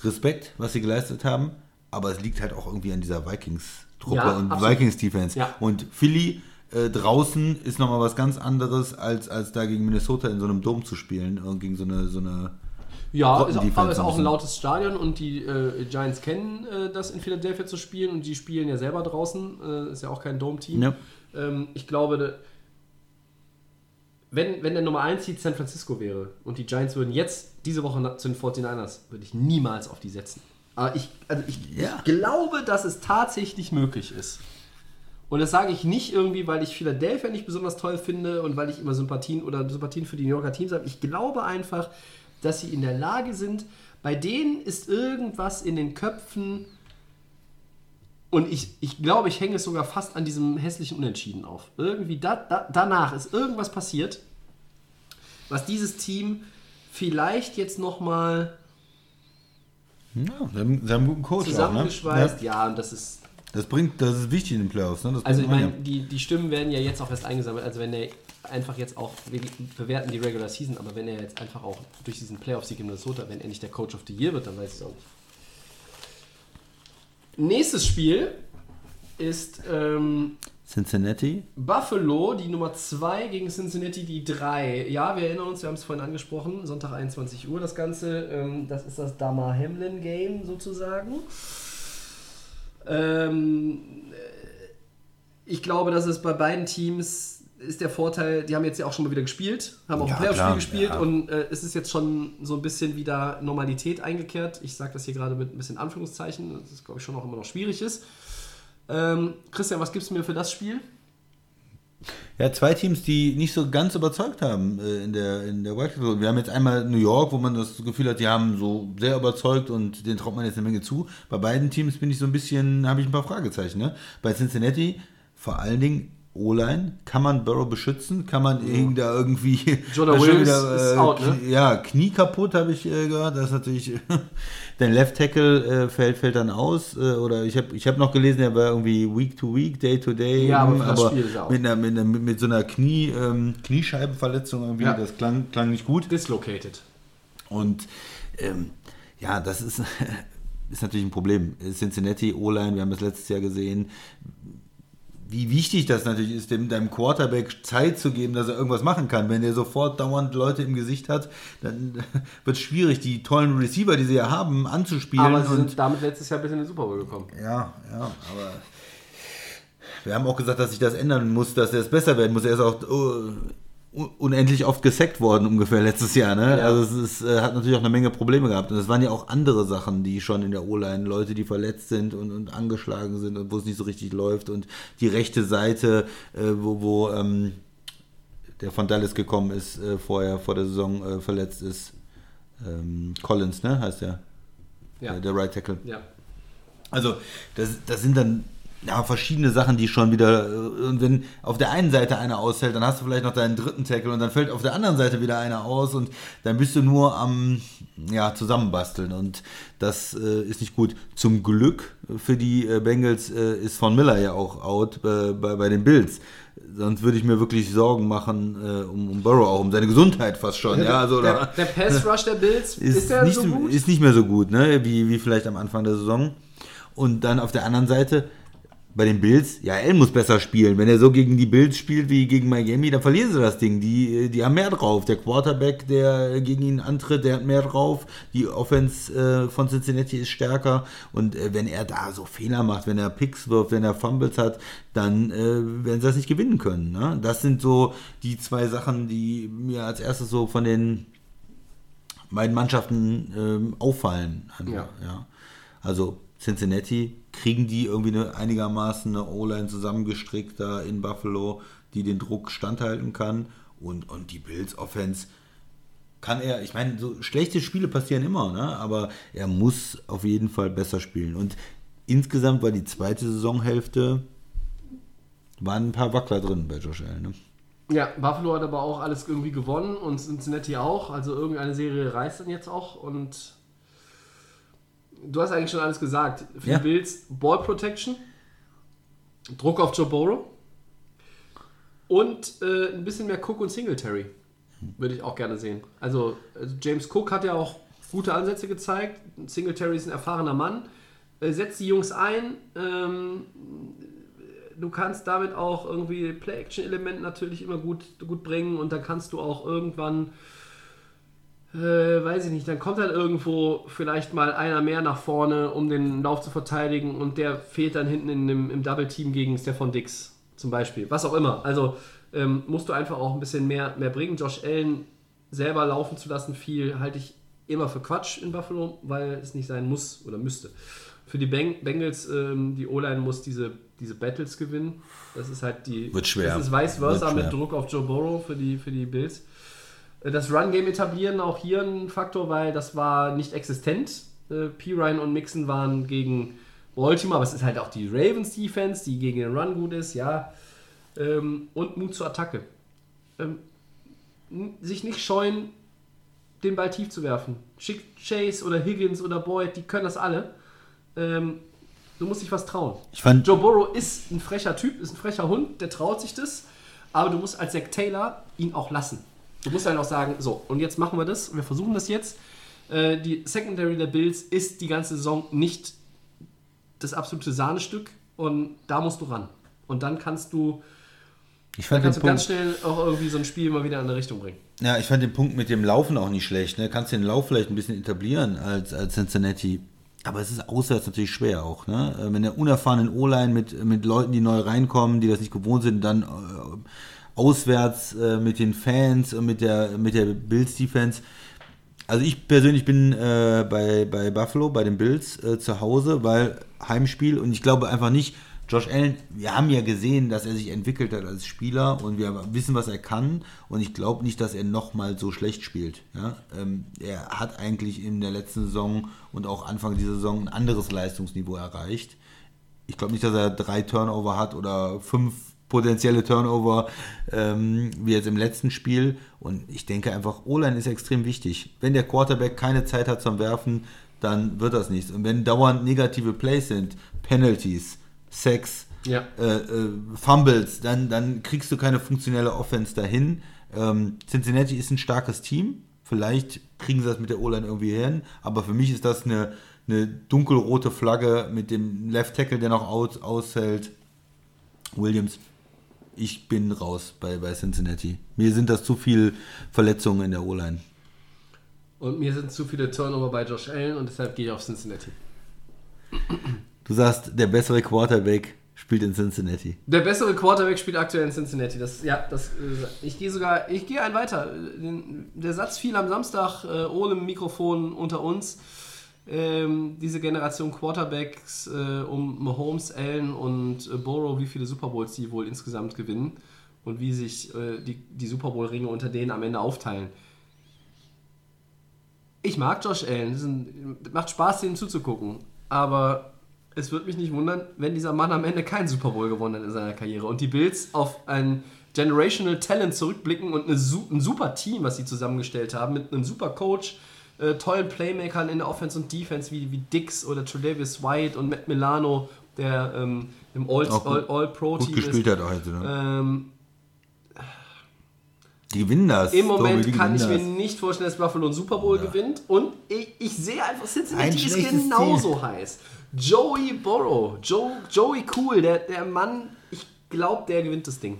Respekt, was sie geleistet haben, aber es liegt halt auch irgendwie an dieser Vikings-Truppe Ja, und. Vikings-Defense. Ja. Und Philly äh, draußen ist nochmal was ganz anderes, als, als da gegen Minnesota in so einem Dom zu spielen und gegen so eine, so eine Ja, ist, aber ist auch ein lautes Stadion und die äh, Giants kennen äh, das in Philadelphia zu spielen und die spielen ja selber draußen. Äh, ist ja auch kein Dome-Team. Ja. Ähm, ich glaube, wenn, wenn der Nummer 1 Seed San Francisco wäre und die Giants würden jetzt diese Woche zu den 49ers, würde ich niemals auf die setzen. Aber ich, also ich, Ja. ich glaube, dass es tatsächlich möglich ist. Und das sage ich nicht irgendwie, weil ich Philadelphia nicht besonders toll finde und weil ich immer Sympathien oder Sympathien für die New Yorker Teams habe. Ich glaube einfach, dass sie in der Lage sind, bei denen ist irgendwas in den Köpfen und ich, ich glaube, ich hänge es sogar fast an diesem hässlichen Unentschieden auf. Irgendwie da, da, danach ist irgendwas passiert, was dieses Team vielleicht jetzt nochmal Ja, sie haben, sie haben einen guten Coach zusammengeschweißt. auch, ne? Ja, und das ist Das bringt, das ist wichtig in den Playoffs, ne? Das Also ich meine, die, die Stimmen werden ja jetzt auch erst eingesammelt. Also wenn er einfach jetzt auch, wir bewerten die Regular Season, aber wenn er jetzt einfach auch durch diesen Playoff-Sieg in Minnesota, wenn er nicht der Coach of the Year wird, dann weiß ich es auch nicht. Nächstes Spiel ist ähm. Cincinnati. Buffalo, die Nummer 2 gegen Cincinnati, die 3. Ja, wir erinnern uns, wir haben es vorhin angesprochen, Sonntag 21 Uhr das Ganze. Ähm, das ist das Damar Hamlin Game sozusagen. Ähm, äh, ich glaube, dass es bei beiden Teams ist der Vorteil, die haben jetzt ja auch schon mal wieder gespielt, haben auch Ja, ein Playoff-Spiel gespielt ja. und äh, es ist jetzt schon so ein bisschen wieder Normalität eingekehrt. Ich sage das hier gerade mit ein bisschen Anführungszeichen, das ist, glaube ich, schon auch immer noch schwierig ist. Ähm, Christian, was gibst du mir für das Spiel? Ja, zwei Teams, die nicht so ganz überzeugt haben äh, in der, in der Wildcard. Wir haben jetzt einmal New York, wo man das Gefühl hat, die haben so sehr überzeugt und denen traut man jetzt eine Menge zu. Bei beiden Teams bin ich so ein bisschen, habe ich ein paar Fragezeichen. Ne? Bei Cincinnati vor allen Dingen O-Line, kann man Burrow beschützen? Kann man ihn da irgendwie. Schon Williams ist out, ne? Ja, Knie kaputt, habe ich äh, gehört. Das ist natürlich. Dein Left Tackle äh, fällt, fällt dann aus. Äh, oder ich habe ich hab noch gelesen, er war irgendwie Week to Week, Day to Day. Ja, aber ähm, für das Spiel ist er out. mit, einer, mit, einer, mit so einer Knie, ähm, Kniescheibenverletzung irgendwie. Ja. Das klang, klang nicht gut. Dislocated. Und ähm, ja, das ist, ist natürlich ein Problem. Cincinnati, O-Line, wir haben das letztes Jahr gesehen. Wie wichtig das natürlich ist, dem deinem Quarterback Zeit zu geben, dass er irgendwas machen kann. Wenn der sofort dauernd Leute im Gesicht hat, dann wird es schwierig, die tollen Receiver, die sie ja haben, anzuspielen. Aber sie sind damit letztes Jahr bis in den Super Bowl gekommen. ja, ja, aber wir haben auch gesagt, dass sich das ändern muss, dass er es besser werden muss. Er ist auch uh, unendlich oft gesackt worden ungefähr letztes Jahr. Ne? Ja. Also es ist, äh, hat natürlich auch eine Menge Probleme gehabt. Und es waren ja auch andere Sachen, die schon in der O-Line, Leute, die verletzt sind und, und angeschlagen sind und wo es nicht so richtig läuft. Und die rechte Seite, äh, wo, wo ähm, der von Dallas gekommen ist, äh, vorher vor der Saison äh, verletzt ist. Ähm, Collins, ne, heißt der, Ja. der, der Right Tackle. Ja. Also, das, das sind dann ja, verschiedene Sachen, die schon wieder. äh, Und wenn auf der einen Seite einer ausfällt, dann hast du vielleicht noch deinen dritten Tackle und dann fällt auf der anderen Seite wieder einer aus und dann bist du nur am ja, Zusammenbasteln und das äh, ist nicht gut. Zum Glück für die äh, Bengals äh, ist Von Miller ja auch out bei, bei den Bills. Sonst würde ich mir wirklich Sorgen machen äh, um, um Burrow, auch um seine Gesundheit fast schon. Ja, also, der, der Pass Rush der Bills, ist, ist, der nicht, so gut? ist nicht mehr so gut, ne? wie, wie vielleicht am Anfang der Saison. Und dann auf der anderen Seite, bei den Bills, ja, L muss besser spielen. Wenn er so gegen die Bills spielt wie gegen Miami, dann verlieren sie das Ding. Die, die haben mehr drauf. Der Quarterback, der gegen ihn antritt, der hat mehr drauf. Die Offense äh, von Cincinnati ist stärker. Und äh, wenn er da so Fehler macht, wenn er Picks wirft, wenn er Fumbles hat, dann äh, werden sie das nicht gewinnen können. Ne? Das sind so die zwei Sachen, die mir als erstes so von den beiden Mannschaften ähm, auffallen. Ja. ja. Also Cincinnati, kriegen die irgendwie eine, einigermaßen eine O-Line zusammengestrickt da in Buffalo, die den Druck standhalten kann. Und, und die Bills Offense kann er, ich meine, so schlechte Spiele passieren immer, ne? aber er muss auf jeden Fall besser spielen. Und insgesamt war die zweite Saisonhälfte, waren ein paar Wackler drin bei Josh Allen. Ne? Ja, Buffalo hat aber auch alles irgendwie gewonnen und Cincinnati auch. Also irgendeine Serie reißt dann jetzt auch und du hast eigentlich schon alles gesagt. Für Ja. die Bills Ball Protection, Druck auf Joe Burrow und äh, ein bisschen mehr Cook und Singletary. Würde ich auch gerne sehen. Also, also James Cook hat ja auch gute Ansätze gezeigt. Singletary ist ein erfahrener Mann. Äh, setzt die Jungs ein. Ähm, du kannst damit auch irgendwie Play-Action-Element natürlich immer gut, gut bringen und dann kannst du auch irgendwann, äh, weiß ich nicht, dann kommt dann irgendwo vielleicht mal einer mehr nach vorne, um den Lauf zu verteidigen und der fehlt dann hinten in dem, im Double-Team gegen Stefan Dix zum Beispiel. Was auch immer. Also ähm, musst du einfach auch ein bisschen mehr, mehr bringen. Josh Allen selber laufen zu lassen, viel halte ich immer für Quatsch in Buffalo, weil es nicht sein muss oder müsste. Für die Beng Bengals, ähm, die O-Line muss diese, diese Battles gewinnen. Das ist halt die. Wird schwer. Das ist vice versa mit. Druck auf Joe Burrow für die, für die Bills. Das Run-Game etablieren auch hier ein Faktor, weil das war nicht existent. Äh, P. Ryan und Mixon waren gegen Baltimore, aber es ist halt auch die Ravens Defense, die gegen den Run gut ist, ja. Ähm, und Mut zur Attacke. Ähm, sich nicht scheuen, den Ball tief zu werfen. Schick Chase oder Higgins oder Boyd, die können das alle. Ähm, du musst dich was trauen. Ich fand, Joe Burrow ist ein frecher Typ, ist ein frecher Hund, der traut sich das, aber du musst als Zach Taylor ihn auch lassen. Du musst dann auch sagen, so, und jetzt machen wir das, wir versuchen das jetzt. Äh, die Secondary der Bills ist die ganze Saison nicht das absolute Sahnestück und da musst du ran. Und dann kannst du, ich dann fand den kannst du ganz schnell auch irgendwie so ein Spiel mal wieder in eine Richtung bringen. ja, ich fand den Punkt mit dem Laufen auch nicht schlecht. Ne? Kannst den Lauf vielleicht ein bisschen etablieren als, als Cincinnati. Aber es ist auswärts natürlich schwer auch. Ne? Äh, Wenn der unerfahrenen O-Line mit, mit Leuten, die neu reinkommen, die das nicht gewohnt sind, dann äh, auswärts äh, mit den Fans und mit der, mit der Bills-Defense. Also ich persönlich bin äh, bei, bei Buffalo, bei den Bills äh, zu Hause, weil Heimspiel und ich glaube einfach nicht, Josh Allen, wir haben ja gesehen, dass er sich entwickelt hat als Spieler und wir wissen, was er kann und ich glaube nicht, dass er nochmal so schlecht spielt. Ja? Ähm, er hat eigentlich in der letzten Saison und auch Anfang dieser Saison ein anderes Leistungsniveau erreicht. Ich glaube nicht, dass er drei Turnover hat oder fünf potenzielle Turnover ähm, wie jetzt im letzten Spiel. Und ich denke einfach, O-Line ist extrem wichtig. Wenn der Quarterback keine Zeit hat zum Werfen, dann wird das nichts. Und wenn dauernd negative Plays sind, Penalties, Sex, Ja. äh, äh, Fumbles, dann, dann kriegst du keine funktionelle Offense dahin. Ähm, Cincinnati ist ein starkes Team. Vielleicht kriegen sie das mit der O-Line irgendwie hin. Aber für mich ist das eine, eine dunkelrote Flagge mit dem Left Tackle, der noch aus, aushält. Williams, ich bin raus bei, bei Cincinnati. Mir sind das zu viel Verletzungen in der O-Line. Und mir sind zu viele Turnover bei Josh Allen und deshalb gehe ich auf Cincinnati. Du sagst, der bessere Quarterback spielt in Cincinnati. Der bessere Quarterback spielt aktuell in Cincinnati. Das, ja, das, äh, ich gehe sogar, ich gehe einen weiter. Der Satz fiel am Samstag äh, ohne Mikrofon unter uns. Ähm, diese Generation Quarterbacks äh, um Mahomes, Allen und äh, Burrow, wie viele Super Bowls die wohl insgesamt gewinnen und wie sich äh, die, die Super Bowl-Ringe unter denen am Ende aufteilen. Ich mag Josh Allen, ein, macht Spaß, dem zuzugucken, aber es würde mich nicht wundern, wenn dieser Mann am Ende keinen Super Bowl gewonnen hat in seiner Karriere und die Bills auf ein Generational Talent zurückblicken und eine, ein super Team, was sie zusammengestellt haben, mit einem super Coach, äh, tollen Playmakern in der Offense und Defense wie, wie Dix oder Tredavious White und Matt Milano, der ähm, im Auch gut- All-Pro-Team Gut gespielt ist. hat heute. Ne? Ähm, Die gewinnen das. Im Tobi, Moment die kann ich mir gewinnen nicht vorstellen, dass Buffalo einen Super Bowl gewinnt. Und ich, ich sehe einfach, Ein Cincinnati ist schlechtes genauso heiß. Joey Burrow, Joe, Joey Cool, der, der Mann, ich glaube, der gewinnt das Ding.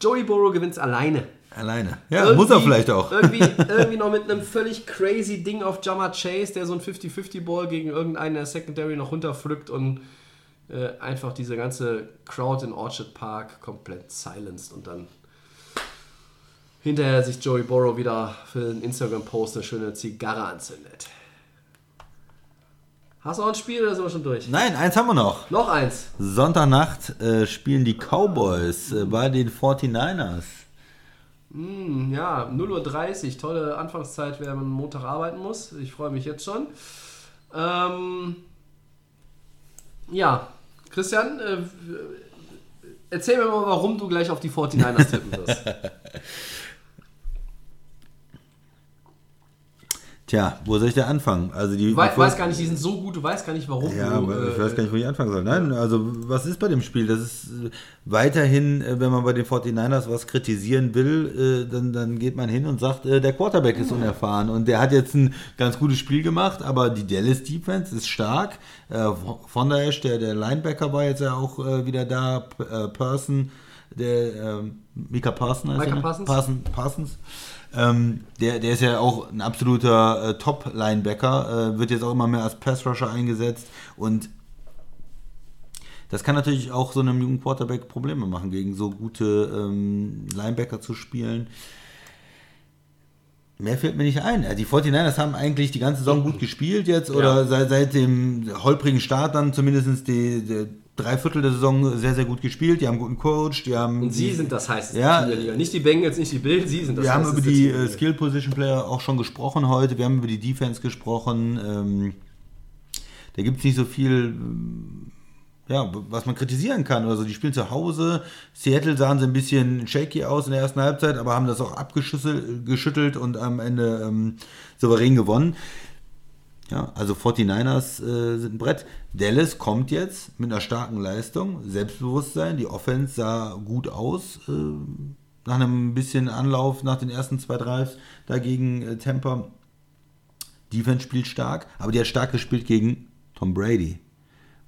Joey Burrow gewinnt es alleine. Alleine. Ja, Irgendwie- muss er vielleicht auch. Irgendwie, irgendwie noch mit einem völlig crazy Ding auf Jammer Chase, der so ein 50-50-Ball gegen irgendeinen der Secondary noch runterpflückt und äh, einfach diese ganze Crowd in Orchard Park komplett silenced und dann hinterher sich Joey Burrow wieder für den Instagram-Post eine schöne Zigarre anzündet. Hast du noch ein Spiel oder sind wir schon durch? Nein, eins haben wir noch. Noch eins. Sonntagnacht äh, spielen die Cowboys äh, bei den 49ers. Hm, ja, 0.30 Uhr, tolle Anfangszeit, wenn man Montag arbeiten muss. Ich freue mich jetzt schon. Ähm, ja, Christian, äh, erzähl mir mal, warum du gleich auf die 49ers tippen wirst. Tja, wo soll ich da anfangen? Also die, Du weißt gar nicht, die sind so gut, du weißt gar nicht, warum Ja, du. ich äh, weiß gar nicht, wo ich anfangen soll. Nein, also was ist bei dem Spiel? Das ist äh, weiterhin, äh, wenn man bei den 49ers was kritisieren will, äh, dann, dann geht man hin und sagt, der Quarterback ist unerfahren und der hat jetzt ein ganz gutes Spiel gemacht, aber die Dallas Defense ist stark. Von der Esch, der, der Linebacker war jetzt ja auch wieder da, Person, der ähm, Mika Parson heißt ne? Parsons? Parson, Parsons. Ähm, der, der ist ja auch ein absoluter äh, Top-Linebacker, äh, wird jetzt auch immer mehr als Pass-Rusher eingesetzt und das kann natürlich auch so einem jungen Quarterback Probleme machen, gegen so gute ähm, Linebacker zu spielen. Mehr fällt mir nicht ein. Die 49ers haben eigentlich die ganze Saison gut gespielt jetzt oder Ja. seit, seit dem holprigen Start dann zumindest die, die drei Viertel der Saison sehr, sehr gut gespielt. Die haben einen guten Coach, die haben und sie sind das heißeste Ja. Team der Liga. Nicht die Bengals, nicht die Bills, sie sind das wir haben über die äh, Liga. Skill Position Player auch schon gesprochen heute. Wir haben über die Defense gesprochen. Ähm, da gibt es nicht so viel, ähm, ja, was man kritisieren kann. Also die spielen zu Hause. Seattle sahen sie ein bisschen shaky aus in der ersten Halbzeit, aber haben das auch abgeschüttelt und am Ende ähm, souverän gewonnen. Ja, also 49ers äh, sind ein Brett. Dallas kommt jetzt mit einer starken Leistung, Selbstbewusstsein. Die Offense sah gut aus. Äh, nach einem bisschen Anlauf nach den ersten zwei Drives dagegen äh, Tampa. Defense spielt stark, aber die hat stark gespielt gegen Tom Brady.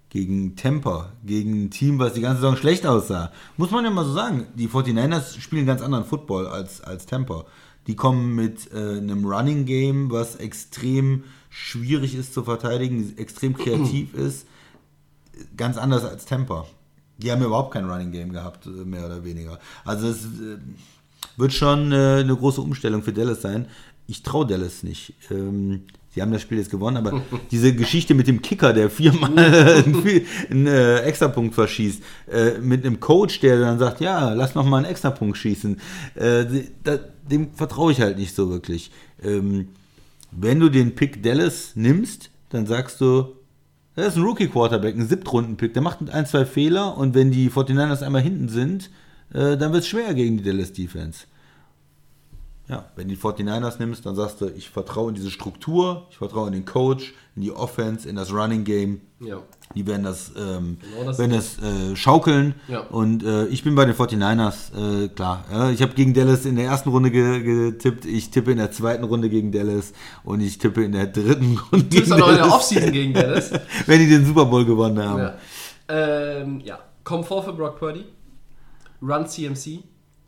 Gegen Tampa, gegen ein Team, was die ganze Saison schlecht aussah. Muss man ja mal so sagen, die 49ers spielen ganz anderen Football als, als Tampa. Die kommen mit äh, einem Running Game, was extrem schwierig ist zu verteidigen, extrem kreativ ist. Ganz anders als Tampa. Die haben überhaupt kein Running Game gehabt, äh, mehr oder weniger. Also es äh, wird schon äh, eine große Umstellung für Dallas sein. Ich traue Dallas nicht. Ähm, sie haben das Spiel jetzt gewonnen, aber diese Geschichte mit dem Kicker, der viermal einen, einen äh, Extrapunkt verschießt, äh, mit einem Coach, der dann sagt, ja, lass noch mal einen Extrapunkt schießen, äh, da, dem vertraue ich halt nicht so wirklich. Ähm, wenn du den Pick Dallas nimmst, dann sagst du, das ist ein Rookie-Quarterback, ein Siebtrunden-Pick, der macht ein, zwei Fehler und wenn die 49ers einmal hinten sind, äh, dann wird es schwer gegen die Dallas Defense. Ja, wenn du die 49ers nimmst, dann sagst du, ich vertraue in diese Struktur, ich vertraue in den Coach, in die Offense, in das Running Game. Ja. Die werden das, ähm, Genau das werden das äh, schaukeln. Ja. Und äh, ich bin bei den 49ers, äh, klar. Ich habe gegen Dallas in der ersten Runde ge getippt. Ich tippe in der zweiten Runde gegen Dallas. Und ich tippe in der dritten Runde Du bist auch noch in der Offseason gegen Dallas. wenn die den Super Bowl gewonnen haben. Ja. Ähm, ja. Komfort für Brock Purdy. Run CMC.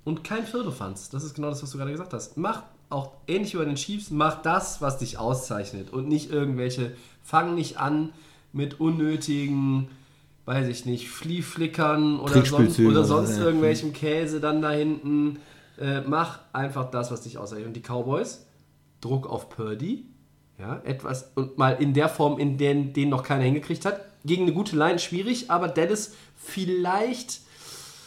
Und kein Viertelfanz. Das ist genau das, was du gerade gesagt hast. Mach auch ähnlich wie bei den Chiefs, mach das, was dich auszeichnet. Und nicht irgendwelche, fang nicht an mit unnötigen, weiß ich nicht, Fliehflickern oder sonst, oder oder so, sonst ja. irgendwelchem Käse dann da hinten. Äh, mach einfach das, was dich auszeichnet. Und die Cowboys, Druck auf Purdy. Ja, etwas, und mal in der Form, in der den noch keiner hingekriegt hat. Gegen eine gute Line schwierig, aber Dallas vielleicht,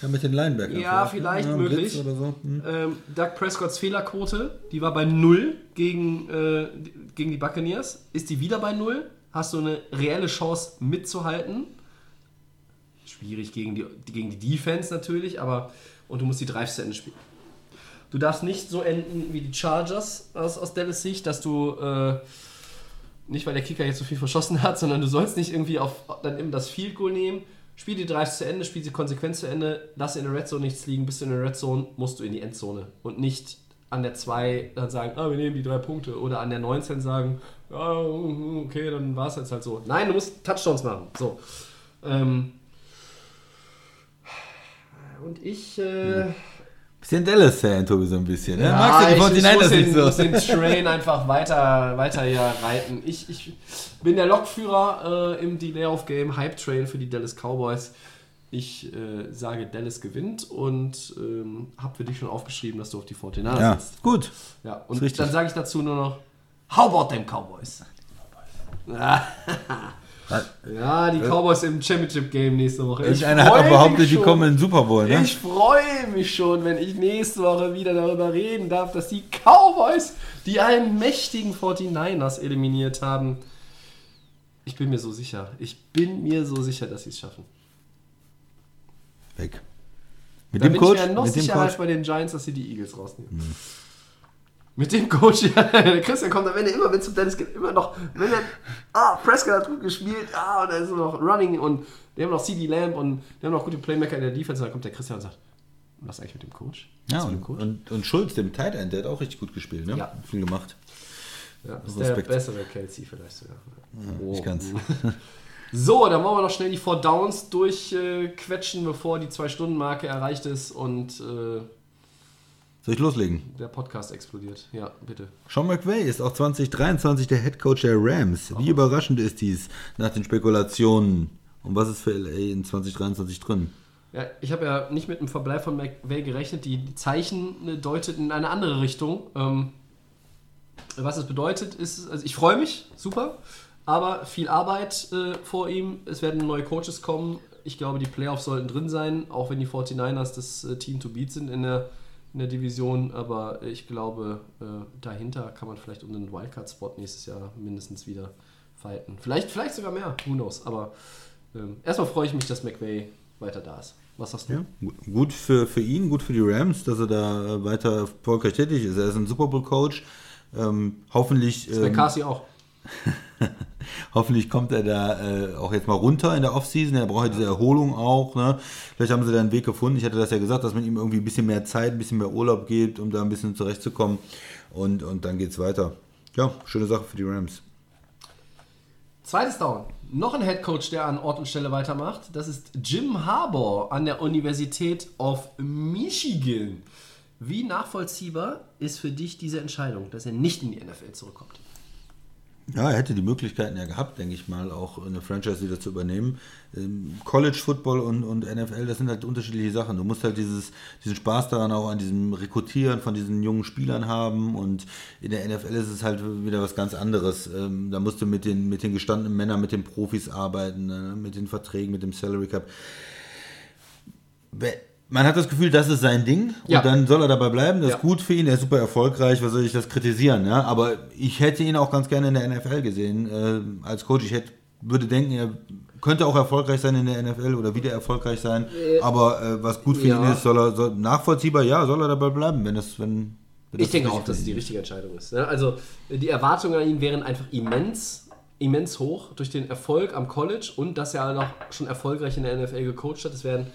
Ja, mit den Linebackern. ja, vielleicht Ja, möglich. So. Hm. Ähm, Doug Prescotts Fehlerquote, die war bei 0 gegen, äh, gegen die Buccaneers. Ist die wieder bei 0? Hast du eine reelle Chance mitzuhalten? Schwierig gegen die, gegen die Defense natürlich, aber und du musst die Drives zu Ende spielen. Du darfst nicht so enden wie die Chargers aus, aus Dallas Sicht, dass du äh, nicht, weil der Kicker jetzt so viel verschossen hat, sondern du sollst nicht irgendwie auf dann eben das Field Goal nehmen. Spiel die Drives zu Ende, spiel sie konsequent zu Ende, lass in der Red Zone nichts liegen, bist du in der Red Zone, musst du in die Endzone und nicht an der 2 dann sagen, ah, wir nehmen die drei Punkte oder an der 19 sagen, ja, okay, dann war es jetzt halt so. Nein, du musst Touchdowns machen. So. Ähm, und ich. Äh, Bisschen Dallas-Fan, Tobi, so ein bisschen. Ne? ja, Magst du die ich, ich 49ers muss, den, so? muss den Train einfach weiter, weiter hier reiten. Ich, ich bin der Lokführer äh, im Delay of Game Hype Train für die Dallas Cowboys. Ich äh, sage, Dallas gewinnt und ähm, habe für dich schon aufgeschrieben, dass du auf die 49ers Ja, sitzt. gut. Ja, und dann sage ich dazu nur noch, how about them Cowboys? Ja, die Cowboys im Championship Game nächste Woche. Ich Irgendeiner hat auch behauptet, die kommen in den Super Bowl, ne? Ich freue mich schon, wenn ich nächste Woche wieder darüber reden darf, dass die Cowboys die einen mächtigen 49ers eliminiert haben. Ich bin mir so sicher. Ich bin mir so sicher, dass sie es schaffen. Weg. Mit Da dem bin Coach? ich mir noch Mit dem sicherer als? Hm. bei den Giants, dass sie die Eagles rausnehmen. Mit dem Coach, ja, der Christian kommt am Ende immer, wenn es um Dennis geht, immer noch, wenn er, ah, Prescott hat gut gespielt, ah, und dann ist noch Running und die haben noch CD Lamb und die haben noch gute Playmaker in der Defense, und dann kommt der Christian und sagt, was eigentlich mit dem Coach? Ja, Was mit und, Coach? und, und Schulz, dem Tight End, der hat auch richtig gut gespielt, ne? Ja. Viel gemacht. Ja, ist Respekt. der bessere Kelsey vielleicht sogar. Oh. Nicht ganz. So, dann wollen wir noch schnell die Four Downs durchquetschen, bevor die Zwei-Stunden-Marke erreicht ist und äh, Soll ich loslegen? der Podcast explodiert. Ja, bitte. Sean McVay ist auch 2023 der Head Coach der Rams. Wie überraschend ist dies nach den Spekulationen? Und was ist für LA in 2023 drin? Ja, ich habe ja nicht mit dem Verbleib von McVay gerechnet. Die Zeichen äh, deuteten in eine andere Richtung. Ähm, was es bedeutet, ist, also ich freue mich, super, aber viel Arbeit äh, vor ihm. Es werden neue Coaches kommen. Ich glaube, die Playoffs sollten drin sein, auch wenn die 49ers das äh, Team to beat sind in der, in der Division. Aber ich glaube, äh, dahinter kann man vielleicht um den Wildcard-Spot nächstes Jahr mindestens wieder fighten. Vielleicht, vielleicht sogar mehr, who knows. Aber ähm, erstmal freue ich mich, dass McVay weiter da ist. Was sagst du? Ja, gu- gut für, für ihn, gut für die Rams, dass er da äh, weiter erfolgreich tätig ist. Er ist ein Super Bowl Coach. Ähm, hoffentlich, ähm, Cassie auch. hoffentlich kommt er da äh, auch jetzt mal runter in der Offseason. Er braucht ja diese Erholung auch. Ne? Vielleicht haben sie da einen Weg gefunden. Ich hatte das ja gesagt, dass man ihm irgendwie ein bisschen mehr Zeit, ein bisschen mehr Urlaub gibt, um da ein bisschen zurechtzukommen. Und, und dann geht's weiter. Ja, schöne Sache für die Rams. Zweites Down. Noch ein Headcoach, der an Ort und Stelle weitermacht. Das ist Jim Harbour an der Universität of Michigan. Wie nachvollziehbar ist für dich diese Entscheidung, dass er nicht in die NFL zurückkommt? Ja, er hätte die Möglichkeiten ja gehabt, denke ich mal, auch eine Franchise wieder zu übernehmen. Ähm, College Football und, und NFL, das sind halt unterschiedliche Sachen. Du musst halt dieses, diesen Spaß daran auch an diesem Rekrutieren von diesen jungen Spielern haben und in der NFL ist es halt wieder was ganz anderes. Ähm, Da musst du mit den, mit den gestandenen Männern, mit den Profis arbeiten, ne, mit den Verträgen, mit dem Salary Cap. Man hat das Gefühl, das ist sein Ding Ja. und dann soll er dabei bleiben. Das Ja. ist gut für ihn, er ist super erfolgreich. Was soll ich das kritisieren? Ja? Aber ich hätte ihn auch ganz gerne in der NFL gesehen äh, als Coach. Ich hätte, würde denken, er könnte auch erfolgreich sein in der NFL oder wieder erfolgreich sein. Aber äh, was gut für ja. ihn ist, soll er soll, nachvollziehbar, ja, soll er dabei bleiben, wenn das, wenn, wenn Ich das denke auch, dass es die richtige Entscheidung ist. ne? Also die Erwartungen an ihn wären einfach immens, immens hoch durch den Erfolg am College und dass er auch schon erfolgreich in der NFL gecoacht hat. Es wären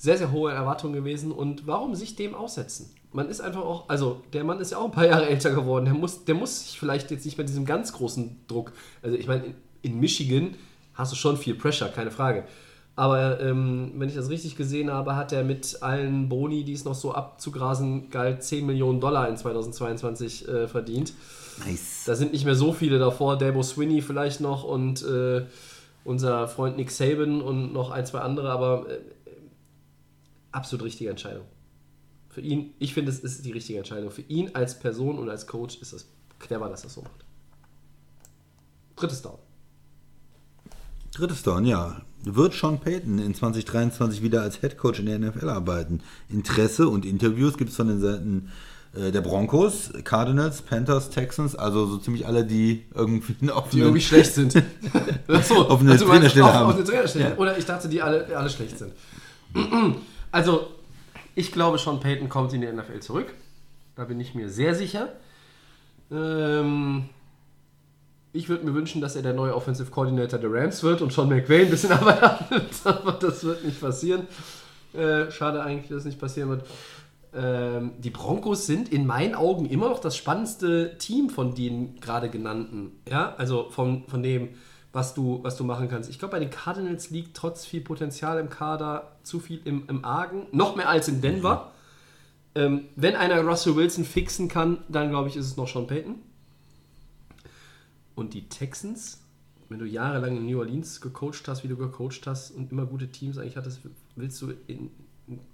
sehr, sehr hohe Erwartungen gewesen. Und warum sich dem aussetzen? Man ist einfach auch, also der Mann ist ja auch ein paar Jahre älter geworden. Der muss, der muss sich vielleicht jetzt nicht mehr diesem ganz großen Druck. Also ich meine, in, in Michigan hast du schon viel Pressure, keine Frage. Aber ähm, wenn ich das richtig gesehen habe, hat er mit allen Boni, die es noch so abzugrasen galt, 10 Millionen Dollar in 2022 äh, verdient. Nice. Da sind nicht mehr so viele davor. Dabo Swinney vielleicht noch und äh, unser Freund Nick Saban und noch ein, zwei andere, aber äh, absolut richtige Entscheidung. Für ihn, ich finde, es ist die richtige Entscheidung. Für ihn als Person und als Coach ist es clever, dass er das so macht. Drittes Down. Drittes Down, ja. Wird Sean Payton in 2023 wieder als Head Coach in der NFL arbeiten? Interesse und Interviews gibt es von den Seiten äh, der Broncos, Cardinals, Panthers, Texans, also so ziemlich alle, die irgendwie einen Die irgendwie schlecht sind. Achso, Auf eine also du meinst Trainerstelle auf, haben. Auf eine Trainerstelle. Oder ich dachte, die alle, alle schlecht sind. Also, ich glaube, Sean Payton kommt in die NFL zurück. Da bin ich mir sehr sicher. Ähm, ich würde mir wünschen, dass er der neue Offensive Coordinator der Rams wird und Sean McVay ein bisschen Arbeit hat. Aber das wird nicht passieren. Äh, schade eigentlich, dass es nicht passieren wird. Ähm, die Broncos sind in meinen Augen immer noch das spannendste Team von den gerade genannten. Ja, also von, von dem, was du, was du machen kannst. Ich glaube, bei den Cardinals liegt trotz viel Potenzial im Kader zu viel im, im Argen. Noch mehr als in Denver. Ähm, wenn einer Russell Wilson fixen kann, dann glaube ich, ist es noch Sean Payton. Und die Texans, wenn du jahrelang in New Orleans gecoacht hast, wie du gecoacht hast und immer gute Teams eigentlich hattest, willst du in,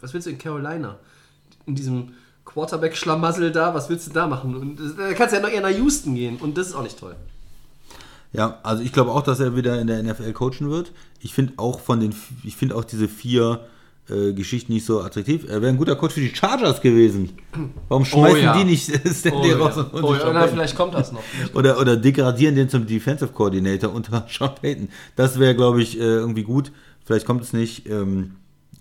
was willst du in Carolina? In diesem Quarterback-Schlamassel da, was willst du da machen? Und das- da kannst du ja noch eher nach Houston gehen und das ist auch nicht toll. Ja, also ich glaube auch, dass er wieder in der NFL coachen wird. Ich finde auch von den, ich finde auch diese vier äh, Geschichten nicht so attraktiv. Er wäre ein guter Coach für die Chargers gewesen. Warum schmeißen ja. die nicht Stanley Oh, raus ja. und oh, ja, na, Payton? vielleicht kommt das noch. Oder, oder degradieren den zum Defensive Coordinator unter Sean Payton. Das wäre, glaube ich, äh, irgendwie gut. Vielleicht kommt es nicht. Ähm,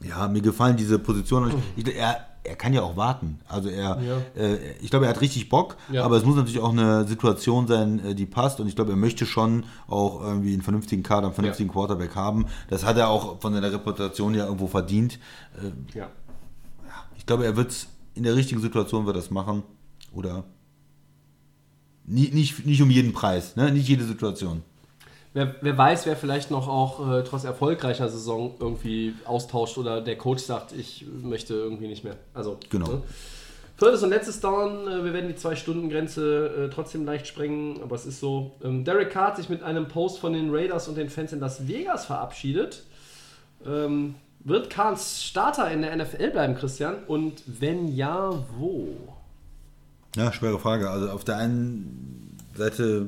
ja, mir gefallen diese Positionen. Ich, er, er kann ja auch warten. Also er, Ja. äh, ich glaube, er hat richtig Bock, Ja. aber es muss natürlich auch eine Situation sein, äh, die passt. Und ich glaube, er möchte schon auch irgendwie einen vernünftigen Kader, einen vernünftigen Quarterback haben. Das hat er auch von seiner Reputation ja irgendwo verdient. Äh, Ja. ich glaube, er wird es in der richtigen Situation wird das machen. Oder nie, nicht, nicht um jeden Preis, ne? nicht jede Situation. Wer, wer weiß, wer vielleicht noch auch äh, trotz erfolgreicher Saison irgendwie austauscht oder der Coach sagt, ich möchte irgendwie nicht mehr. Also, Genau. Ne? Viertes und letztes Down, äh, wir werden die Zwei-Stunden-Grenze äh, trotzdem leicht sprengen, aber es ist so. Ähm, Derek Carr hat sich mit einem Post von den Raiders und den Fans in Las Vegas verabschiedet. Ähm, wird Kahns Starter in der NFL bleiben, Christian? Und wenn ja, wo? Ja, schwere Frage. Also auf der einen Seite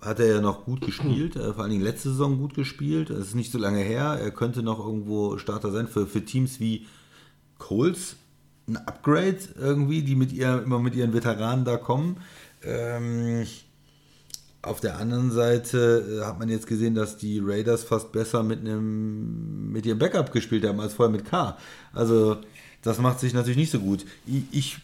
hat er ja noch gut gespielt, äh, vor allen Dingen letzte Saison gut gespielt. Es ist nicht so lange her. Er könnte noch irgendwo Starter sein für, für Teams wie Coles. Ein Upgrade irgendwie, die mit ihr immer mit ihren Veteranen da kommen. Ähm, auf der anderen Seite äh, hat man jetzt gesehen, dass die Raiders fast besser mit einem mit ihrem Backup gespielt haben als vorher mit K. Also das macht sich natürlich nicht so gut. Ich, ich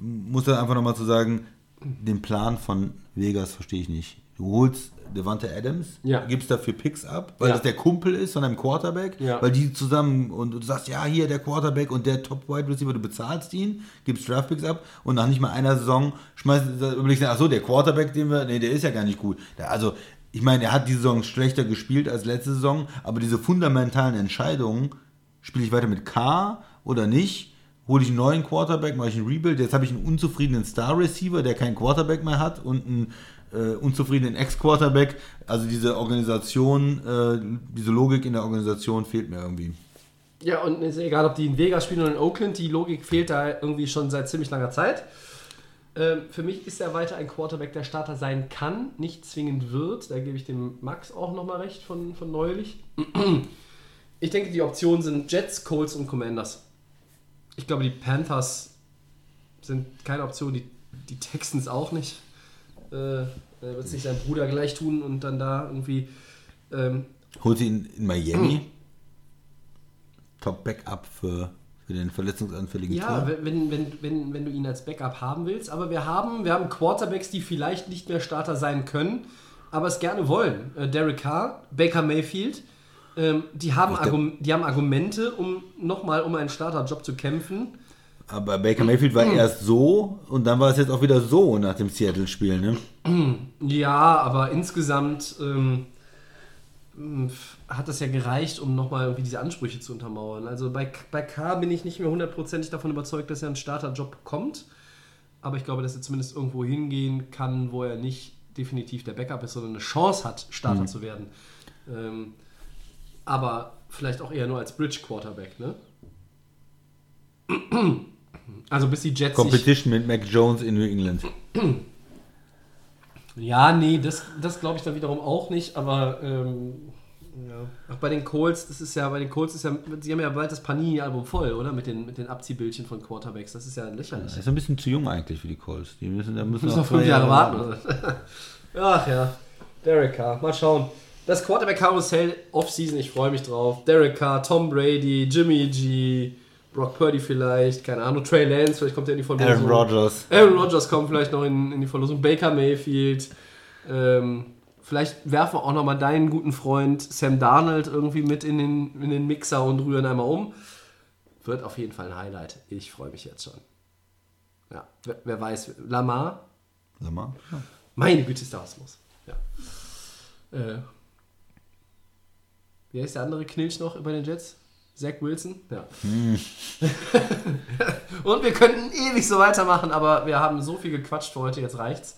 muss da einfach nochmal zu sagen, den Plan von Vegas verstehe ich nicht. Du holst Devante Adams, Ja. gibst dafür Picks ab, weil Ja. das der Kumpel ist von einem Quarterback, Ja. weil die zusammen und du sagst, ja, hier der Quarterback und der Top Wide Receiver, du bezahlst ihn, gibst Draftpicks ab und nach nicht mal einer Saison schmeißt überlegst du, ach so, der Quarterback, den wir, nee, der ist ja gar nicht gut. Der, also, ich meine, er hat die Saison schlechter gespielt als letzte Saison, aber diese fundamentalen Entscheidungen, spiele ich weiter mit K oder nicht? Hole ich einen neuen Quarterback, mache ich einen Rebuild? Jetzt habe ich einen unzufriedenen Star Receiver, der keinen Quarterback mehr hat und einen äh, unzufriedenen Ex-Quarterback. Also diese Organisation, äh, diese Logik in der Organisation fehlt mir irgendwie. Ja, und ist egal, ob die in Vegas spielen oder in Oakland, die Logik fehlt da irgendwie schon seit ziemlich langer Zeit. Ähm, für mich ist er weiter ein Quarterback, der Starter sein kann, nicht zwingend wird. Da gebe ich dem Max auch nochmal recht von, von neulich. Ich denke, die Optionen sind Jets, Colts und Commanders. Ich glaube, die Panthers sind keine Option, die, die Texans auch nicht. Äh, er wird sich sein Bruder gleich tun und dann da irgendwie. Ähm, Holt sie ihn in Miami. Top Backup für, für den verletzungsanfälligen Ja, wenn, wenn, wenn, wenn, du ihn als Backup haben willst. Aber wir haben, wir haben Quarterbacks, die vielleicht nicht mehr Starter sein können, aber es gerne wollen. Äh, Derek Carr, Baker Mayfield, ähm, die, haben Argum die haben Argumente, um nochmal um einen Starterjob zu kämpfen. Aber Baker Mayfield war erst so und dann war es jetzt auch wieder so nach dem Seattle-Spiel. Ne? Ja, aber insgesamt ähm, hat das ja gereicht, um nochmal irgendwie diese Ansprüche zu untermauern. Also bei, bei K bin ich nicht mehr hundertprozentig davon überzeugt, dass er einen Starterjob bekommt. Aber ich glaube, dass er zumindest irgendwo hingehen kann, wo er nicht definitiv der Backup ist, sondern eine Chance hat, Starter zu werden. Ähm, aber vielleicht auch eher nur als Bridge Quarterback, ne? Also bis die Jets Competition mit Mac Jones in New England. Ja, nee, das, das glaube ich dann wiederum auch nicht, aber ähm, ja. Auch bei den Colts, das ist ja, bei den Colts ist ja, sie haben ja bald das Panini-Album voll, oder? Mit den, mit den Abziehbildchen von Quarterbacks. Das ist ja lächerlich. Das ist ein bisschen zu jung eigentlich für die Colts. Die müssen, da müssen Müssen noch fünf zwei Jahre warten. Oder? Ach ja. Derek Carr, mal schauen. Das Quarterback-Karussell Offseason, ich freue mich drauf. Derek Carr, Tom Brady, Jimmy G, Brock Purdy vielleicht, keine Ahnung, Trey Lance, vielleicht kommt er in die Verlosung. Aaron Rodgers. Aaron Rodgers kommt vielleicht noch in, in die Verlosung. Baker Mayfield. Ähm, vielleicht werfen wir auch noch mal deinen guten Freund Sam Darnold irgendwie mit in den, in den Mixer und rühren einmal um. Wird auf jeden Fall ein Highlight. Ich freue mich jetzt schon. Ja, wer, wer weiß. Lamar, Sag mal. Ja. meine Güte, ist der Ausmus. Ja. Äh, wer ist der andere Knilch noch bei den Jets? Zach Wilson? Ja. Und wir könnten ewig so weitermachen, aber wir haben so viel gequatscht für heute, jetzt reicht's.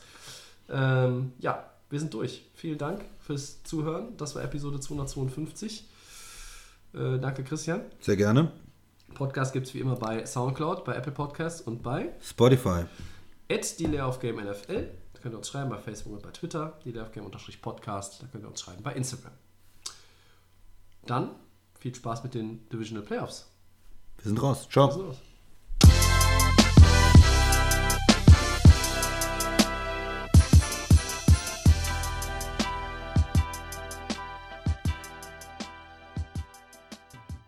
Ähm, ja, wir sind durch. Vielen Dank fürs Zuhören. Das war Episode 252. Äh, danke, Christian. Sehr gerne. Podcast gibt es wie immer bei Soundcloud, bei Apple Podcasts und bei Spotify. at die Layoff Game NFL. Du könnt ihr uns schreiben bei Facebook und bei Twitter, die Podcast. Da könnt ihr uns schreiben bei Instagram. Dann viel Spaß mit den Divisional Playoffs. Wir sind raus. Ciao.